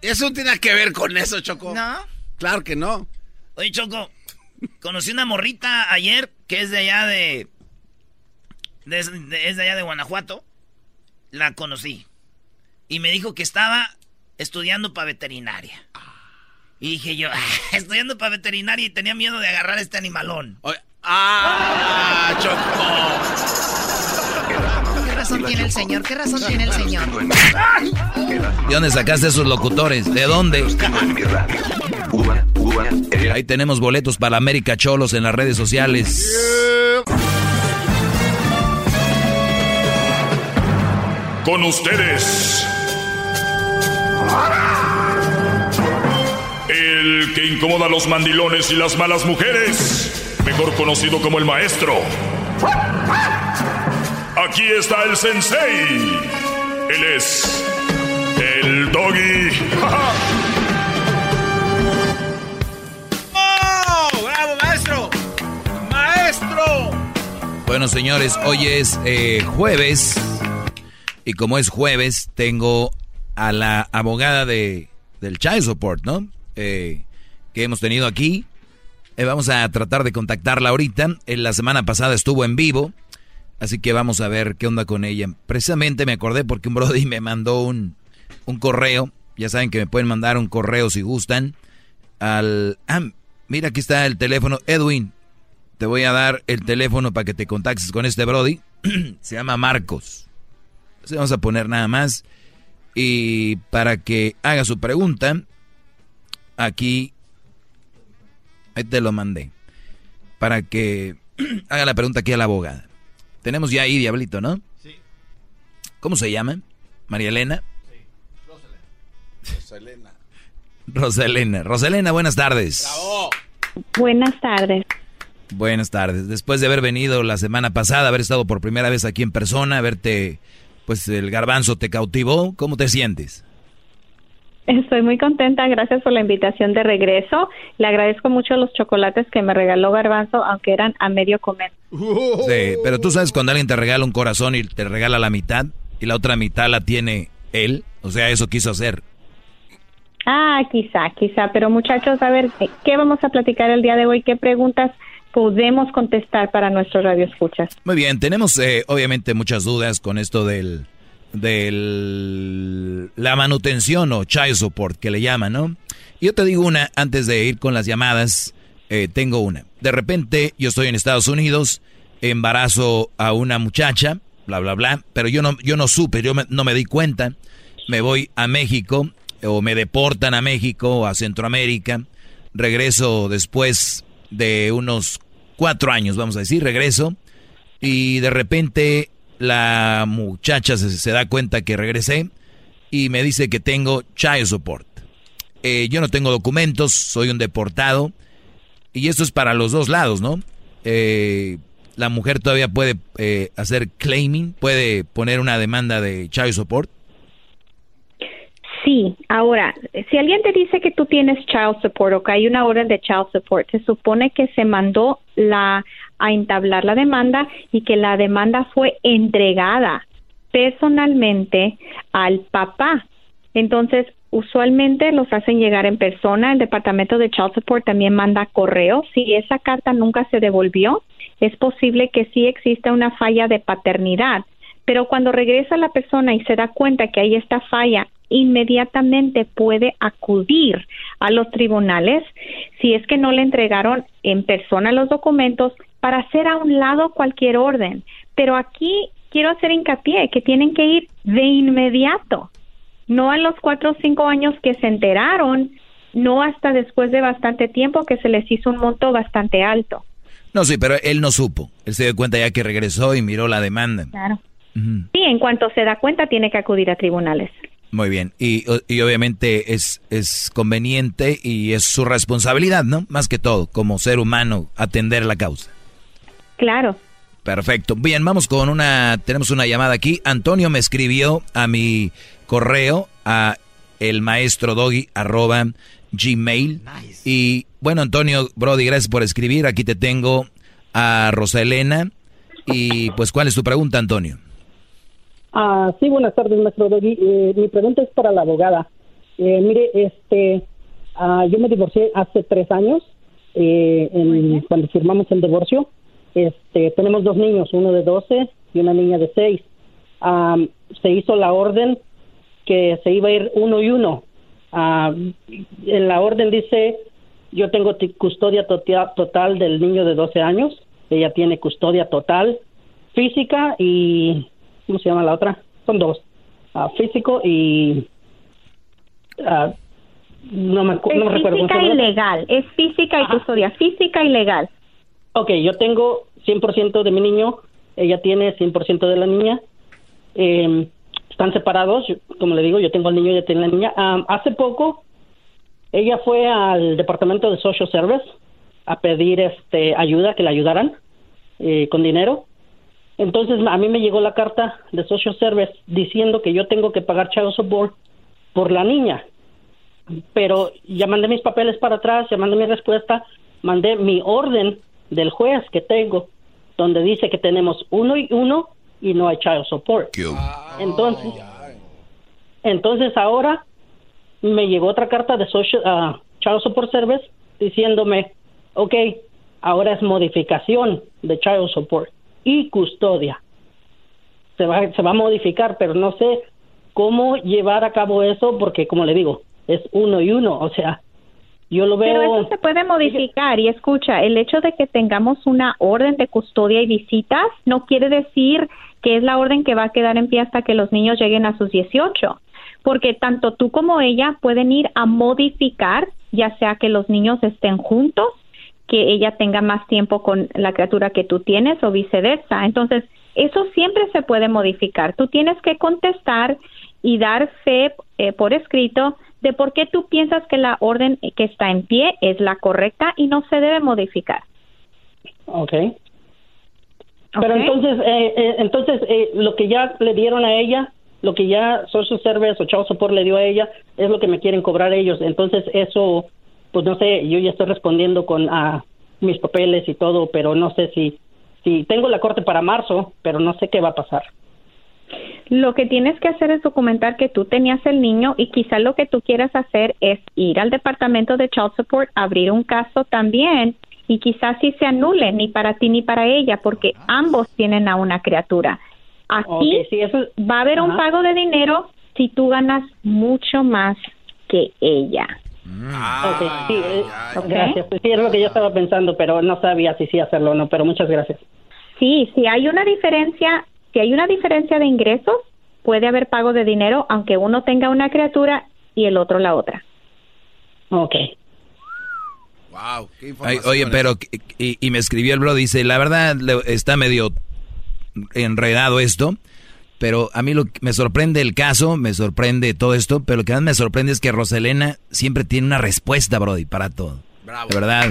Eso no tiene que ver con eso, Choco. ¿No? Claro que no. Oye, Choco, conocí una morrita ayer que es de allá de, de- de- es de allá de Guanajuato. La conocí. Y me dijo que estaba estudiando para veterinaria. Y dije yo, "Ah, estudiando para veterinaria y tenía miedo de agarrar este animalón. ¡Ah, ¿Qué razón tiene el señor? ¿Qué razón tiene el señor? ¿De dónde sacaste esos locutores? ¿De dónde? Ahí tenemos boletos para América Cholos en las redes sociales. Con ustedes. El que incomoda a los mandilones y las malas mujeres. Mejor conocido como el maestro. Aquí está el sensei. Él es. El doggy. ¡Oh! ¡Bravo, maestro! ¡Maestro! Bueno, señores, hoy es eh, jueves. Y como es jueves, tengo a la abogada de, del Child Support, ¿no? Eh, que hemos tenido aquí. Eh, vamos a tratar de contactarla ahorita. En la semana pasada estuvo en vivo. Así que vamos a ver qué onda con ella. Precisamente me acordé porque un Brody me mandó un, un correo. Ya saben que me pueden mandar un correo si gustan. Al. Ah, mira, aquí está el teléfono. Edwin, te voy a dar el teléfono para que te contactes con este Brody. Se llama Marcos. Vamos a poner nada más. Y para que haga su pregunta, aquí. Ahí te lo mandé. Para que haga la pregunta aquí a la abogada. Tenemos ya ahí Diablito, ¿no? Sí. ¿Cómo se llama? ¿María Elena? Sí. Roselena. Roselena. Roselena, buenas tardes. Bravo. Buenas tardes. Buenas tardes. Después de haber venido la semana pasada, haber estado por primera vez aquí en persona, verte, pues el garbanzo te cautivó, ¿cómo te sientes? Estoy muy contenta, gracias por la invitación de regreso. Le agradezco mucho los chocolates que me regaló Garbanzo, aunque eran a medio comer. Sí, pero tú sabes cuando alguien te regala un corazón y te regala la mitad y la otra mitad la tiene él, o sea, eso quiso hacer. Ah, quizá, quizá, pero muchachos, a ver, ¿qué vamos a platicar el día de hoy? ¿Qué preguntas podemos contestar para nuestros radioescuchas? Muy bien, tenemos eh, obviamente muchas dudas con esto del de la manutención o child support que le llaman, ¿no? Yo te digo una, antes de ir con las llamadas, eh, tengo una. De repente yo estoy en Estados Unidos, embarazo a una muchacha, bla, bla, bla, pero yo no, yo no supe, yo no me di cuenta, me voy a México o me deportan a México o a Centroamérica, regreso después de unos cuatro años, vamos a decir, regreso y de repente la muchacha se, da cuenta que regresé y me dice que tengo child support. Eh, yo no tengo documentos, soy un deportado y esto es para los dos lados, ¿no? Eh, la mujer todavía puede eh, hacer claiming, puede poner una demanda de child support. Sí, ahora, si alguien te dice que tú tienes child support o que hay una orden de child support, se supone que se mandó la a entablar la demanda y que la demanda fue entregada personalmente al papá. Entonces, usualmente los hacen llegar en persona. El Departamento de Child Support también manda correo. Si esa carta nunca se devolvió, es posible que sí exista una falla de paternidad. Pero cuando regresa la persona y se da cuenta que hay esta falla inmediatamente puede acudir a los tribunales si es que no le entregaron en persona los documentos para hacer a un lado cualquier orden. Pero aquí quiero hacer hincapié que tienen que ir de inmediato, no a los cuatro o cinco años que se enteraron, no hasta después de bastante tiempo que se les hizo un monto bastante alto. No, sí, pero él no supo. Él se dio cuenta ya que regresó y miró la demanda. Claro. Sí, en cuanto se da cuenta tiene que acudir a tribunales. Muy bien, y, y, obviamente es, es conveniente y es su responsabilidad, ¿no? Más que todo, como ser humano, atender la causa. Claro. Perfecto. Bien, vamos con una, tenemos una llamada aquí. Antonio me escribió a mi correo, a el maestro doggy arroba gmail. Y bueno, Antonio, Brody, gracias por escribir. Aquí te tengo a Rosa Elena. Y pues, ¿cuál es tu pregunta, Antonio? Ah, sí, buenas tardes, maestro Doggy. Eh, mi pregunta es para la abogada. Eh, mire, este, ah, yo me divorcié hace tres años, eh, cuando firmamos el divorcio. Este, tenemos dos niños, uno de 12 y una niña de 6. se hizo la orden que se iba a ir uno y uno. en la orden dice, yo tengo custodia total del niño de 12 años, ella tiene custodia total física y ¿cómo se llama la otra? Son dos, uh, físico y uh, no me, no recuerdo. Física y legal, es física y custodia, física y legal. Ok, yo tengo 100% de mi niño, ella tiene 100% de la niña. Eh, están separados, como le digo, yo tengo al niño, ella tiene la niña. Um, hace poco, ella fue al departamento de social service a pedir este ayuda, que la ayudaran eh, con dinero. Entonces a mí me llegó la carta de Social Service diciendo que yo tengo que pagar child support por la niña. Pero ya mandé mis papeles para atrás, ya mandé mi respuesta, mandé mi orden del juez que tengo, donde dice que tenemos uno y uno y no hay child support. Entonces, entonces ahora me llegó otra carta de Social uh, Child Support Service diciéndome, ok, ahora es modificación de child support y custodia. Se va, se va a modificar, pero no sé cómo llevar a cabo eso porque, como le digo, es uno y uno, o sea, yo lo veo... Pero eso se puede modificar y escucha, el hecho de que tengamos una orden de custodia y visitas no quiere decir que es la orden que va a quedar en pie hasta que los niños lleguen a sus 18, porque tanto tú como ella pueden ir a modificar, ya sea que los niños estén juntos que ella tenga más tiempo con la criatura que tú tienes o viceversa. Entonces, eso siempre se puede modificar. Tú tienes que contestar y dar fe eh, por escrito de por qué tú piensas que la orden que está en pie es la correcta y no se debe modificar. Ok. Pero entonces, eh, eh, entonces eh, lo que ya le dieron a ella, lo que ya Social Service o Child Support le dio a ella, es lo que me quieren cobrar ellos. Entonces eso, pues no sé, yo ya estoy respondiendo con a mis papeles y todo, pero no sé si, si tengo la corte para marzo, pero no sé qué va a pasar. Lo que tienes que hacer es documentar que tú tenías el niño y quizá lo que tú quieras hacer es ir al departamento de Child Support, abrir un caso también y quizás sí se anule ni para ti ni para ella porque ambos tienen a una criatura. Aquí va a haber un pago de dinero si tú ganas mucho más que ella. Ok, sí, eh, gracias. Sí, es lo que yo estaba pensando, pero no sabía si sí hacerlo o no, pero muchas gracias. Sí, si hay una diferencia, si hay una diferencia de ingresos, puede haber pago de dinero aunque uno tenga una criatura y el otro la otra. Ok. Wow, qué Ay, oye, pero, y, y me escribió el bro, dice, la verdad está medio enredado esto, pero a mí lo que me sorprende el caso, me sorprende todo esto, pero lo que más me sorprende es que Roselena siempre tiene una respuesta, Brody, para todo. De verdad.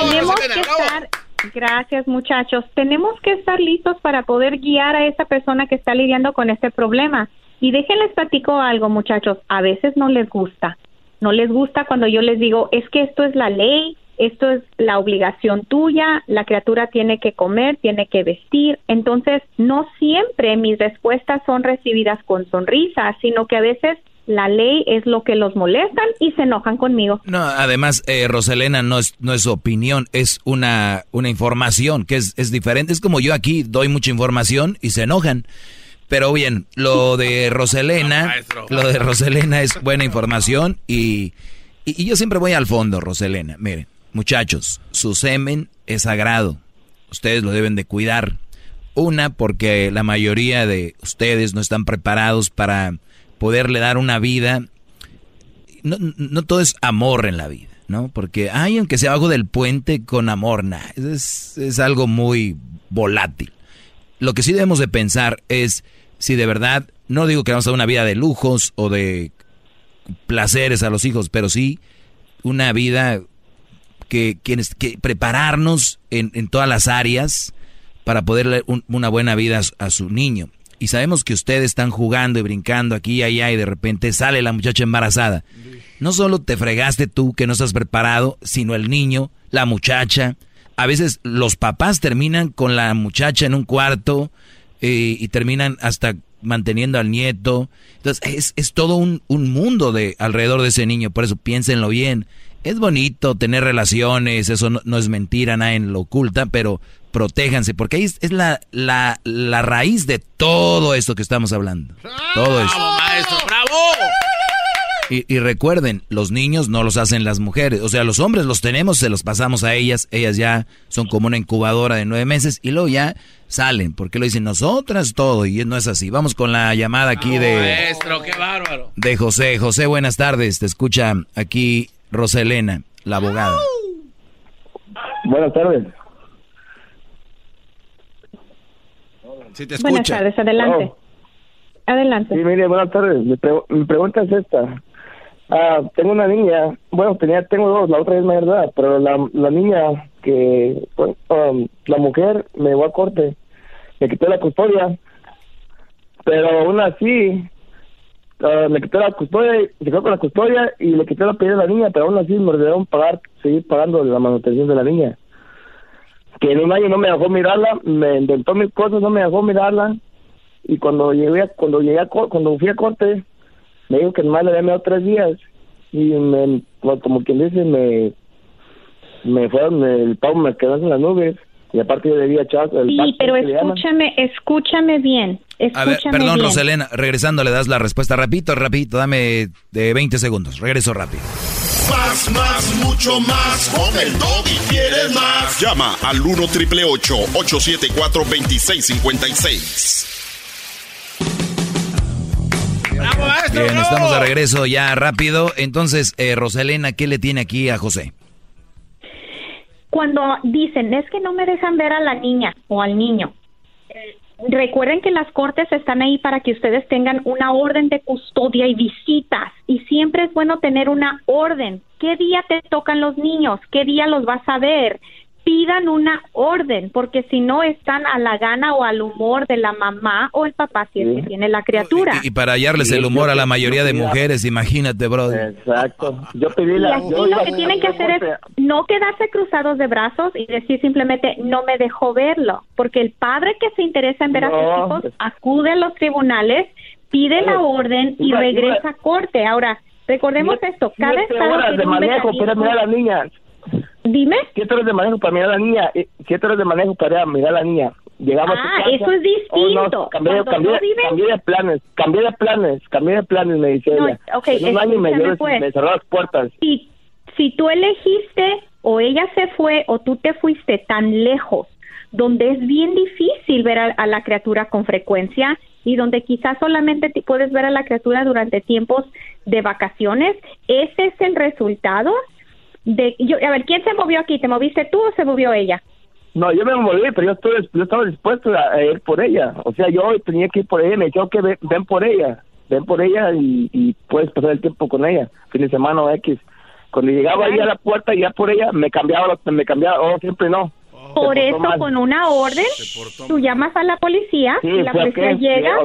Tenemos que estar, gracias muchachos, tenemos que estar listos para poder guiar a esa persona que está lidiando con este problema. Y déjenles platico algo muchachos, a veces no les gusta, no les gusta cuando yo les digo, es que esto es la ley, esto es la obligación tuya, la criatura tiene que comer, tiene que vestir, entonces no siempre mis respuestas son recibidas con sonrisas, sino que a veces la ley es lo que los molestan y se enojan conmigo. No, además, eh, Roselena no es, no es su opinión, es una, una información que es, es diferente. Es como yo aquí doy mucha información y se enojan. Pero bien, lo de Roselena, lo de Roselena es buena información y, y, y yo siempre voy al fondo, Roselena. Miren, muchachos, su semen es sagrado. Ustedes lo deben de cuidar. Una, porque la mayoría de ustedes no están preparados para poderle dar una vida no, no todo es amor en la vida, ¿no? Porque, ay, aunque sea abajo del puente con amor, nah, es, es algo muy volátil. Lo que sí debemos de pensar es si de verdad, no digo que vamos a una vida de lujos o de placeres a los hijos, pero sí una vida que, que, que prepararnos en, todas las áreas para poderle un- una buena vida a su- a su niño. Y sabemos que ustedes están jugando y brincando aquí y allá y de repente sale la muchacha embarazada. No solo te fregaste tú que no estás preparado, sino el niño, la muchacha. A veces los papás terminan con la muchacha en un cuarto eh, y terminan hasta manteniendo al nieto. Entonces es, es todo un, un mundo de alrededor de ese niño, por eso piénsenlo bien. Es bonito tener relaciones, eso no, no es mentira, nadie lo oculta, pero protéjanse, porque ahí es, es la, la, la raíz de todo esto que estamos hablando. Todo esto. maestro! ¡Bravo! Y, y recuerden, los niños no los hacen las mujeres. O sea, los hombres los tenemos, se los pasamos a ellas. Ellas ya son como una incubadora de nueve meses y luego ya salen. Porque lo dicen nosotras todo y no es así. Vamos con la llamada aquí de, Maestro, qué bárbaro. de José. José, buenas tardes. Te escucha aquí Roselena, la abogada. Buenas tardes. Sí, te Buenas tardes, adelante. Adelante. Sí, mire, buenas tardes. Mi, pre- mi pregunta es esta. Ah, tengo una niña, bueno, tenía, tengo dos, la otra es mayor de edad, pero la, la niña que, bueno, um, la mujer me llevó a corte, me quitó la custodia, pero aún así, ah, me quitó la custodia, se quedó con la custodia y le quitó la piel a la niña, pero aún así me ordenaron pagar, seguir pagando la manutención de la niña. Que en un año no me dejó mirarla, me inventó mil cosas, no me dejó mirarla, y cuando llegué a- cuando llegué a cuando fui a corte me dijo que nomás le había enviado tres días y me, pues, como quien dice me me fueron el pago me quedó en las nubes y aparte yo debía echar el Sí, pero escúchame, escúchame bien. A ver, perdón, bien. Roselena. Regresando, le das la respuesta. Rapidito, rapidito. Dame de 20 segundos. Regreso rápido. Más, más, mucho más. Con el y quieres más. Llama al 1 triple 874 2656. Bien, estamos de regreso ya rápido. Entonces, eh, Roselena, ¿qué le tiene aquí a José? Cuando dicen, es que no me dejan ver a la niña o al niño, Recuerden que las cortes están ahí para que ustedes tengan una orden de custodia y visitas. Y siempre es bueno tener una orden. ¿Qué día te tocan los niños? ¿Qué día los vas a ver? Pidan una orden, porque si no están a la gana o al humor de la mamá o el papá si es que tiene la criatura. Y, para hallarles el humor a la mayoría de mujeres, imagínate, bro. Exacto. Yo pedí Y la... aquí yo lo que tienen que hacer es no quedarse cruzados de brazos y decir simplemente no me dejó verlo, porque el padre que se interesa en ver a sus hijos acude a los tribunales, pide la orden y regresa a corte. Ahora, recordemos esto, cada estado horas tiene de un mecanismo- mirar a la niña. Dime. Siete horas de manejo para mirar a la niña. eh, Siete horas de manejo para mirar a la niña. Llegamos Ah, a su casa. eso es distinto. Oh, no, cambié, cambié, no viven- cambié de planes, cambié de planes, cambié de planes, me dice No, ella. ok, en un año medio escúchame, pues. me cerró las puertas. si, si tú elegiste o ella se fue o tú te fuiste tan lejos, donde es bien difícil ver a, a la criatura con frecuencia y donde quizás solamente te puedes ver a la criatura durante tiempos de vacaciones, ese es el resultado de... Yo, a ver, ¿quién se movió aquí? ¿Te moviste tú o se movió ella? No, yo me moví, pero yo, estoy, yo estaba dispuesto a, a ir por ella. O sea, yo tenía que ir por ella. Me dijeron que ven, ven por ella. Ven por ella y, y puedes pasar el tiempo con ella. Fin de semana o X. Cuando llegaba ahí a la puerta ya por ella, me cambiaba, lo- me cambiaba. Oh, siempre no. Por eso, mal. con una orden, tú llamas a la policía Sí, y la policía llega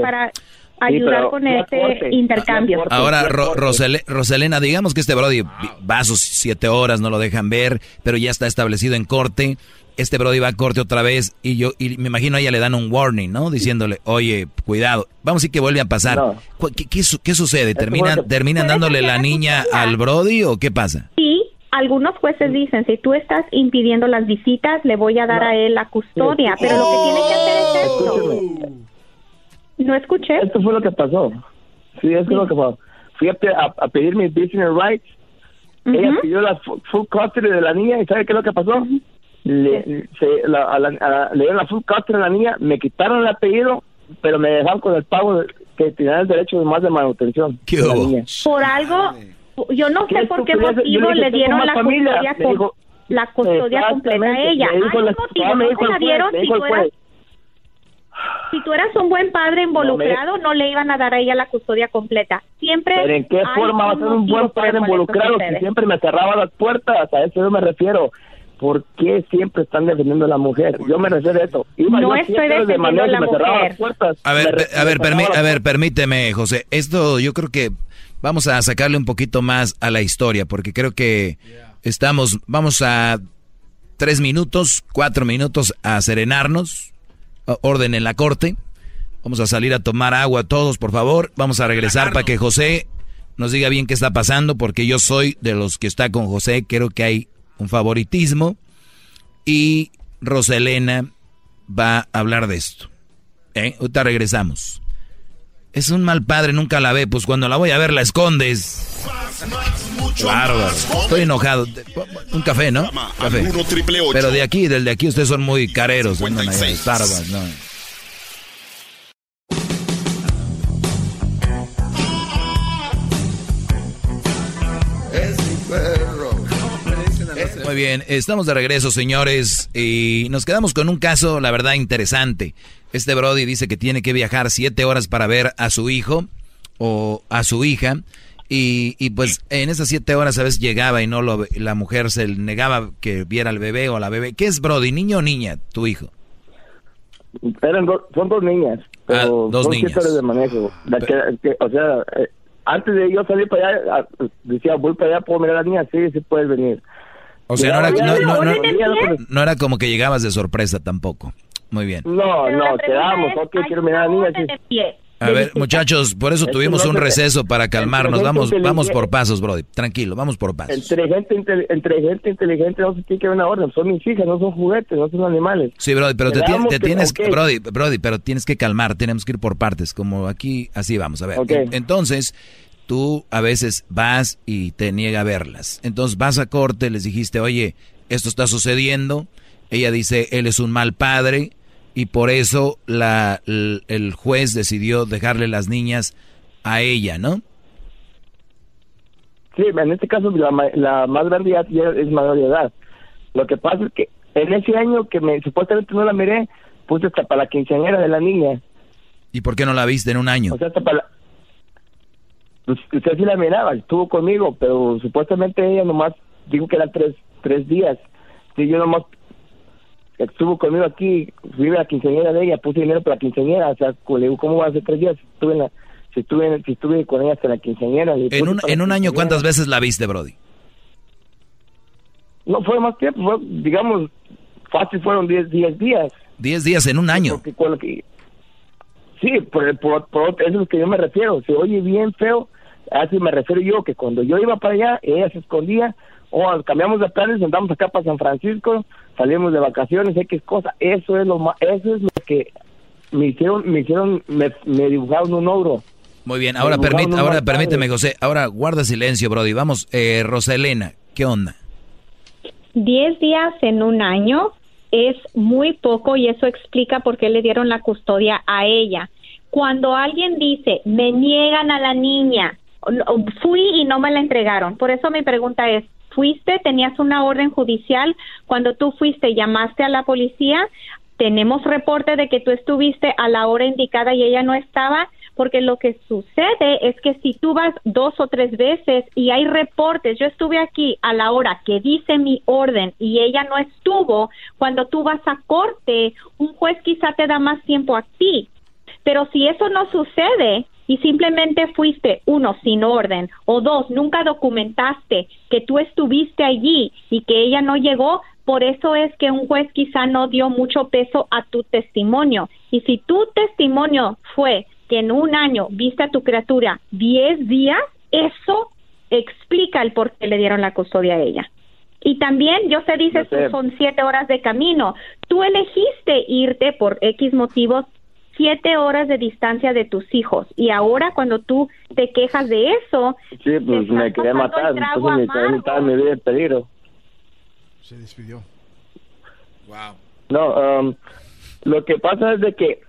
para ayudar con este corte, intercambio. Ahora, Ro- Rosele- Roselena, digamos que este Brody va a sus siete horas, no lo dejan ver, pero ya está establecido en corte. Este Brody va a corte otra vez y yo y me imagino a ella le dan un warning, ¿no? Diciéndole, oye, cuidado. Vamos a decir que vuelve a pasar. Cu- ¿Qué, qué su- qué sucede? ¿Terminan, ¿terminan dándole la niña al Brody o qué pasa? Sí, algunos jueces dicen, si tú estás impidiendo las visitas, le voy a dar a él la custodia, pero lo que tiene que hacer es esto. No escuché. Esto fue lo que pasó. Sí, eso es lo que pasó. Fui a, a- a pedir mis business rights. Ella pidió la fu- full custody de la niña y ¿sabe qué es lo que pasó? Le, se- la- a la- a- le dieron la full custody a la niña, me quitaron el apellido, pero me dejaron con el pago de- que tenía el derecho de más de manutención. ¿Qué de la hubo? niña. Por algo, yo no sé por qué motivo le dije, le "Tengo dieron la familia", custodia, dijo. la custodia completa a ella. me dijo un motivo, ah, me no dijo se la dieron si juez. Si tú eras un buen padre involucrado, no le iban a dar a ella la custodia completa. Siempre. Pero ¿en qué forma va a ser un buen padre involucrado si siempre me cerraba las puertas? A eso yo me refiero. ¿Por qué siempre están defendiendo a la mujer? Yo me refiero a eso. Iba No yo estoy de defendiendo a la mujer. las puertas. A ver, Me a ver, cerraba a ver, permíteme, José. Esto yo creo que vamos a sacarle un poquito más a la historia, porque creo que estamos, vamos a tres minutos, cuatro minutos a serenarnos. O- Orden en la corte. Vamos a salir a tomar agua todos, por favor. Vamos a regresar para que José nos diga bien qué está pasando, porque yo soy de los que está con José. Creo que hay un favoritismo. Y Roselena va a hablar de esto. ¿Eh? Ahorita regresamos. Es un mal padre, nunca la ve, pues cuando la voy a ver la escondes. Bárbaro. Estoy enojado. Un café, ¿no? Café. al 1 triple ocho. Pero de aquí, del de aquí, ustedes son muy careros. 56. Starbucks, ¿no? Muy bien, estamos de regreso, señores, y nos quedamos con un caso, la verdad, interesante. Este Brody dice que tiene que viajar siete horas para ver a su hijo o a su hija, y, y pues en esas siete horas a veces llegaba y no lo, ve- la mujer se negaba que viera al bebé o a la bebé. ¿Qué es Brody, niño o niña, tu hijo? Eran dos- son dos niñas. Pero Ah, dos son niñas. siete de manejo. La que- que- o sea, eh, antes de yo salir para allá, ah, decía, voy para allá, ¿puedo mirar a la niña? Sí, sí puedes venir. O sea, no era, no, no- ya no- era como que llegabas de sorpresa tampoco. Muy bien. No, no, pregunta quedamos, ok, ¿hay quiero mirar a la niña. sí. A ver, muchachos, por eso tuvimos un receso para calmarnos. Vamos, vamos por pasos, Brody. Tranquilo, vamos por pasos. Entre gente, inte- entre gente inteligente no se tiene que una orden. Son mis hijas, no son juguetes, no son animales. Sí, Brody, pero te, tien- Quedamos te que- tienes. Brody, Brody, pero tienes que calmar, tenemos que ir por partes, como aquí, así vamos, a ver. Entonces, tú a veces vas y te niega a verlas. Entonces vas a corte, les dijiste, oye, esto está sucediendo. Ella dice, él es un mal padre y por eso la, el, el juez decidió dejarle las niñas a ella, ¿no? Sí, en este caso la, la más grande ya, ya es mayor de edad. Lo que pasa es que en ese año que me supuestamente no la miré, puse hasta para la quinceañera de la niña. ¿Y por qué no la viste en un año? O sea, hasta para la... Pues, usted sí la miraba, estuvo conmigo, pero supuestamente ella nomás dijo que eran tres, tres días. Sí, yo nomás estuvo conmigo aquí, fui a la quinceañera de ella, puse dinero para la quinceañera, o sea, ¿cómo va a ser tres días? Estuve en la, si estuve, si estuve con ella hasta la quinceañera. En puse un, en un año. ¿cuántas veces la viste, Brody? No fue más tiempo, fue, digamos, fácil fueron 10 10 días. Diez días en un año. Porque con lo que- sí, por, por, por- eso es lo que yo me refiero. Se oye bien feo, así me refiero yo, que cuando yo iba para allá, ella se escondía, o cambiamos de planes, andamos acá para San Francisco, salimos de vacaciones, X cosa. Eso es lo más, eso es lo que me hicieron, me hicieron, me, me dibujaron un ogro. Muy bien, ahora, un ahora permíteme, padre. José. Ahora guarda silencio, Brody. Vamos, eh, Roselena, ¿qué onda? 10 días en un año es muy poco y eso explica por qué le dieron la custodia a ella. Cuando alguien dice, me niegan a la niña, fui y no me la entregaron. Por eso mi pregunta es, ¿fuiste? ¿Tenías una orden judicial? Cuando tú fuiste, llamaste a la policía, tenemos reporte de que tú estuviste a la hora indicada y ella no estaba, porque lo que sucede es que si tú vas dos o tres veces y hay reportes, yo estuve aquí a la hora que dice mi orden y ella no estuvo, cuando tú vas a corte, un juez quizá te da más tiempo a ti. Pero si eso no sucede y simplemente fuiste, uno, sin orden, o dos, nunca documentaste que tú estuviste allí y que ella no llegó, por eso es que un juez quizá no dio mucho peso a tu testimonio. Y si tu testimonio fue que en un año viste a tu criatura 10 días, eso explica el por qué le dieron la custodia a ella. Y también, yo sé, dices, sé. tú son siete horas de camino. Tú elegiste irte por X motivos siete horas de distancia de tus hijos. Y ahora cuando tú te quejas de eso, Sí, pues me quería matar, entonces me quería mi vida en peligro. Se despidió. Wow. No, um, lo que pasa es de que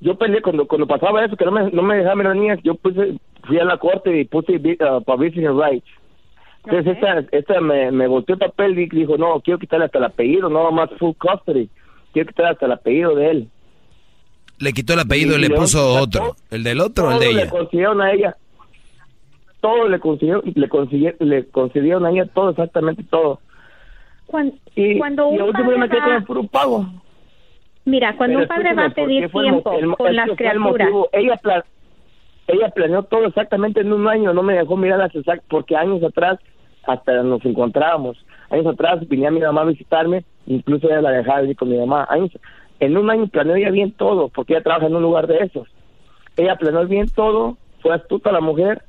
yo peleé cuando cuando pasaba eso, que no me, no me dejaban las niñas, yo puse, fui a la corte y puse uh, para visiting rights. Entonces esta, esta me, me volteó el papel y dijo, no, quiero quitarle hasta el apellido, no más full custody, quiero quitarle hasta el apellido de él. Le quitó el apellido y, Y le le puso otro. ¿El del otro o el Todo de le ella? consiguieron a ella. Todo le consiguieron, le consiguieron, le concedieron a ella todo, exactamente todo. Y, cuando y un yo me padre quedé con va- el pago. mira, cuando Pero un padre va a escúchame, ¿por pedir el tiempo el con las criaturas. Ella, pla- ella planeó todo exactamente en un año, no me dejó mirar las exactas, porque años atrás hasta nos encontrábamos. Años atrás venía mi mamá a visitarme, incluso ella la dejaba ir con mi mamá. Años, en un año planeó ella bien todo, porque ella trabaja en un lugar de esos. Ella planeó bien todo, fue astuta la mujer,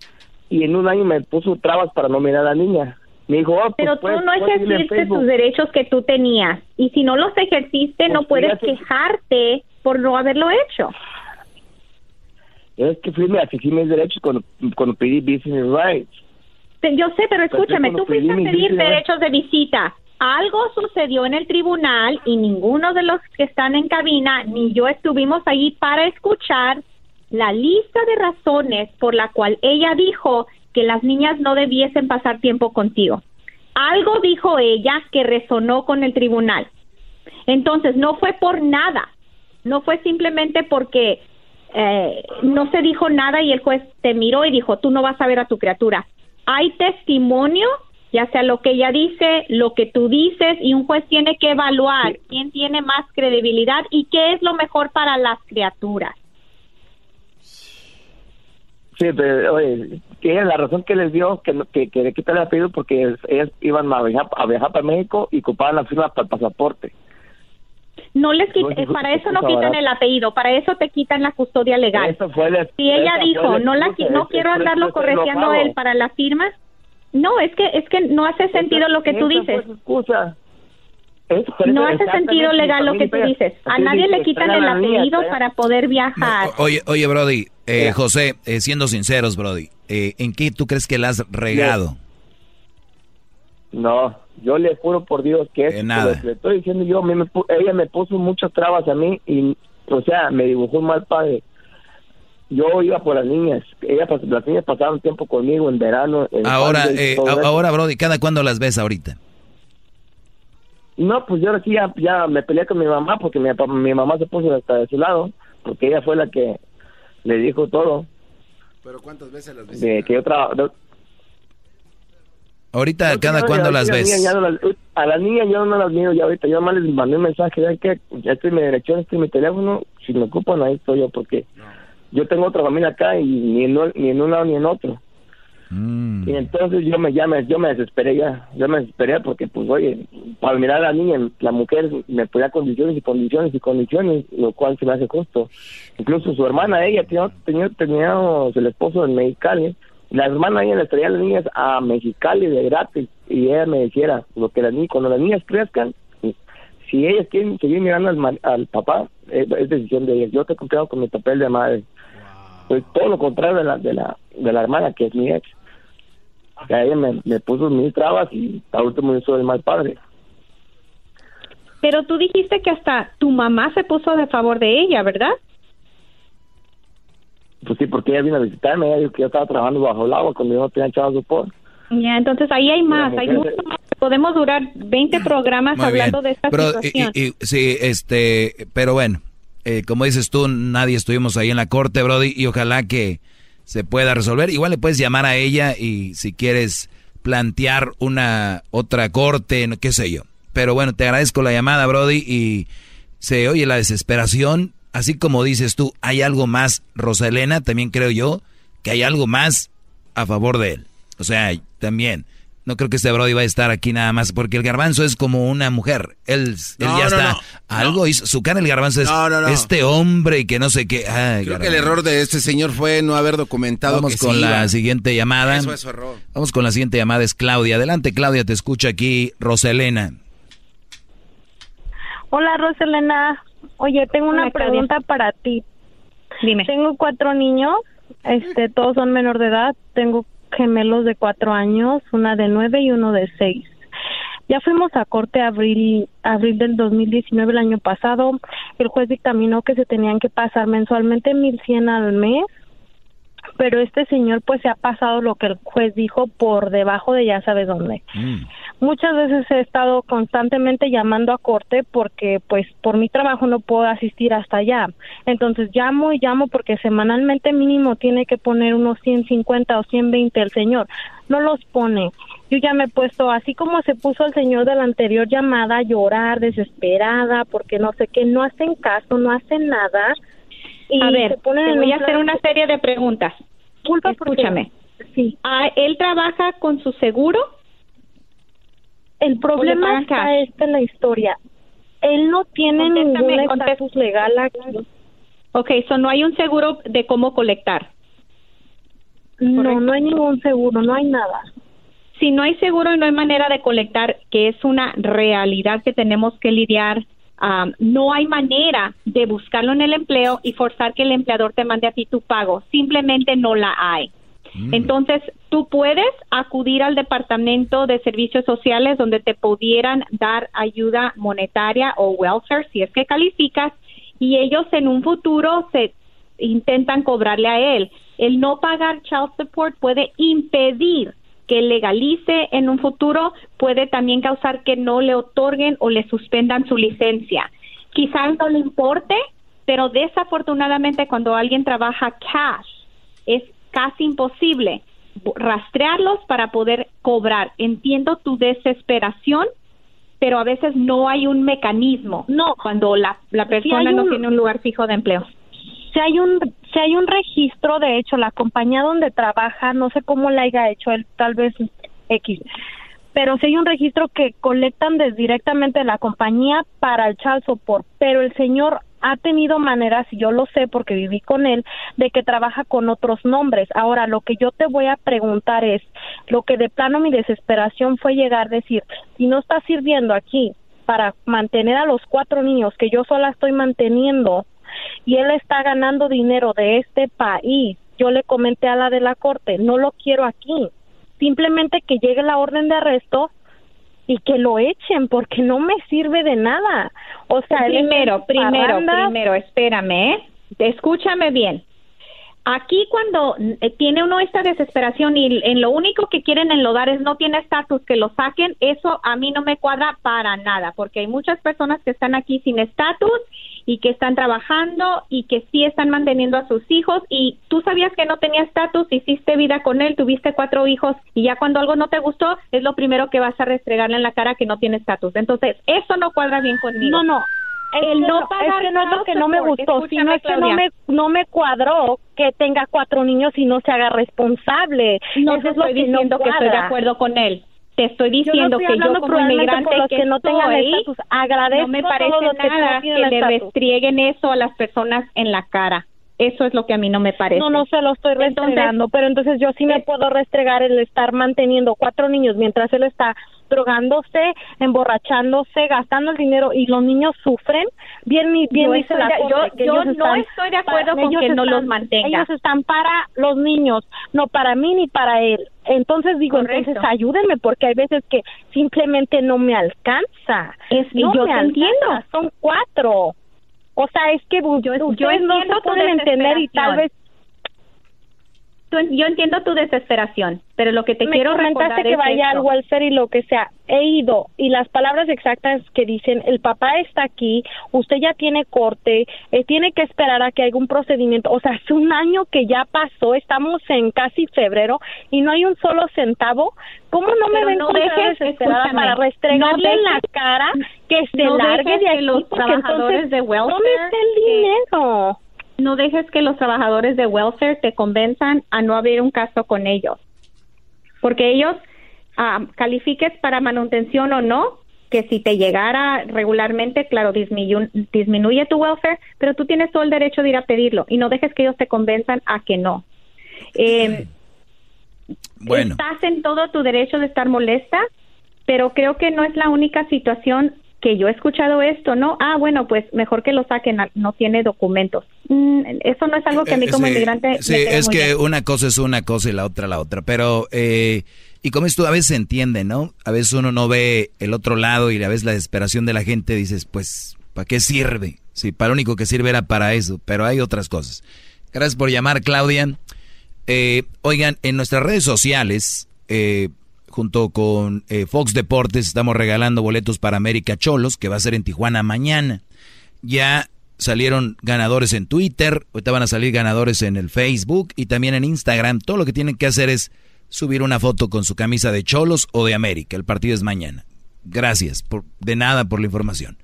y en un año me puso trabas para no mirar a la niña. Me dijo, oh, pues, pero tú puedes- no puedes irle en ejerciste tus derechos que tú tenías. Y si no los ejerciste, no Pues puedes quejarte por no haberlo hecho. Es que fui, me exigí mis derechos cuando, cuando pedí business rights. Yo sé, pero Pues escúchame, tú fuiste a pedir derechos de visita. Algo sucedió en el tribunal y ninguno de los que están en cabina ni yo estuvimos allí para escuchar la lista de razones por la cual ella dijo que las niñas no debiesen pasar tiempo contigo. Algo dijo ella que resonó con el tribunal. Entonces, no fue por nada, no fue simplemente porque eh, no se dijo nada y el juez te miró y dijo, tú no vas a ver a tu criatura. Hay testimonio, ya sea lo que ella dice, lo que tú dices, y un juez tiene que evaluar quién tiene más credibilidad y qué es lo mejor para las criaturas. Sí, pero oye, que la razón que les dio que, que, que le quitan el apellido porque ellas iban a viajar, a viajar para México y ocupaban la firma para el pasaporte. No les quit- No, para eso no quitan el apellido, para eso te quitan la custodia legal. Eso fue la- Si ella dijo, no la no quiero andarlo enojado. él para la firma. No, es que es que no hace sentido lo que tú dices. excusa. Pero No hace sentido legal lo que tú dices. A nadie le quitan el apellido para poder viajar. Oye, oye, Brody, eh, José, eh, siendo sinceros, Brody, eh, ¿en qué tú crees que la has regado? No, yo le juro por Dios que es nada. le estoy diciendo yo. a mí me pu- ella me puso muchas trabas a mí y, o sea, me dibujó un mal padre. Yo iba por las niñas. Ella, pas- las niñas pasaban tiempo conmigo en verano. en Ahora, eh, ahora, Brody, ¿cada cuándo las ves ahorita? No, pues yo ahora sí ya, ya me peleé con mi mamá porque mi, mamá se puso hasta de su lado, porque ella fue la que le dijo todo, Pero ¿cuántas veces las ves? de que yo trabajo. Ahorita, ¿cada cuándo las ves? a las niñas yo no las miro ya ahorita, yo más les mandé un mensaje, ya que ya estoy en mi dirección, estoy en mi teléfono, si me ocupan ahí estoy yo, porque yo tengo otra familia acá y ni en, ni en un lado ni en otro. Mm. Y entonces yo me, ya me, yo me desesperé ya, yo me desesperé porque pues oye, para mirar a la niña, la mujer me ponía condiciones y condiciones y condiciones, lo cual se me hace justo. Incluso su hermana, ella tenía, tenía, tenía el esposo en Mexicali, la hermana ella le traía a las niñas a Mexicali de gratis y ella me decía lo que las niñas, cuando las niñas crezcan, si ellas quieren seguir mirando al, al papá, es, es decisión de ellas. Yo te he cumplido con mi papel de madre. Pues todo lo contrario de la, de la, de la hermana que es mi ex. O sea, ella me, me puso mis trabas y a último yo soy el mal padre. Pero tú dijiste que hasta tu mamá se puso de favor de ella, ¿verdad? Pues sí, porque ella vino a visitarme, ella dijo que yo estaba trabajando bajo el agua cuando yo no tenía echado support. Ya, entonces ahí hay más, hay mucho más. Podemos durar 20 programas Muy bien. hablando de esta Pero, situación. y- y- sí, este, pero bueno, eh, como dices tú, nadie estuvimos ahí en la corte, Brody, y ojalá que se pueda resolver. Igual le puedes llamar a ella y si quieres plantear una otra corte, qué sé yo. Pero bueno, te agradezco la llamada, Brody, y se oye la desesperación. Así como dices tú, hay algo más, Rosalena, también creo yo, que hay algo más a favor de él. O sea, también. No creo que este Brody va a estar aquí nada más, porque el garbanzo es como una mujer. Él, él No, ya no, está. no, algo hizo. Su cara, el garbanzo es No, no, no. este hombre y que no sé qué. Ay, Creo que el error de este señor fue no haber documentado Vamos que con sí la iba. siguiente llamada. Eso es. Vamos con la siguiente llamada, es Claudia. Adelante, Claudia, te escucha aquí Roselena. Hola Roselena, oye, tengo una Hola, Claudia. pregunta para ti. Dime. Tengo cuatro niños, este, todos son menor de edad. Tengo gemelos de cuatro años, una de nueve y uno de seis. Ya fuimos a corte abril, abril del 2019, el año pasado. El juez dictaminó que se tenían que pasar mensualmente 1100 al mes pero este señor pues se ha pasado lo que el juez dijo por debajo de ya sabes dónde. Muchas veces he estado constantemente llamando a corte porque pues por mi trabajo no puedo asistir hasta allá. Entonces llamo y llamo porque semanalmente mínimo tiene que poner unos 150 o 120 el señor. No los pone. Yo ya me he puesto así como se puso el señor de la anterior llamada a llorar desesperada porque no sé qué, no hacen caso, no hacen nada. Y a ver, te voy a hacer una serie de preguntas. Disculpa porque- Escúchame. Sí. Ah, ¿Él trabaja con su seguro? El problema está esta en la historia. Él no tiene ningún estatus legal aquí. Ok, so no hay un seguro de cómo colectar. No, no hay ningún seguro, no hay nada. Si no hay seguro y no hay manera de colectar, que es una realidad que tenemos que lidiar, am, no hay manera de buscarlo en el empleo y forzar que el empleador te mande a ti tu pago. Simplemente no la hay. Entonces, tú puedes acudir al Departamento de Servicios Sociales donde te pudieran dar ayuda monetaria o welfare si es que calificas y ellos en un futuro se intentan cobrarle a él. El no pagar child support puede impedir que legalice en un futuro, puede también causar que no le otorguen o le suspendan su licencia. Quizás no le importe, pero desafortunadamente cuando alguien trabaja cash es casi imposible rastrearlos para poder cobrar. Entiendo tu desesperación, pero a veces no hay un mecanismo. No, cuando la, la persona no tiene un lugar fijo de empleo. Si hay un si hay un registro, de hecho, la compañía donde trabaja, no sé cómo la haya hecho él, tal vez X, pero si hay un registro que colectan des- directamente la compañía para el child support, pero el señor ha tenido maneras, y yo lo sé porque viví con él, de que trabaja con otros nombres. Ahora, lo que yo te voy a preguntar es, lo que de plano mi desesperación fue llegar a decir, si no está sirviendo aquí para mantener a los cuatro niños que yo sola estoy manteniendo, y él está ganando dinero de este país. Yo le comenté a la de la corte, no lo quiero aquí. Simplemente que llegue la orden de arresto y que lo echen porque no me sirve de nada. O sea, primero, primero, primero, espérame, ¿eh? Escúchame bien. aquí cuando eh, tiene uno esta desesperación y en lo único que quieren enlodar es no tiene estatus, que lo saquen, eso a mí no me cuadra para nada, porque hay muchas personas que están aquí sin estatus y que están trabajando y que sí están manteniendo a sus hijos y tú sabías que no tenía estatus, hiciste vida con él, tuviste cuatro hijos y ya cuando algo no te gustó es lo primero que vas a restregarle en la cara que no tiene estatus. Entonces, eso no cuadra bien conmigo. No, no, el no, pagar es que no es lo que no me gustó, sino es que no me, no me cuadró que tenga cuatro niños y no se haga responsable. No Eso es lo estoy que no diciendo que estoy de acuerdo con él. Te estoy Yo no diciendo estoy que yo como inmigrante los que no tengan estoy, estatus. Agradezco no me parece todos los que nada que, le estatus. restrieguen eso a las personas en la cara. Eso es lo que a mí no me parece. No, no se lo estoy Entonces, restregando, pero entonces yo sí me puedo restregar el estar manteniendo cuatro niños mientras él está drogándose, emborrachándose, gastando el dinero y los niños sufren. Bien, Yo dice la de- yo- que yo ellos no estoy de acuerdo para- con que no están- los mantenga. Ellos están para los niños, no para mí ni para él. Entonces digo, Correcto. entonces ayúdenme porque hay veces que simplemente no me alcanza. Es- no yo me te entiendo. Son cuatro. O sea, es que yo, ustedes no se pueden entender y tal vez yo entiendo tu desesperación, pero lo que te me quiero recordar que es vaya esto. al welfare y lo que sea. He ido y las palabras exactas que dicen, el papá está aquí, usted ya tiene corte, eh, tiene que esperar a que haya un procedimiento. O sea, hace un año que ya pasó, estamos en casi febrero y no hay un solo centavo. ¿Cómo no me Pero no dejes, desesperada para restregarle no en la cara que se no largue de que aquí los porque trabajadores entonces, de welfare ¿dónde está el dinero? No dejes que los trabajadores de welfare te convenzan a no abrir un caso con ellos. Porque ellos, califiques para manutención o no, que si te llegara regularmente, claro, disminuye, disminuye tu welfare, pero tú tienes todo el derecho de ir a pedirlo y no dejes que ellos te convenzan a que no. Eh, Bueno. Estás en todo tu derecho de estar molesta, pero creo que no es la única situación que yo he escuchado esto, ¿no? Ah, bueno, pues mejor que lo saquen, no tiene documentos. Mm, eso no es algo que a mí como Sí, inmigrante Sí, me es muy que bien. una cosa es una cosa y la otra la otra. Pero, eh, y como esto a veces se entiende, ¿no? A veces uno no ve el otro lado y a veces la desesperación de la gente dices, pues, ¿para qué sirve? Sí, para lo único que sirve era para eso, pero hay otras cosas. Gracias por llamar, Claudia. Eh, oigan, en nuestras redes sociales, eh, junto con eh, Fox Deportes, estamos regalando boletos para América Cholos, que va a ser en Tijuana mañana. Ya salieron ganadores en Twitter, ahorita van a salir ganadores en el Facebook y también en Instagram. Todo lo que tienen que hacer es subir una foto con su camisa de Cholos o de América. El partido es mañana. Gracias, por, de nada por la información.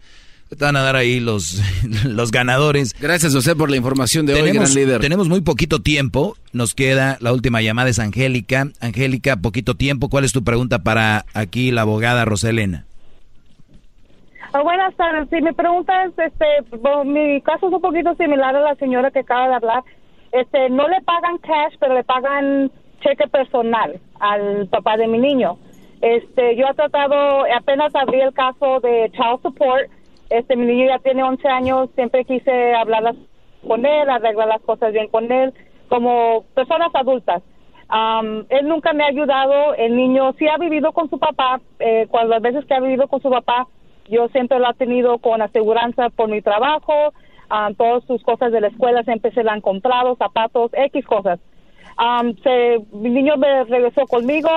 Te van a dar ahí los, los ganadores. Gracias, José, por la información de hoy, tenemos, gran líder. Tenemos muy poquito tiempo. Nos queda la última llamada es Angélica. Angélica, poquito tiempo. ¿Cuál es tu pregunta para aquí la abogada Roselena? Ah, buenas tardes. Si mi pregunta es, este, bueno, mi caso es un poquito similar a la señora que acaba de hablar. Este, no le pagan cash, pero le pagan cheque personal al papá de mi niño. Este, yo he tratado, apenas abrí el caso de child support. Este, mi niño ya tiene 11 años. Siempre quise hablar las- con él, arreglar las cosas bien con él, como personas adultas. Am, él nunca me ha ayudado. El niño sí ha vivido con su papá. Eh, cuando las veces que ha vivido con su papá, yo siempre lo he tenido con aseguranza por mi trabajo. Am, todas sus cosas de la escuela siempre se le han comprado, zapatos, X cosas. Am, se, mi niño me regresó conmigo.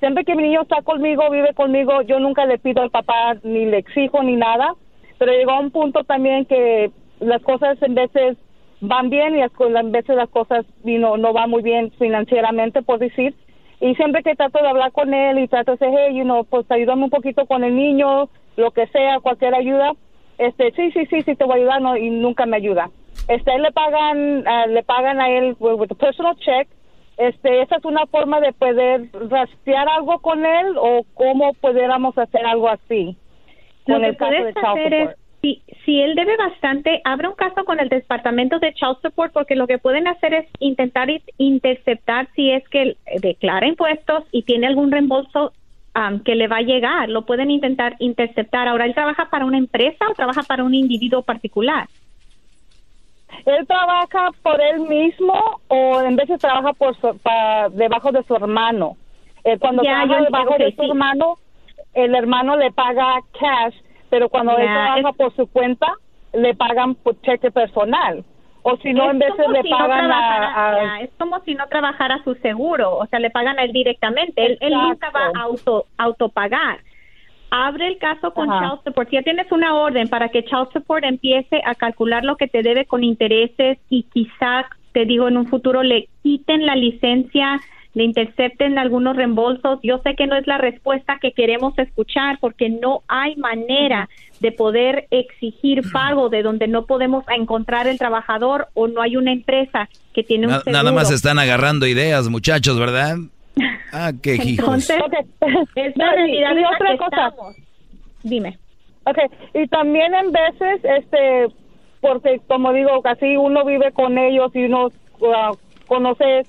Siempre que mi niño está conmigo, vive conmigo, yo nunca le pido al papá ni le exijo ni nada. Pero llegó a un punto también que las cosas en veces van bien y en veces las cosas know, no van muy bien financieramente, por decir. Y siempre que trato de hablar con él y trato de decir, hey, you know, pues ayúdame un poquito con el niño, lo que sea, cualquier ayuda. Este, sí, sí, sí, sí, te voy a ayudar, no, y nunca me ayuda. Este, le pagan, le pagan a él with, a personal check. Este, esa es una forma de poder rastrear algo con él o cómo pudiéramos hacer algo así con que el caso puedes de child es, si, si él debe bastante, abre un caso con el departamento de Child Support porque lo que pueden hacer es intentar interceptar si es que él declara impuestos y tiene algún reembolso am, que le va a llegar. Lo pueden intentar interceptar. Ahora, ¿él trabaja para una empresa o trabaja para un individuo particular? Él trabaja por él mismo o en veces trabaja por su- pa- debajo de su hermano. Eh, cuando Ya, trabaja yo debajo de su sí. hermano, el hermano le paga cash, pero cuando él Ya, trabaja por su cuenta, le pagan por cheque personal. o si no, Es en como le si pagan a, es como si no trabajara su seguro, o sea, le pagan a él directamente. Él, él nunca va a auto, autopagar. Abre el caso con Ajá. Child Support. Si ya tienes una orden para que Child Support empiece a calcular lo que te debe con intereses y quizá, te digo, en un futuro le quiten la licencia, le intercepten algunos reembolsos. Yo sé que no es la respuesta que queremos escuchar porque no hay manera de poder exigir pago de donde no podemos encontrar el trabajador o no hay una empresa que tiene un Na- seguro. nada más están agarrando ideas, muchachos, ¿verdad? Ah, qué hijos. Entonces, es la No, y- realidad y en la otra que cosa. estamos. Dime. Okay, y también en veces, este, porque como digo, casi uno vive con ellos y uno uh, conoce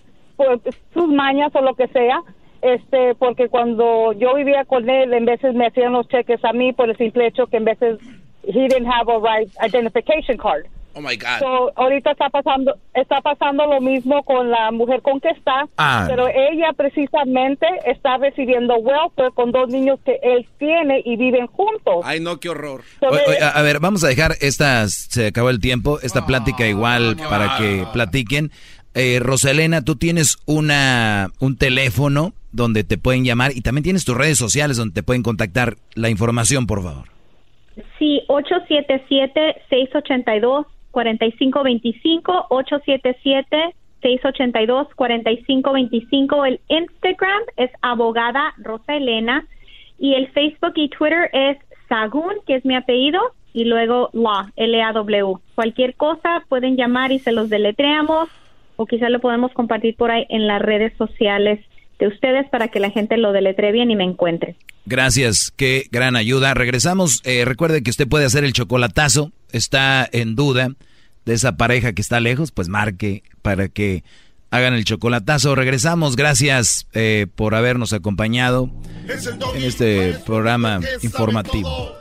pues, sus mañas o lo que sea, este, porque cuando yo vivía con él, en veces me hacían los cheques a mí por el simple hecho que en veces he didn't have a right identification card. Oh my God. So, ahorita está pasando está pasando lo mismo con la mujer con que está, Ah. pero ella precisamente está recibiendo welfare con dos niños que él tiene y viven juntos. Ay, no, qué horror. O- o- a, a ver, vamos a dejar estas, se acabó el tiempo, esta plática igual para que platiquen. Eh, Rosalena, tú tienes una, un teléfono donde te pueden llamar y también tienes tus redes sociales donde te pueden contactar la información, por favor. Sí, 877-682-4525, 877-682-4525. El Instagram es abogada Rosa Elena y el Facebook y Twitter es Sagún, que es mi apellido, y luego Law, L-A-W. Cualquier cosa pueden llamar y se los deletreamos o quizás lo podemos compartir por ahí en las redes sociales de ustedes para que la gente lo deletree bien y me encuentre. Gracias, qué gran ayuda. Regresamos, eh, recuerde que usted puede hacer el chocolatazo, está en duda de esa pareja que está lejos, pues marque para que hagan el chocolatazo. Regresamos, gracias eh, por habernos acompañado en este programa informativo.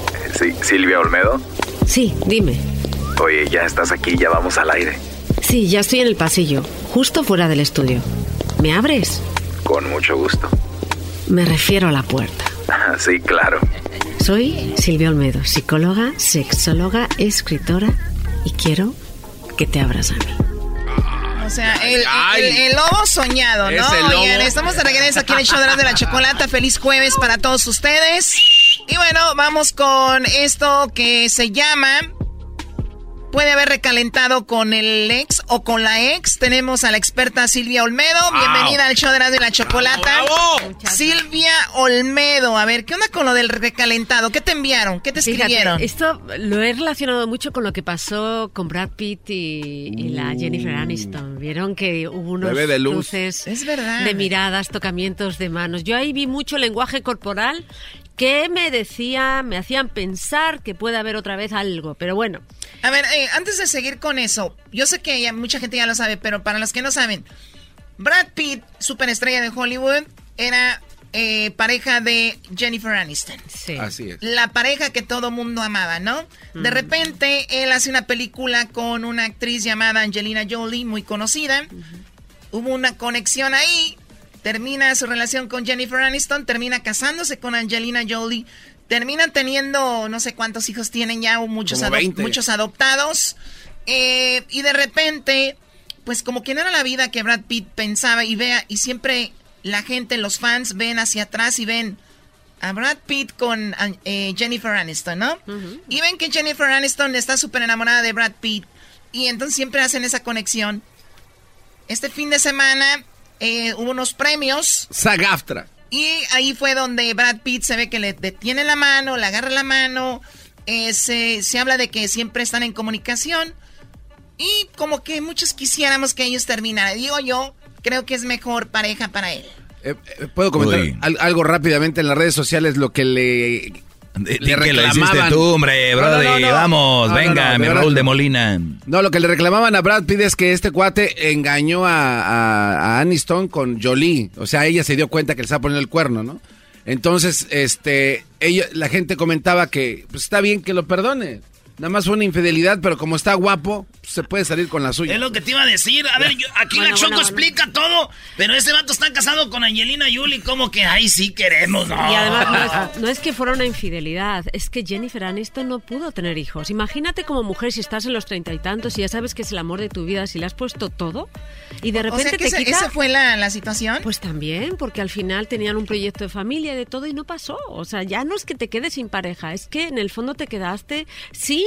Sí, Silvia Olmedo. Sí, dime. Oye, ya estás aquí, ya vamos al aire. Sí, ya estoy en el pasillo, justo fuera del estudio. ¿Me abres? Con mucho gusto. Me refiero a la puerta. Sí, claro. Soy Silvia Olmedo, psicóloga, sexóloga, escritora y quiero que te abras a mí. O sea, el, el- el lobo soñado, ¿no? Es el lobo. Oigan, estamos de regreso aquí en el show de de la chocolata. Feliz jueves para todos ustedes. Y bueno, vamos con esto que se llama... Puede haber recalentado con el ex o con la ex. Tenemos a la experta Silvia Olmedo. Bienvenida al show de de la chocolata. Silvia Olmedo. A ver, ¿qué onda con lo del recalentado? ¿Qué te enviaron? ¿Qué te Fíjate, escribieron? esto lo he relacionado mucho con lo que pasó con Brad Pitt y, y la Jennifer Aniston. Vieron que hubo unos de luz. cruces Es verdad. de miradas, tocamientos de manos. Yo ahí vi mucho lenguaje corporal que me decía, me hacían pensar que puede haber otra vez algo. Pero bueno, A ver, antes de seguir con eso, yo sé que ya mucha gente ya lo sabe, pero para los que no saben, Brad Pitt, superestrella de Hollywood, era eh, pareja de Jennifer Aniston. Así es. La pareja que todo mundo amaba, ¿no? De Mm. repente, él hace una película con una actriz llamada Angelina Jolie, muy conocida. Hubo una conexión ahí. Termina su relación con Jennifer Aniston, termina casándose con Angelina Jolie. Terminan teniendo, no sé cuántos hijos tienen ya, o muchos, Como adop- 20. muchos adoptados. Eh, y de repente, pues como que no era la vida que Brad Pitt pensaba y vea, y siempre la gente, los fans ven hacia atrás y ven a Brad Pitt con eh, Jennifer Aniston, ¿no? Y ven que Jennifer Aniston está súper enamorada de Brad Pitt y entonces siempre hacen esa conexión. Este fin de semana eh, hubo unos premios Sagaftra. Y ahí fue donde Brad Pitt se ve que le detiene la mano, le agarra la mano, eh, se, se habla de que siempre están en comunicación y como que muchos quisiéramos que ellos terminaran. Digo yo, creo que es mejor pareja para él. Eh, eh, ¿Puedo comentar Uy. algo rápidamente en las redes sociales lo que le le que lo hiciste reclamaban. tú, hombre, no, brody. no, no. Vamos, venga, mi Raúl de. Molina. No, lo que le reclamaban a Brad Pitt es que este cuate engañó a, a, a Aniston con Jolie. O sea, ella se dio cuenta que le estaba poniendo el cuerno, ¿no? Entonces, este, ella, la gente comentaba que pues, está bien que lo perdone. Nada más fue una infidelidad, pero como está guapo, pues, se puede salir con la suya. Es lo que te iba a decir. A ver, yo- aquí Bueno, la Choco bueno, bueno. explica todo, pero ese vato está casado con Angelina Jolie, como que, ay, sí queremos, no. Y además no es, no es que fuera una infidelidad, es que Jennifer Aniston no pudo tener hijos. Imagínate como mujer si estás en los treinta y tantos y ya sabes que es el amor de tu vida, si le has puesto todo y de O repente sea que te quita... esa fue la, la situación. Pues también, porque al final tenían un proyecto de familia y de todo y no pasó. O sea, ya no es que te quedes sin pareja, es que en el fondo te quedaste sin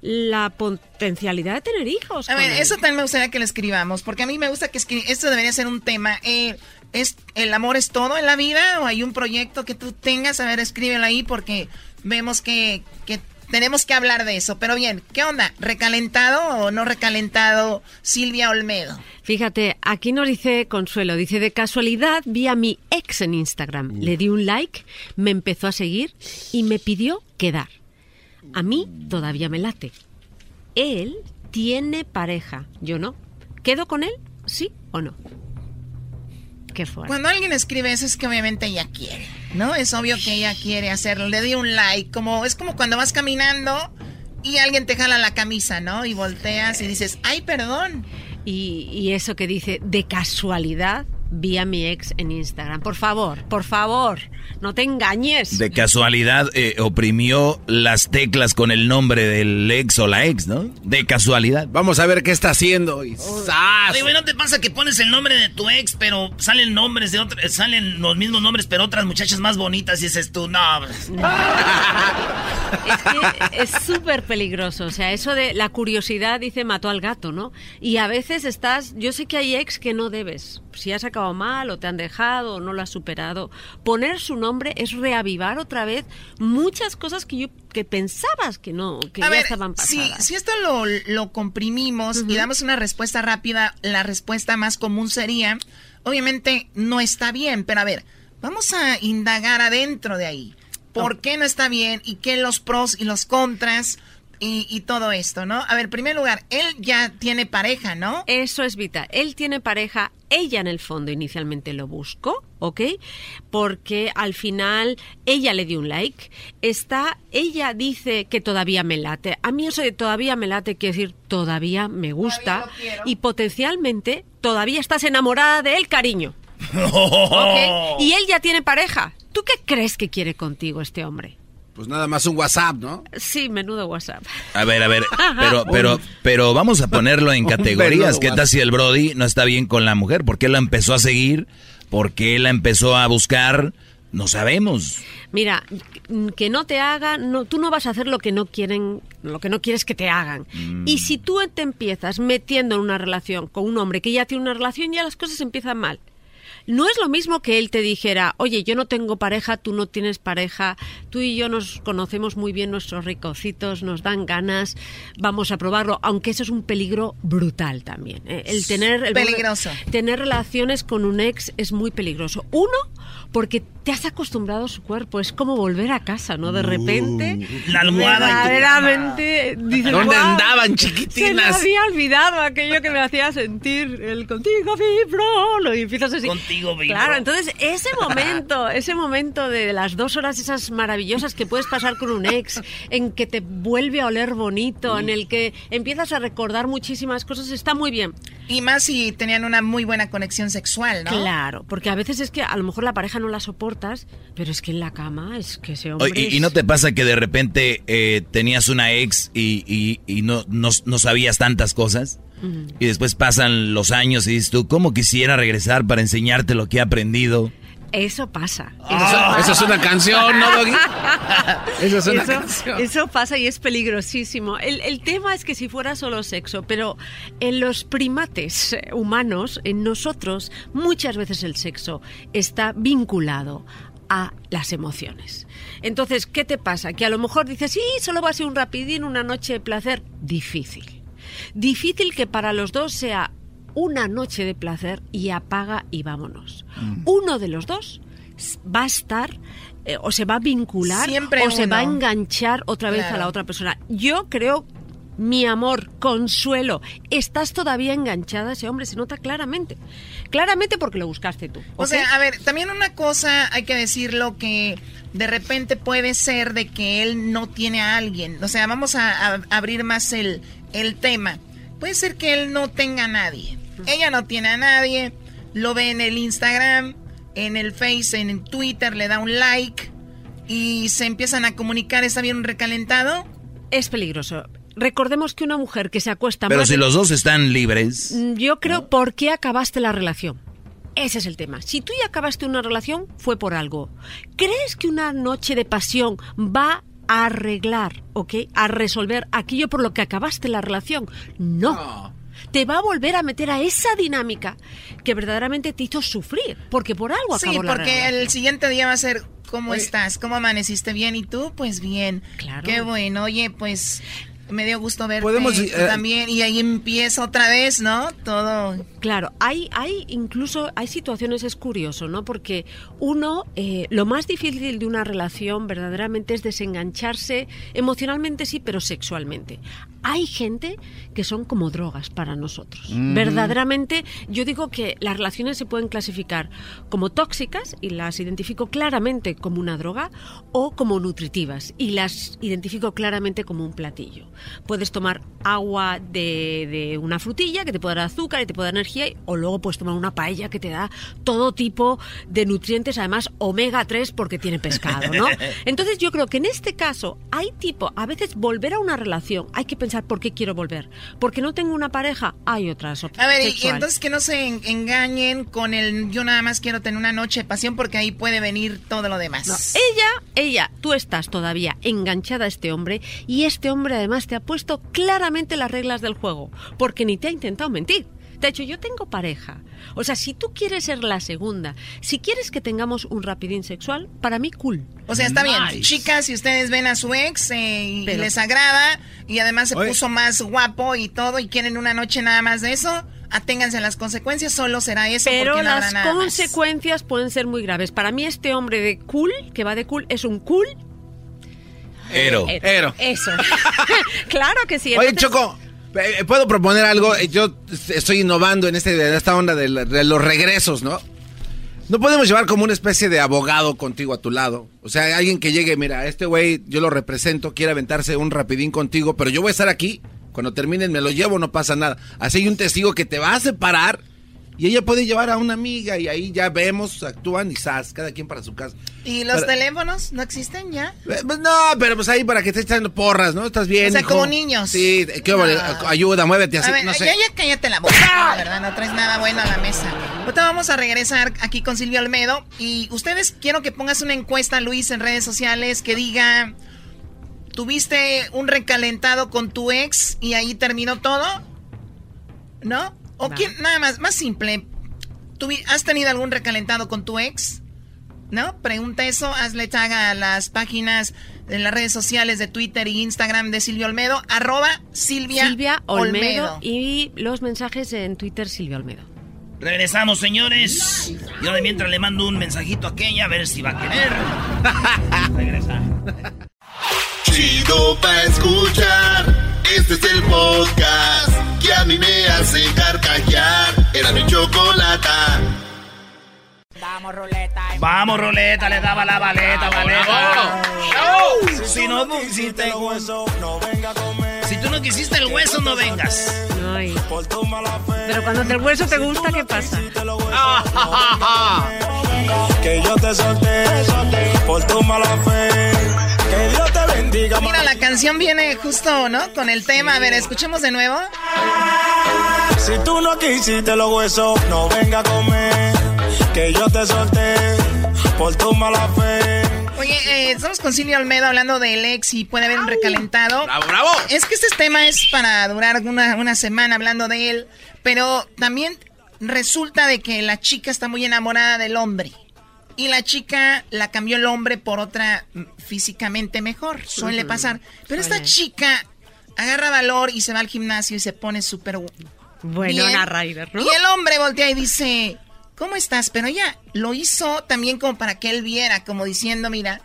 la potencialidad de tener hijos. A ver, él. eso también me gustaría que lo escribamos, porque a mí me gusta que esto debería ser un tema. Eh, ¿es, ¿El amor es todo en la vida o hay un proyecto que tú tengas? A ver, escríbelo ahí porque vemos que, que tenemos que hablar de eso. Pero bien, ¿qué onda? ¿Recalentado o no recalentado Silvia Olmedo? Fíjate, aquí nos dice Consuelo, dice de casualidad vi a mi ex en Instagram, le di un like, me empezó a seguir y me pidió quedar. A mí todavía me late. Él tiene pareja, yo no. ¿Quedo con él? ¿Sí o no? Qué fuerte. Cuando alguien escribe eso es que obviamente ella quiere, ¿no? Es obvio que ella quiere hacerlo. Le di un like, como es como cuando vas caminando y alguien te jala la camisa, ¿no? Y volteas y dices, ay, perdón. Y, y eso que dice, de casualidad vi a mi ex en Instagram. Por favor, por favor, no te engañes. De casualidad eh, oprimió las teclas con el nombre del ex o la ex, ¿no? De casualidad. Vamos a ver qué está haciendo. Y. Oye, güey, ¿no te pasa que pones el nombre de tu ex, pero salen nombres de otras, salen los mismos nombres, pero otras muchachas más bonitas y dices tú, no. pues, Es que es súper peligroso. O sea, eso de la curiosidad, dice, mató al gato, ¿no? Y a veces estás. Yo sé que hay ex que no debes. Si has acabado mal o te han dejado o no lo has superado. Poner su nombre es reavivar otra vez muchas cosas que yo que pensabas que no, que A ya ver, estaban si, pasadas. si esto lo, lo comprimimos y damos una respuesta rápida, la respuesta más común sería, obviamente no está bien, pero a ver, vamos a indagar adentro de ahí. ¿Por qué no está bien? ¿Y qué los pros y los contras? Y, y todo esto, ¿no? A ver, en primer lugar, él ya tiene pareja, ¿no? Eso es vital. Él tiene pareja, ella en el fondo inicialmente lo buscó, ¿ok? Porque al final ella le dio un like. Está, ella dice que todavía me late. A mí eso de todavía me late quiere decir todavía me gusta y potencialmente todavía estás enamorada de él, cariño. ¿ok? Y él ya tiene pareja. ¿Tú qué crees que quiere contigo este hombre? Pues nada más un WhatsApp, ¿no? Sí, menudo WhatsApp. A ver, a ver, pero, pero, pero vamos a ponerlo en categorías. ¿Qué tal si el Brody no está bien con la mujer? ¿Por qué la empezó a seguir? ¿Por qué la empezó a buscar? No sabemos. Mira, que no te hagan, no, tú no vas a hacer lo que no quieren, lo que no quieres que te hagan. Mm. Y si tú te empiezas metiendo en una relación con un hombre que ya tiene una relación, ya las cosas empiezan mal. No es lo mismo que él te dijera, oye, yo no tengo pareja, tú no tienes pareja, tú y yo nos conocemos muy bien nuestros ricocitos, nos dan ganas, vamos a probarlo, aunque eso es un peligro brutal también. ¿eh? El tener el Peligroso. tener relaciones con un ex es muy peligroso. Uno, porque te has acostumbrado a su cuerpo, es como volver a casa, ¿no? De repente, La almohada verdaderamente dices, ¿Dónde "Guau, andaban, Se me chiquitinas? había olvidado aquello que me hacía sentir el contigo vibro y empiezas así. Contigo vibro. Claro, entonces ese momento, ese momento de las dos horas esas maravillosas que puedes pasar con un ex, en que te vuelve a oler bonito, en el que empiezas a recordar muchísimas cosas, está muy bien. Y más si tenían una muy buena conexión sexual, ¿no? Claro, porque a veces es que a lo mejor la pareja no la soportas, pero es que en la cama es que ese hombre. ¿y, no te pasa que de repente eh, tenías una ex y, y- y no, no, no sabías tantas cosas? Y después pasan los años y dices tú, ¿cómo quisiera regresar para enseñarte lo que he aprendido? Eso pasa. Eso- eso es una canción, ¿no, Doggy? Eso es una Eso- canción. eso pasa y es peligrosísimo. El, el tema es que si fuera solo sexo, pero en los primates eh, humanos, en nosotros, muchas veces el sexo está vinculado a las emociones. Entonces, ¿qué te pasa? Que a lo mejor dices, sí, solo va a ser un rapidín, una noche de placer. Difícil. Difícil que para los dos sea una noche de placer y apaga y vámonos. Uno de los dos va a estar eh, o se va a vincular Siempre o se va a enganchar otra vez a la otra persona. Yo creo, mi amor, consuelo, estás todavía enganchada a ese hombre, se nota claramente. Claramente porque lo buscaste tú. O sea, a ver, también una cosa hay que decirlo que de repente puede ser de que él no tiene a alguien. O sea, vamos a, a abrir más el, el tema. Puede ser que él no tenga a nadie. Ella no tiene a nadie. Lo ve en el Instagram, en el Face, en Twitter, le da un like y se empiezan a comunicar. ¿Está bien un recalentado? Es peligroso. Recordemos que una mujer que se acuesta Pero más si de- los dos están libres. Mm, Yo creo, ¿por qué acabaste la relación? Ese es el tema. Si tú ya acabaste una relación, fue por algo. ¿Crees que una noche de pasión va a arreglar, ¿ok? A resolver aquello por lo que acabaste la relación? No. Te va a volver a meter a esa dinámica que verdaderamente te hizo sufrir, porque por algo Sí, acabó la porque el siguiente día va a ser, ¿cómo estás? ¿Cómo amaneciste bien? ¿Y tú? Pues bien. Claro. Qué bueno. Oye, pues me dio gusto verte Podemos, eh, también. Y ahí empieza otra vez, ¿no? Todo. Claro, hay, hay incluso, hay situaciones, es curioso, ¿no? Porque uno, eh, lo más difícil de una relación verdaderamente es desengancharse emocionalmente, sí, pero sexualmente. Hay gente que son como drogas para nosotros. Ujú. Verdaderamente, yo digo que las relaciones se pueden clasificar como tóxicas y las identifico claramente como una droga o como nutritivas y las identifico claramente como un platillo. Puedes tomar agua de, de una frutilla que te puede dar azúcar y te puede dar energía y- o luego puedes tomar una paella que te da todo tipo de nutrientes, además omega 3 porque tiene pescado, ¿no? Entonces yo creo que en este caso hay tipo, a veces volver a una relación, hay que pensar por qué quiero volver. Porque no tengo una pareja, hay otras opciones. A ver, y, y entonces que no se en- engañen con el yo nada más quiero tener una noche de pasión porque ahí puede venir todo lo demás. No, ella, ella, tú estás todavía enganchada a este hombre y este hombre además te ha puesto claramente las reglas del juego, porque ni te ha intentado mentir. De hecho, yo tengo pareja. O sea, si tú quieres ser la segunda, si quieres que tengamos un rapidín sexual, para mí cool. O sea, está bien. Chicas, si ustedes ven a su ex eh, y Pero- les agrada y además se Oye. puso más guapo y todo y quieren una noche nada más de eso, aténganse a las consecuencias, solo será eso Pero no las nada más. consecuencias pueden ser muy graves. Para mí este hombre de cool, que va de cool, es un cool Ero. Ero. Eso. claro que sí. Oye, Choco, eh, ¿puedo proponer algo? Eh, Yo estoy innovando en, este, en esta onda de, la- de los regresos, ¿no? No podemos llevar como una especie de abogado contigo a tu lado. O sea, alguien que llegue, mira, este güey yo lo represento, quiere aventarse un rapidín contigo, pero yo voy a estar aquí. Cuando terminen me lo llevo, no pasa nada. Así hay un testigo que te va a separar y ella puede llevar a una amiga y ahí ya vemos, actúan y zas, cada quien para su casa. ¿Y los teléfonos no existen ya? Eh, pues no, pero pues ahí para que estés echando porras, ¿no? Estás bien, O sea, hijo? como niños. Sí, qué vale, No. ayuda, muévete así, a ver, no sé. ya, ya cállate la boca, la verdad, no traes nada bueno a la mesa. Ahorita vamos a regresar aquí con Silvio Olmedo y ustedes quiero que pongas una encuesta, Luis, en redes sociales que diga, ¿tuviste un recalentado con tu ex y ahí terminó todo? ¿No? ¿O quién, nada más, más simple, ¿tuvi- ¿has tenido algún recalentado con tu ex? ¿No? Pregunta eso, hazle tag a las páginas en las redes sociales de Twitter y Instagram de Silvio Olmedo, arroba Silvia, Silvia Olmedo, Olmedo. y los mensajes en Twitter Silvia Olmedo. Regresamos, señores. Yo de mientras le mando un mensajito a aquella a ver si va a querer. Regresa. Chido pa' escuchar. Este es el podcast que a mí me hace carcajear. Era mi chocolata. Vamos, roleta, le daba la baleta, baleta. Si no pusiste el hueso, no venga a comer. Si tú no quisiste el hueso, no vengas. Ay. Pero cuando el hueso te gusta, ¿qué pasa? Que yo te solté por tu mala fe. Bendiga. Mira, la canción viene justo, ¿no? Con el tema. A ver, escuchemos de nuevo. Si tú no quisiste los huesos, no venga a comer. Que yo te solté por tu mala fe. Oye, eh, estamos con Silvia Olmedo hablando del ex y puede haber un recalentado. ¡Bravo, bravo! Es que este tema es para durar una, una semana hablando de él, pero también resulta de que la chica está muy enamorada del hombre. Y la chica la cambió el hombre por otra mm, físicamente mejor. Suele pasar. Pero esta chica agarra valor y se va al gimnasio y se pone súper Bueno, ¿no? Y el hombre voltea y dice, ¿cómo estás? Pero ella lo hizo también como para que él viera, como diciendo, mira.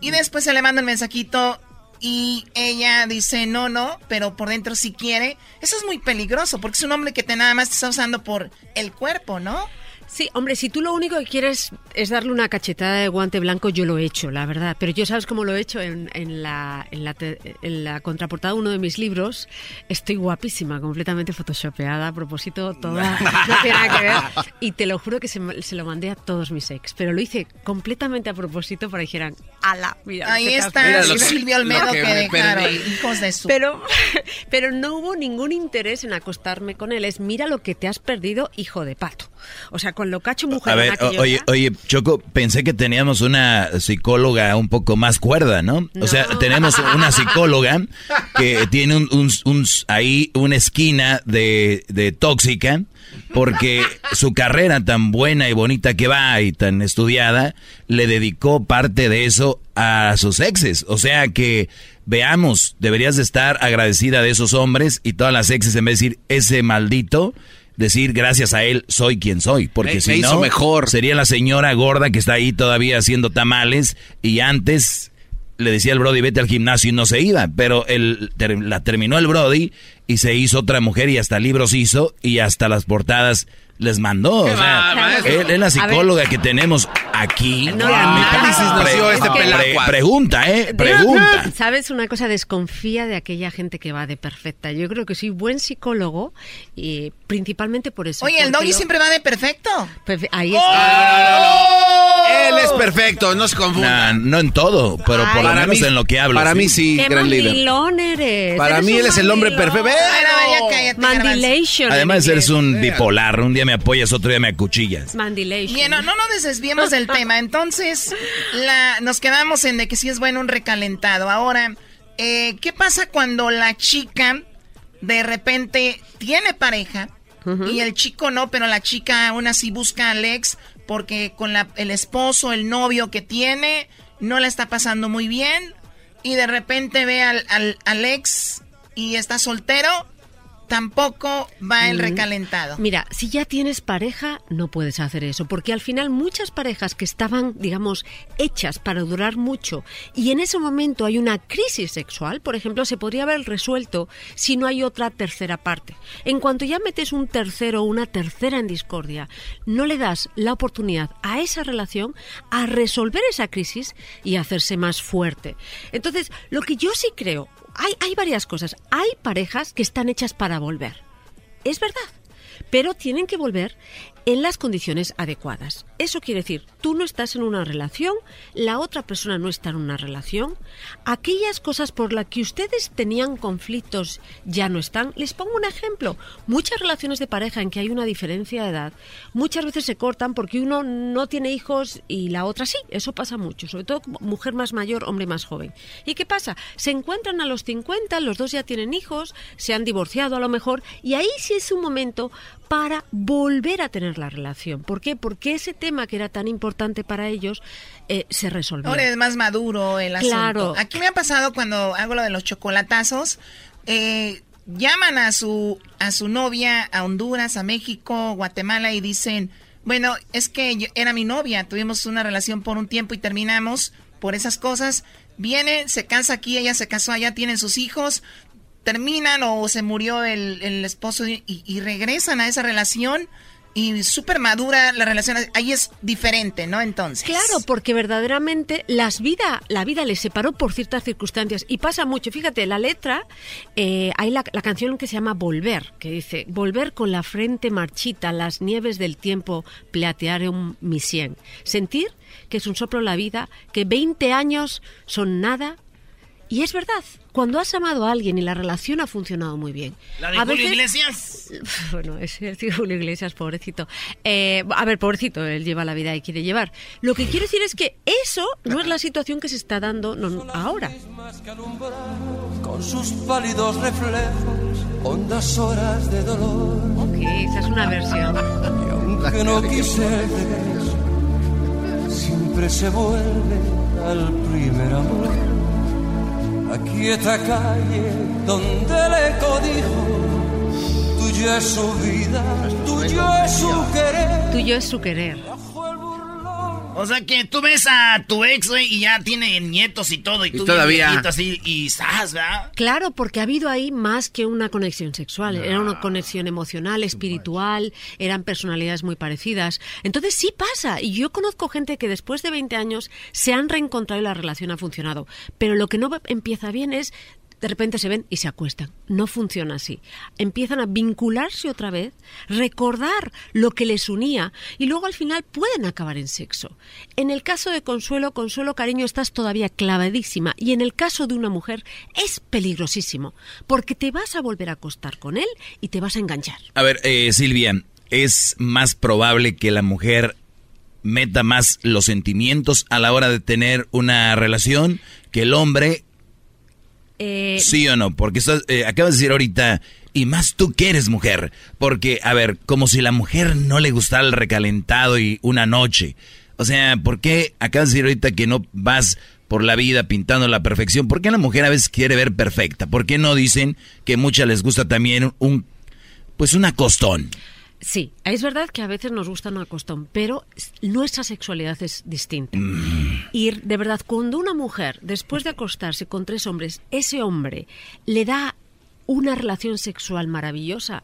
Y después se le manda el mensajito y ella dice, no, no, pero por dentro sí quiere. Eso es muy peligroso porque es un hombre que te nada más te está usando por el cuerpo, ¿no? Sí, hombre, si tú lo único que quieres es darle una cachetada de guante blanco, yo lo he hecho, la verdad. Pero yo sabes cómo lo he hecho en, en la, en, la, en la contraportada de uno de mis libros. Estoy guapísima, completamente photoshopeada, a propósito, toda. No tiene nada que ver. Y te lo juro que se, se, lo mandé a todos mis ex. Pero lo hice completamente a propósito para que dijeran, ala, mira. Ahí está Silvio Olmedo que, que dejaron, hijos de su. Pero, pero no hubo ningún interés en acostarme con él. Es, mira lo que te has perdido, hijo de pato. O sea, con lo cacho mujer. A ver, que oye, oye, Choco, pensé que teníamos una psicóloga un poco más cuerda, ¿no? O sea, tenemos una psicóloga que tiene un, un, un ahí una esquina de, de tóxica porque su carrera tan buena y bonita que va y tan estudiada le dedicó parte de eso a sus exes. O sea que veamos, deberías de estar agradecida de esos hombres y todas las exes en vez de decir ese maldito decir gracias a él soy quien soy, porque Me- si me hizo no mejor. sería la señora gorda que está ahí todavía haciendo tamales y antes le decía al Brody vete al gimnasio y no se iba, pero él ter- la terminó el Brody y se hizo otra mujer y hasta libros hizo y hasta las portadas les mandó. O sea, él es la psicóloga que tenemos aquí. No, Mi análisis nació este pelacuas. Pregunta, eh, pregunta. ¿Sabes una cosa? Desconfía de aquella gente que va de perfecta. Yo creo que soy buen psicólogo y principalmente por eso. Oye, el doggy yo- siempre va de perfecto. Perfe- Ahí ¡Oh! está. Él es perfecto, no se confunda. Nah, no en todo, pero por lo Para menos mí- en lo que hablo. para mí sí, ¡Qué gran líder. eres! Para Eres mí él es el hombre perfecto. Bueno, ya cállate, Mandilation. Además eres. eres un bipolar, un día me apoyas, otro día me acuchillas. Mandilation. Bien, no, no nos desviemos del tema. Entonces, la, nos quedamos en de que sí es bueno un recalentado. Ahora, eh, ¿qué pasa cuando la chica de repente tiene pareja y el chico no, pero la chica aún así busca al ex porque con la- el esposo, el novio que tiene, no la está pasando muy bien y de repente ve al, al, al ex y está soltero? Tampoco va el recalentado. Mira, si ya tienes pareja, no puedes hacer eso, porque al final muchas parejas que estaban, digamos, hechas para durar mucho y en ese momento hay una crisis sexual, por ejemplo, se podría haber resuelto si no hay otra tercera parte. En cuanto ya metes un tercero o una tercera en discordia, no le das la oportunidad a esa relación a resolver esa crisis y a hacerse más fuerte. Entonces, lo que yo sí creo, hay, hay varias cosas. Hay parejas que están hechas para volver. Es verdad. Pero tienen que volver en las condiciones adecuadas. Eso quiere decir, tú no estás en una relación, la otra persona no está en una relación, aquellas cosas por las que ustedes tenían conflictos ya no están. Les pongo un ejemplo. Muchas relaciones de pareja en que hay una diferencia de edad, muchas veces se cortan porque uno no tiene hijos y la otra sí. Eso pasa mucho, sobre todo mujer más mayor, hombre más joven. ¿Y qué pasa? Se encuentran a los 50, los dos ya tienen hijos, se han divorciado a lo mejor, y ahí sí es un momento para volver a tener la relación. ¿Por qué? Porque ese tema que era tan importante para ellos eh, se resolvió. Ahora es más maduro el asunto. Claro. Aquí me ha pasado cuando hago lo de los chocolatazos. eh, llaman a su, a su novia a Honduras, a México, Guatemala y dicen, bueno, es que yo- era mi novia, tuvimos una relación por un tiempo y terminamos por esas cosas. Viene, se casa aquí, ella se casó allá, tienen sus hijos, terminan o se murió el, el esposo y, y regresan a esa relación y súper madura la relación. Ahí es diferente, ¿no? Entonces. Claro, porque verdaderamente las vida, la vida les separó por ciertas circunstancias y pasa mucho. Fíjate, la letra, eh, hay la, la canción que se llama Volver, que dice, Volver con la frente marchita, las nieves del tiempo platearon mi sien. Sentir que es un soplo la vida, que 20 años son nada. Y es verdad, cuando has amado a alguien y la relación ha funcionado muy bien. La de a Julio veces- Iglesias. bueno, es el tío Julio Iglesias, pobrecito. Eh, a ver, pobrecito, él lleva la vida y quiere llevar. Lo que quiero decir es que eso no es la situación que se está dando no- ahora. con sus pálidos reflejos, hondas horas de dolor. Ok, esa es una versión. Y aunque no quise siempre se vuelve al primer amor. La quieta calle donde el eco dijo, tú Tuya es su vida, tuyo es su querer. Tuyo es su querer. O sea que tú ves a tu ex, güey, y ya tiene nietos y todo, y, tú todavía. y estás, ¿verdad? Claro, porque ha habido ahí más que una conexión sexual, era una conexión emocional, espiritual, eran personalidades muy parecidas. Entonces sí pasa, y yo conozco gente que después de 20 años se han reencontrado y la relación ha funcionado, pero lo que no empieza bien es de repente se ven y se acuestan. No funciona así. Empiezan a vincularse otra vez, recordar lo que les unía y luego al final pueden acabar en sexo. En el caso de Consuelo, Consuelo cariño, estás todavía clavadísima y en el caso de una mujer es peligrosísimo porque te vas a volver a acostar con él y te vas a enganchar. A ver, eh, Silvia, ¿es más probable que la mujer meta más los sentimientos a la hora de tener una relación que el hombre Eh, ¿Sí o no? Porque estás, eh, acabas de decir ahorita, y más tú que eres mujer. Porque, a ver, como si la mujer no le gustara el recalentado y una noche. O sea, ¿por qué acabas de decir ahorita que no vas por la vida pintando la perfección? ¿Por qué la mujer a veces quiere ver perfecta? ¿Por qué no dicen que muchas les gusta también un, pues un acostón? Sí, es verdad que a veces nos gusta un acostón, pero nuestra sexualidad es distinta. Y de verdad, cuando una mujer, después de acostarse con tres hombres, ese hombre le da una relación sexual maravillosa,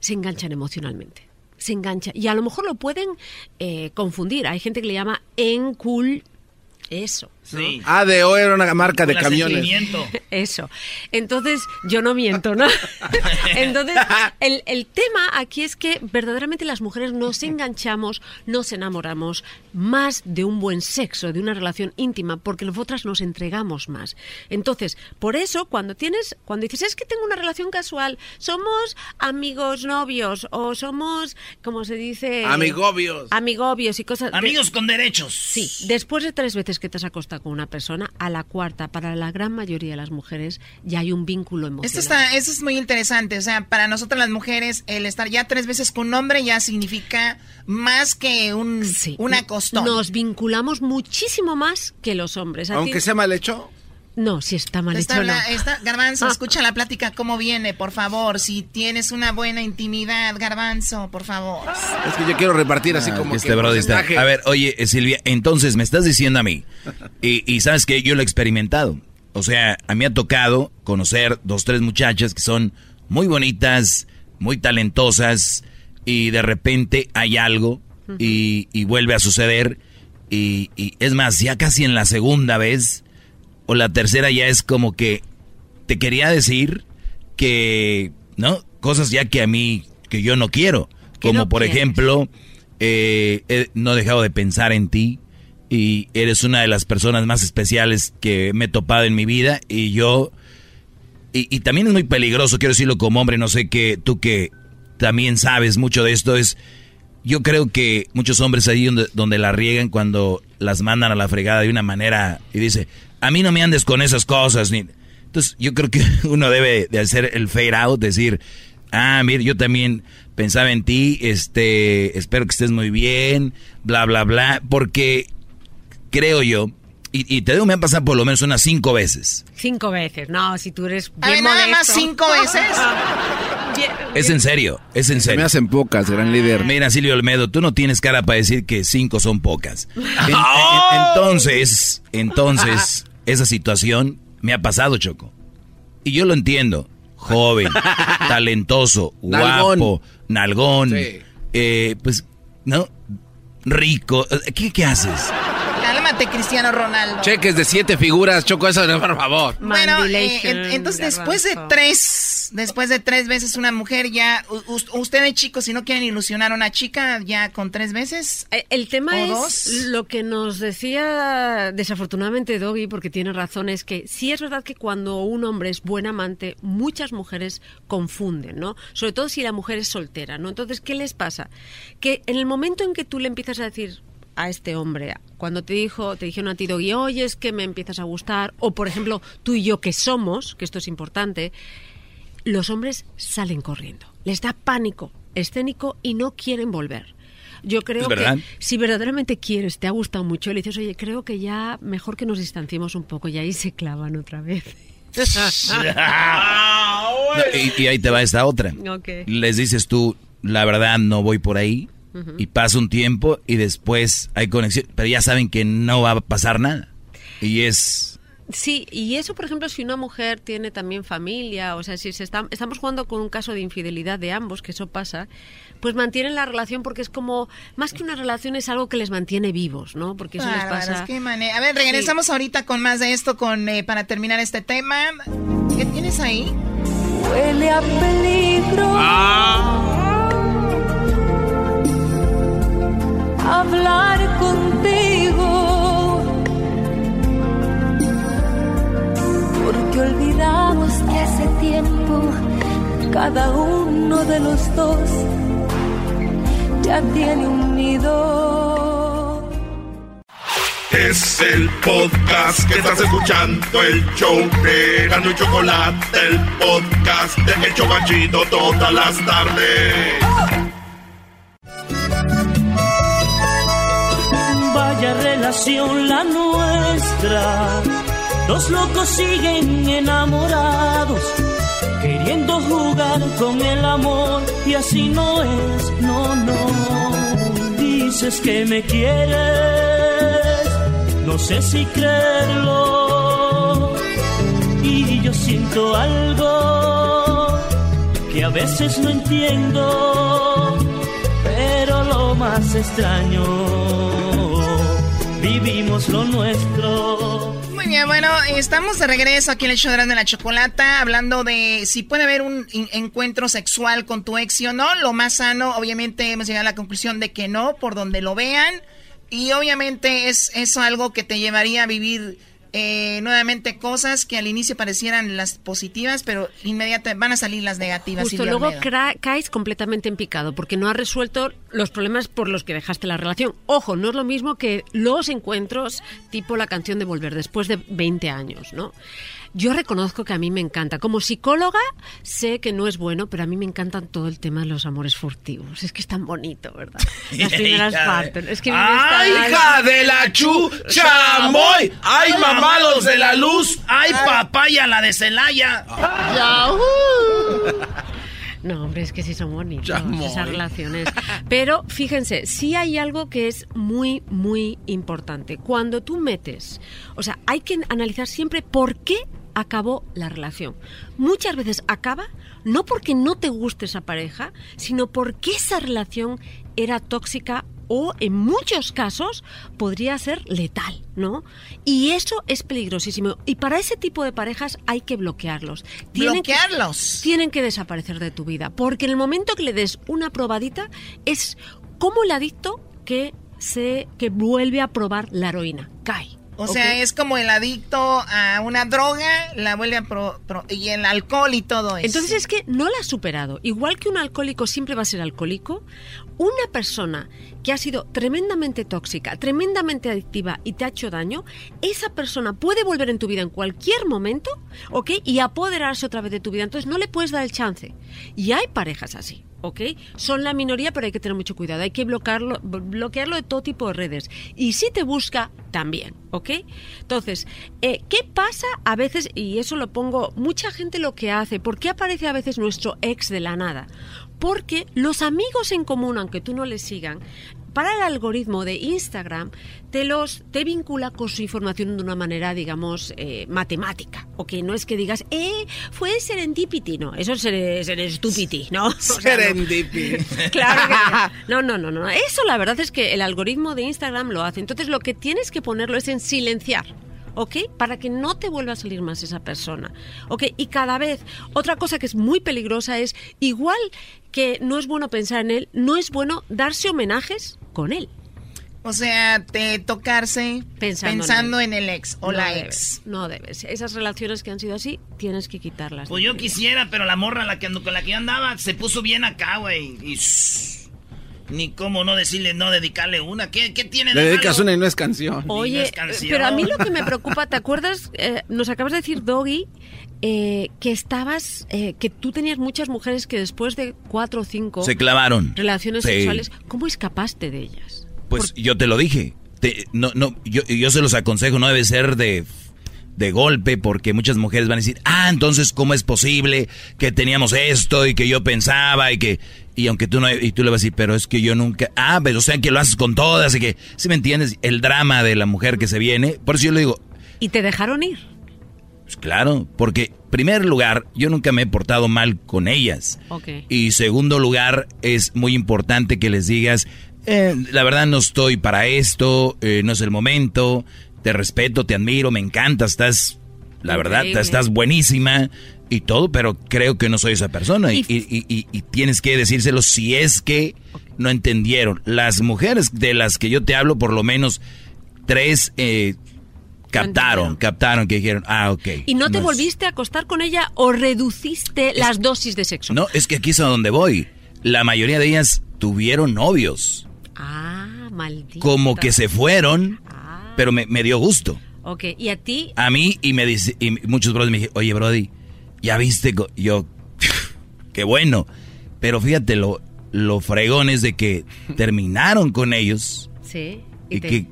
se enganchan emocionalmente. Se engancha. Y a lo mejor lo pueden eh, confundir. Hay gente que le llama encul. Eso. ¿No? ADO era una marca de camiones. Eso. Entonces, yo no miento, ¿no? Entonces, el, el tema aquí es que verdaderamente las mujeres nos enganchamos, nos enamoramos más de un buen sexo, de una relación íntima, porque nosotras nos entregamos más. Entonces, por eso, cuando tienes, cuando dices, es que tengo una relación casual, somos amigos novios, o somos, como se dice? Amigobios. Amigobios y cosas. Amigos con derechos. Sí, después de tres veces que te has acostado con una persona, a la cuarta, para la gran mayoría de las mujeres, ya hay un vínculo emocional. Esto, está, esto es muy interesante. O sea, para nosotras las mujeres, el estar ya tres veces con un hombre ya significa más que un, un acostón. Nos vinculamos muchísimo más que los hombres. A ti- Aunque sea mal hecho. No, si está mal Está hecho, no. habla- está- Garbanzo, escucha la plática cómo viene, por favor. Si tienes una buena intimidad, Garbanzo, por favor. Es que yo quiero repartir así Ah, como que que este brody está-. A ver, oye, Silvia, entonces me estás diciendo a mí, y, y sabes que yo lo he experimentado. O sea, a mí me ha tocado conocer dos, tres muchachas que son muy bonitas, muy talentosas, y de repente hay algo y, y vuelve a suceder. Y, y es más, ya casi en la segunda vez o la tercera ya es como que te quería decir que, ¿no? Cosas ya que a mí, que yo no quiero. Como no por quieres? ejemplo, eh, he- no he dejado de pensar en ti y eres una de las personas más especiales que me he topado en mi vida y yo... Y, y también es muy peligroso, quiero decirlo como hombre, no sé que tú que también sabes mucho de esto, es... Yo creo que muchos hombres ahí donde, donde la riegan cuando las mandan a la fregada de una manera y dice, a mí no me andes con esas cosas. Ni... Entonces yo creo que uno debe de hacer el fade out, decir, ah, mire, yo también pensaba en ti, este, espero que estés muy bien, bla, bla, bla, porque creo yo, y, y te digo, me han pasado por lo menos unas cinco veces. Cinco veces. No, si tú eres A ver, bien nada más cinco veces. Bien- Es en serio, es en serio. me hacen pocas, gran líder. Mira, Silvio Olmedo, tú no tienes cara para decir que cinco son pocas. En- en- entonces, entonces, esa situación me ha pasado, Choco. Y yo lo entiendo. Joven, talentoso, Nalgón. guapo, nalgón, Sí. eh, pues, ¿no? Rico. ¿Qué, qué haces? Cálmate, Cristiano Ronaldo. Cheques de siete figuras, Choco, eso no, por favor. Bueno, eh, entonces después de tres, después de tres veces una mujer ya, ustedes chicos, si no quieren ilusionar a una chica ya con tres veces, Eh, El tema ¿O es dos? lo que nos decía desafortunadamente Doggy, porque tiene razón, es que sí es verdad que cuando un hombre es buen amante, muchas mujeres confunden, ¿no? Sobre todo si la mujer es soltera, ¿no? Entonces, ¿qué les pasa? Que en el momento en que tú le empiezas a decir a este hombre, cuando te dijo, te dijeron a ti Doggy, oye, es que me empiezas a gustar, o por ejemplo, tú y yo que somos, que esto es importante, los hombres salen corriendo. Les da pánico escénico y no quieren volver. Yo creo Es verdad. que si verdaderamente quieres, te ha gustado mucho, le dices, oye, creo que ya mejor que nos distanciemos un poco y ahí se clavan otra vez. y, y ahí te va esta otra. Ok. Les dices tú, la verdad no voy por ahí. Ujú. Y pasa un tiempo y después hay conexión. Pero ya saben que no va a pasar nada. Y es... Sí, y eso, por ejemplo, si una mujer tiene también familia, o sea, si se está- estamos jugando con un caso de infidelidad de ambos, que eso pasa, pues mantienen la relación porque es como, más que una relación, es algo que les mantiene vivos, ¿no? Porque eso les pasa. qué A ver, regresamos ahorita con más de esto con eh, para terminar este tema. ¿Qué tienes ahí? Huele a peligro. Hablar contigo. Porque olvidamos que hace tiempo cada uno de los dos ya tiene un nido. Es el podcast que estás escuchando, el show de Gano y Chocolate, el podcast de El Chocachito todas las tardes. Vaya relación la nuestra. Dos locos siguen enamorados, queriendo jugar con el amor y así no es, no, no. Dices que me quieres, no sé si creerlo. Y yo siento algo que a veces no entiendo, pero lo más extraño, vivimos lo nuestro. Muy bien, bueno, estamos de regreso aquí en el show de la Chocolata, hablando de si puede haber un encuentro sexual con tu ex o no. Lo más sano, obviamente, hemos llegado a la conclusión de que no, por donde lo vean. Y obviamente es eso algo que te llevaría a vivir eh, nuevamente cosas que al inicio parecieran las positivas, pero inmediatamente van a salir las negativas. Justo Silvia luego caes completamente en picado porque no has resuelto los problemas por los que dejaste la relación. Ojo, no es lo mismo que los encuentros tipo la canción de Volver después de 20 años, ¿no? Yo reconozco que a mí me encanta. Como psicóloga sé que no es bueno, pero a mí me encantan todo el tema de los amores furtivos. Es que es tan bonito, ¿verdad? Las primeras partes. Es que ¡Ay, hija de la chuchamoy! ¡Ay, mamá, los de la luz! ¡Ay, papaya, la de Celaya! No, hombre, es que sí son bonitos esas relaciones. Pero fíjense, sí hay algo que es muy, muy importante. Cuando tú metes, o sea, hay que analizar siempre por qué acabó la relación. Muchas veces acaba no porque no te guste esa pareja, sino porque esa relación era tóxica o en muchos casos podría ser letal, ¿no? Y eso es peligrosísimo. Y para ese tipo de parejas hay que bloquearlos. Tienen que- Bloquearlos. tienen que desaparecer de tu vida. Porque en el momento que le des una probadita, es como el adicto que se que vuelve a probar la heroína. Cae. O sea, es como el adicto a una droga, la vuelve a pro- pro- y el alcohol y todo eso. Entonces es que no la has superado. Igual que un alcohólico siempre va a ser alcohólico, una persona que ha sido tremendamente tóxica, tremendamente adictiva y te ha hecho daño, esa persona puede volver en tu vida en cualquier momento, ¿ok? Y apoderarse otra vez de tu vida. Entonces no le puedes dar el chance. Y hay parejas así. ¿Ok? Son la minoría, pero hay que tener mucho cuidado. Hay que bloquearlo, bloquearlo de todo tipo de redes. Y si te busca, también. ¿Ok? Entonces, eh, ¿qué pasa a veces? Y eso lo pongo, mucha gente lo que hace, ¿por qué aparece a veces nuestro ex de la nada? Porque los amigos en común, aunque tú no les sigan, para el algoritmo de Instagram te los te vincula con su información de una manera, digamos, eh, matemática. Ok, no es que digas, eh, fue serendipity, no, eso es ser- serendipity, ¿no? O sea, no. Serendipity. Claro que no, no, no, no. Eso la verdad es que el algoritmo de Instagram lo hace. Entonces lo que tienes que ponerlo es en silenciar. ¿Ok? Para que no te vuelva a salir más esa persona. ¿Ok? Y cada vez, otra cosa que es muy peligrosa es, igual que no es bueno pensar en él, no es bueno darse homenajes con él. O sea, te tocarse Pensando en el ex o no la debes, ex. No debes. Esas relaciones que han sido así, tienes que quitarlas. Pues yo quisiera, pero la morra la que con la que yo andaba se puso bien acá, güey. Y ni cómo no decirle, no dedicarle una. ¿Qué, qué tiene de Le dedicas malo? una y no es canción. Oye, es canción. pero a mí lo que me preocupa, ¿te acuerdas? Eh, nos acabas de decir, Doggy, eh, que estabas, eh, que tú tenías muchas mujeres que después de cuatro o cinco Se clavaron. relaciones Sí. sexuales, ¿cómo escapaste de ellas? Pues yo te lo dije. Te- no, no, yo, yo se los aconsejo, no debe ser de de golpe porque muchas mujeres van a decir, ah, entonces, ¿cómo es posible que teníamos esto y que yo pensaba y que... Y aunque tú no... Y tú le vas a decir, pero es que yo nunca... Ah, pero o sea que lo haces con todas y que... ¿Sí me entiendes? El drama de la mujer que se viene. Por eso yo le digo... ¿Y te dejaron ir? Pues claro, porque primer lugar, yo nunca me he portado mal con ellas. Y segundo lugar, es muy importante que les digas, eh, la verdad no estoy para esto, eh, no es el momento, te respeto, te admiro, me encanta, estás, la verdad, Increíble. estás buenísima y todo, pero creo que no soy esa persona y, y- y- y tienes que decírselo si es que no entendieron. Las mujeres de las que yo te hablo, por lo menos tres eh, captaron, captaron que dijeron, ah, ok. ¿Y no te es- volviste a acostar con ella o reduciste las dosis de sexo? No, es que aquí es a donde voy. La mayoría de ellas tuvieron novios. Ah, maldito. Como que se fueron, Ah. pero me, me dio gusto. Ok, ¿y a ti? A mí y me dice, y muchos brothers me dijeron, oye Brody, ya viste, co-?" yo, qué bueno. Pero fíjate, lo, lo fregón es de que terminaron con ellos Sí. y, ¿Y te, que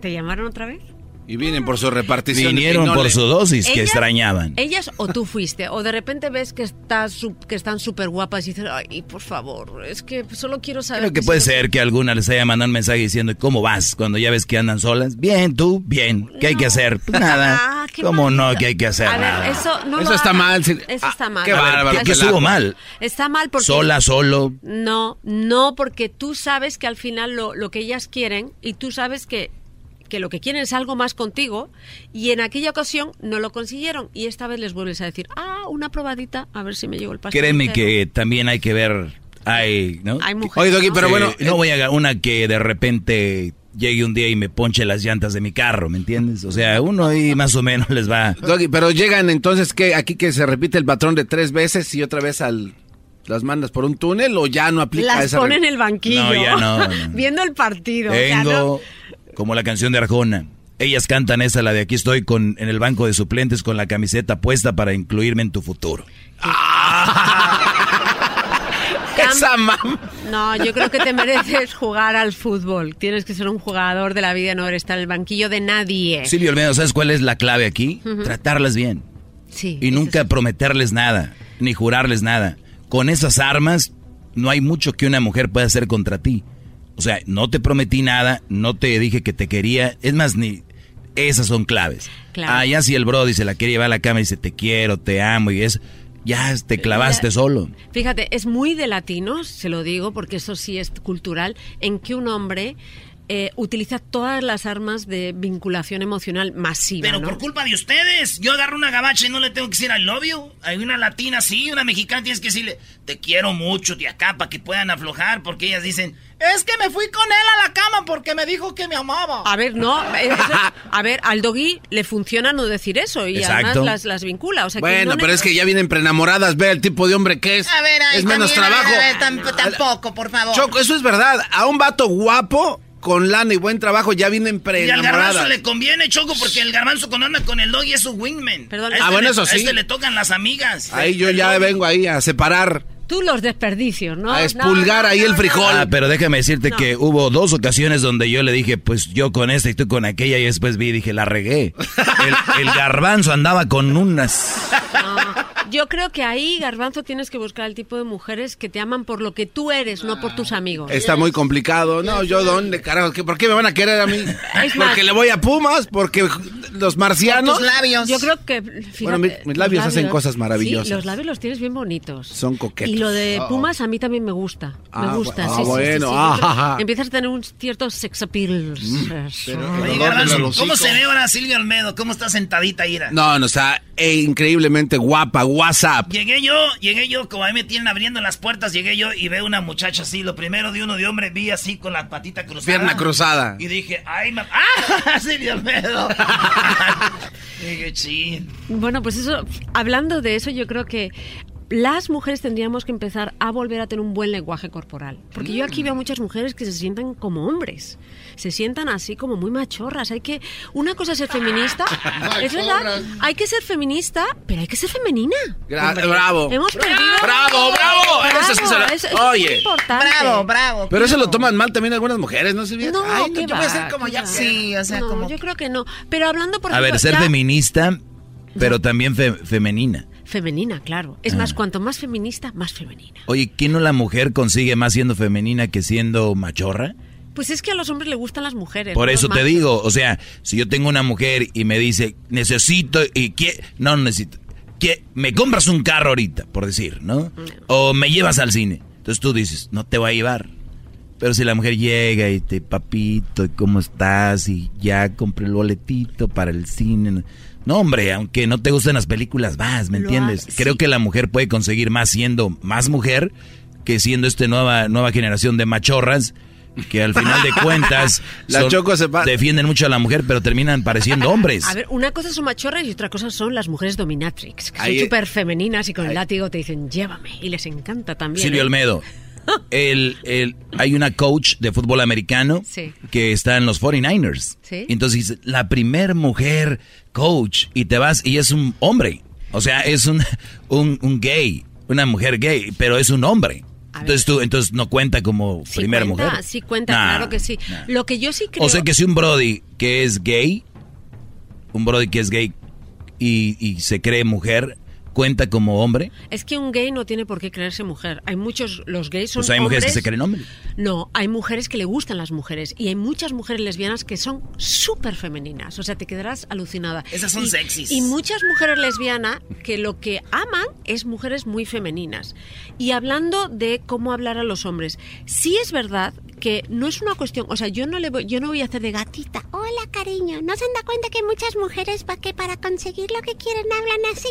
te llamaron otra vez? Y vienen por su repartición. vinieron que no por le- su dosis que ¿Ellas? extrañaban. ¿Ellas o tú fuiste? O de repente ves que, estás, su- que están súper guapas y dices, ay, por favor, es que solo quiero saber... Creo que si puede no- ser que alguna les haya mandado un mensaje diciendo, ¿cómo vas? Cuando ya ves que andan solas. Bien, tú, bien. ¿Qué hay que hacer? Pues nada. Ah, qué ¿Cómo no? ¿Qué hay que hacer? A ver, Nada. eso no Eso lo está mal. Eso Ah, está mal. qué bárbaro, ¿Qué, que estuvo mal? Está mal porque... Sola, solo. No, no, porque tú sabes que al final lo, lo que ellas quieren y tú sabes que, que lo que quieren es algo más contigo y en aquella ocasión no lo consiguieron y esta vez les vuelves a decir, ah, una probadita, a ver si me llegó el pastel. Créeme entero". que también hay que ver, hay, ¿no? Hay mujeres, Oye, Doggy, ¿no? pero bueno, no voy a una que de repente llegue un día y me ponche las llantas de mi carro, ¿me entiendes? O sea, uno ahí más o menos les va. Doggy, pero llegan entonces que aquí que se repite el patrón de tres veces y otra vez al las mandas por un túnel o ya no aplica Las esa pone en el banquillo. No, ya no, no. Viendo el partido. o sea, Tengo, no- como la canción de Arjona. Ellas cantan esa, la de aquí estoy con en el banco de suplentes con la camiseta puesta para incluirme en tu futuro. Esa mam- No, yo creo que te mereces jugar al fútbol. Tienes que ser un jugador de la vida, no eres estar en el banquillo de nadie. Silvio Olmedo, ¿sabes cuál es la clave aquí? Ujú. Tratarlas bien. Sí, Y nunca prometerles nada, ni jurarles nada. Con esas armas, no hay mucho que una mujer pueda hacer contra ti. O sea, no te prometí nada, no te dije que te quería. Es más, ni esas son claves. Claro. Ah, ya si el Brody se la quiere llevar a la cama y dice te quiero, te amo y es, ya te clavaste Ya- solo. Fíjate, es muy de latinos, se lo digo, porque eso sí es cultural, en que un hombre eh, utiliza todas las armas de vinculación emocional masiva. Pero ¿no? por culpa de ustedes, yo agarro una gabacha y no le tengo que decir love you. Hay una latina sí, una mexicana tienes que decirle te quiero mucho de acá para que puedan aflojar porque ellas dicen es que me fui con él a la cama porque me dijo que me amaba. A ver, no, eh, eso- a ver, al doggy le funciona no decir eso y Exacto. además las, las vincula. O sea, que Bueno, no pero es que ya vienen preenamoradas, ve el tipo de hombre que es. A ver, ay, es menos también, a ver, trabajo. a ver, tampoco, por favor. Choco, eso es verdad. A un vato guapo, con lana y buen trabajo, ya vienen y al garbanzo le conviene, Choco, porque el garbanzo cuando anda con el doggy es su wingman. Perdón. A este Ah, bueno, le- eso A sí. este le tocan las amigas. Ahí yo El ya doggy. vengo ahí a separar, Tú los desperdicios, ¿no? a expulgar no, ahí no, el frijol. Ah, pero déjame decirte No. que hubo dos ocasiones donde yo le dije, pues yo con esta y tú con aquella, y después vi y dije, la regué. El, el garbanzo andaba con unas... Yo creo que ahí, Garbanzo, tienes que buscar el tipo de mujeres que te aman por lo que tú eres, no por tus amigos. Está muy complicado. No, yo dónde, carajo, ¿Qué- ¿por qué me van a querer a mí? Es más- Porque le voy a Pumas, porque los marcianos Tus labios. Yo creo que. fíjate, Bueno, mi- mis los labios hacen cosas maravillosas. Sí, los labios los tienes bien bonitos. son coquetos. Y lo de Oh. Pumas a mí también me gusta. Ah, me gusta, bu- ah, sí, sí, sí, bueno, sí, ah. Empiezas a tener un cierto sex appeal. Eso. Oye, garbanzo, ¿cómo se ve ahora Silvia Olmedo? ¿Cómo está sentadita, Ira? No, no, está eh, increíblemente guapa, WhatsApp. Llegué yo, llegué yo, como a mí me tienen abriendo las puertas, llegué yo y veo una muchacha así, lo primero de uno de hombre, vi así con la patita cruzada. Pierna cruzada. Y dije, ay, ma ¡ah! Silvia Olmedo. dije, chin. Bueno, pues eso, hablando de eso, yo creo que las mujeres tendríamos que empezar a volver a tener un buen lenguaje corporal. Porque yo aquí veo muchas mujeres que se sientan como hombres. Se sientan así como muy machorras. Hay que. Una cosa es ser feminista. es verdad. Hay que ser feminista, pero hay que ser femenina. Gra- bravo. Hemos perdido. Bravo, bravo. Eso es que se Oye. importante. Bravo, bravo. Pero eso lo toman mal también algunas mujeres, ¿no, Silvia? No, Ay, ¿qué yo voy a ser como ¿Qué ya. Sí, o sea, No, como... Yo creo que no. Pero hablando, por A ver, ejemplo, ser ya- feminista, pero también fe- femenina. Femenina, claro. Es Ah. más, cuanto más feminista, más femenina. Oye, ¿quién no la mujer consigue más siendo femenina que siendo machorra? Pues es que a los hombres les gustan las mujeres. Por eso te machos. digo, o sea, si yo tengo una mujer y me dice, necesito y que no necesito, que me compras un carro ahorita, por decir, ¿no? O me llevas al cine. Entonces tú dices, no te voy a llevar. Pero si la mujer llega y te, papito, ¿y ¿cómo estás? Y ya compré el boletito para el cine. No, hombre, aunque no te gusten las películas, vas, ¿me Lo entiendes? ha- Creo que la mujer puede conseguir más siendo más mujer que siendo esta nueva, nueva generación de machorras que al final de cuentas La son- Choco se pa- defienden mucho a la mujer, pero terminan pareciendo hombres. A ver, una cosa son machorras y otra cosa son las mujeres dominatrix, que Ahí- son súper femeninas y con el látigo te dicen, llévame. Y les encanta también. Silvio ¿eh? Olmedo, el, el, hay una coach de fútbol americano Sí. que está en los 49ers. Sí. Entonces dice, la primer mujer coach y te vas y es un hombre. O sea, es un, un, un gay, una mujer gay, pero es un hombre. Entonces tú, entonces no cuenta como Sí primera cuenta, mujer. Sí cuenta, Nah, claro que sí. Lo que yo sí creo... O sea que si un Brody que es gay, un Brody que es gay y, y se cree mujer, cuenta como hombre. Es que un gay no tiene por qué creerse mujer. Hay muchos, los gays son Pues hay mujeres que hombres- se creen hombres. No, hay mujeres que le gustan las mujeres y hay muchas mujeres lesbianas que son súper femeninas. O sea, te quedarás alucinada. Esas son Y- sexys. Y muchas mujeres lesbianas que lo que aman es mujeres muy femeninas. Y hablando de cómo hablar a los hombres, sí es verdad que no es una cuestión, o sea, yo no le voy, yo no voy a hacer de gatita. Hola, cariño. ¿No se han dado cuenta que muchas mujeres pa- que para conseguir lo que quieren hablan así?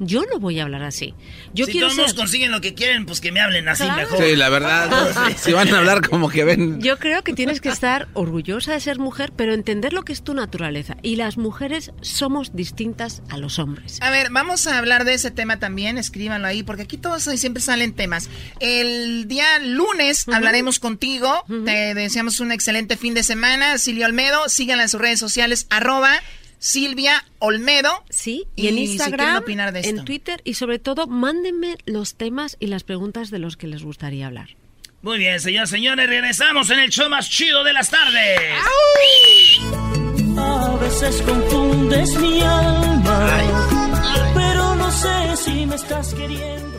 Yo no voy a hablar así. Yo si quiero todos ser consiguen lo que quieren, pues que me hablen así Claro. mejor. Sí, la verdad. si van a hablar como que ven. Yo creo que tienes que estar orgullosa de ser mujer, pero entender lo que es tu naturaleza. Y las mujeres somos distintas a los hombres. A ver, vamos a hablar de ese tema también, escríbanlo ahí, porque aquí todos siempre salen temas. El día lunes hablaremos contigo, te deseamos un excelente fin de semana. Silvia Olmedo, síganla en sus redes sociales, arroba Silvia Olmedo. Sí, y, en si quieren Instagram, opinar de esto. en Twitter y sobre todo mándenme los temas y las preguntas de los que les gustaría hablar. Muy bien, señoras y señores, regresamos en el show más chido de las tardes. A veces confundes mi alma, pero no sé si me estás queriendo.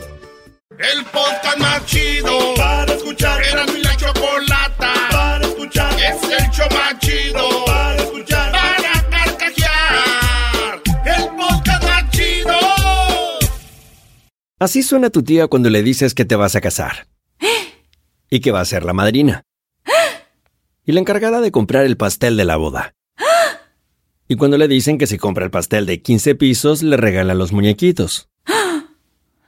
El podcast más chido para escuchar. Era mi la chocolata para escuchar. Es el show más chido para escuchar. Para carcajear. El podcast más chido. Así suena tu tía cuando le dices que te vas a casar. Y que va a ser la madrina. Y la encargada de comprar el pastel de la boda. Y cuando le dicen que si compra el pastel de 15 pisos, le regalan los muñequitos.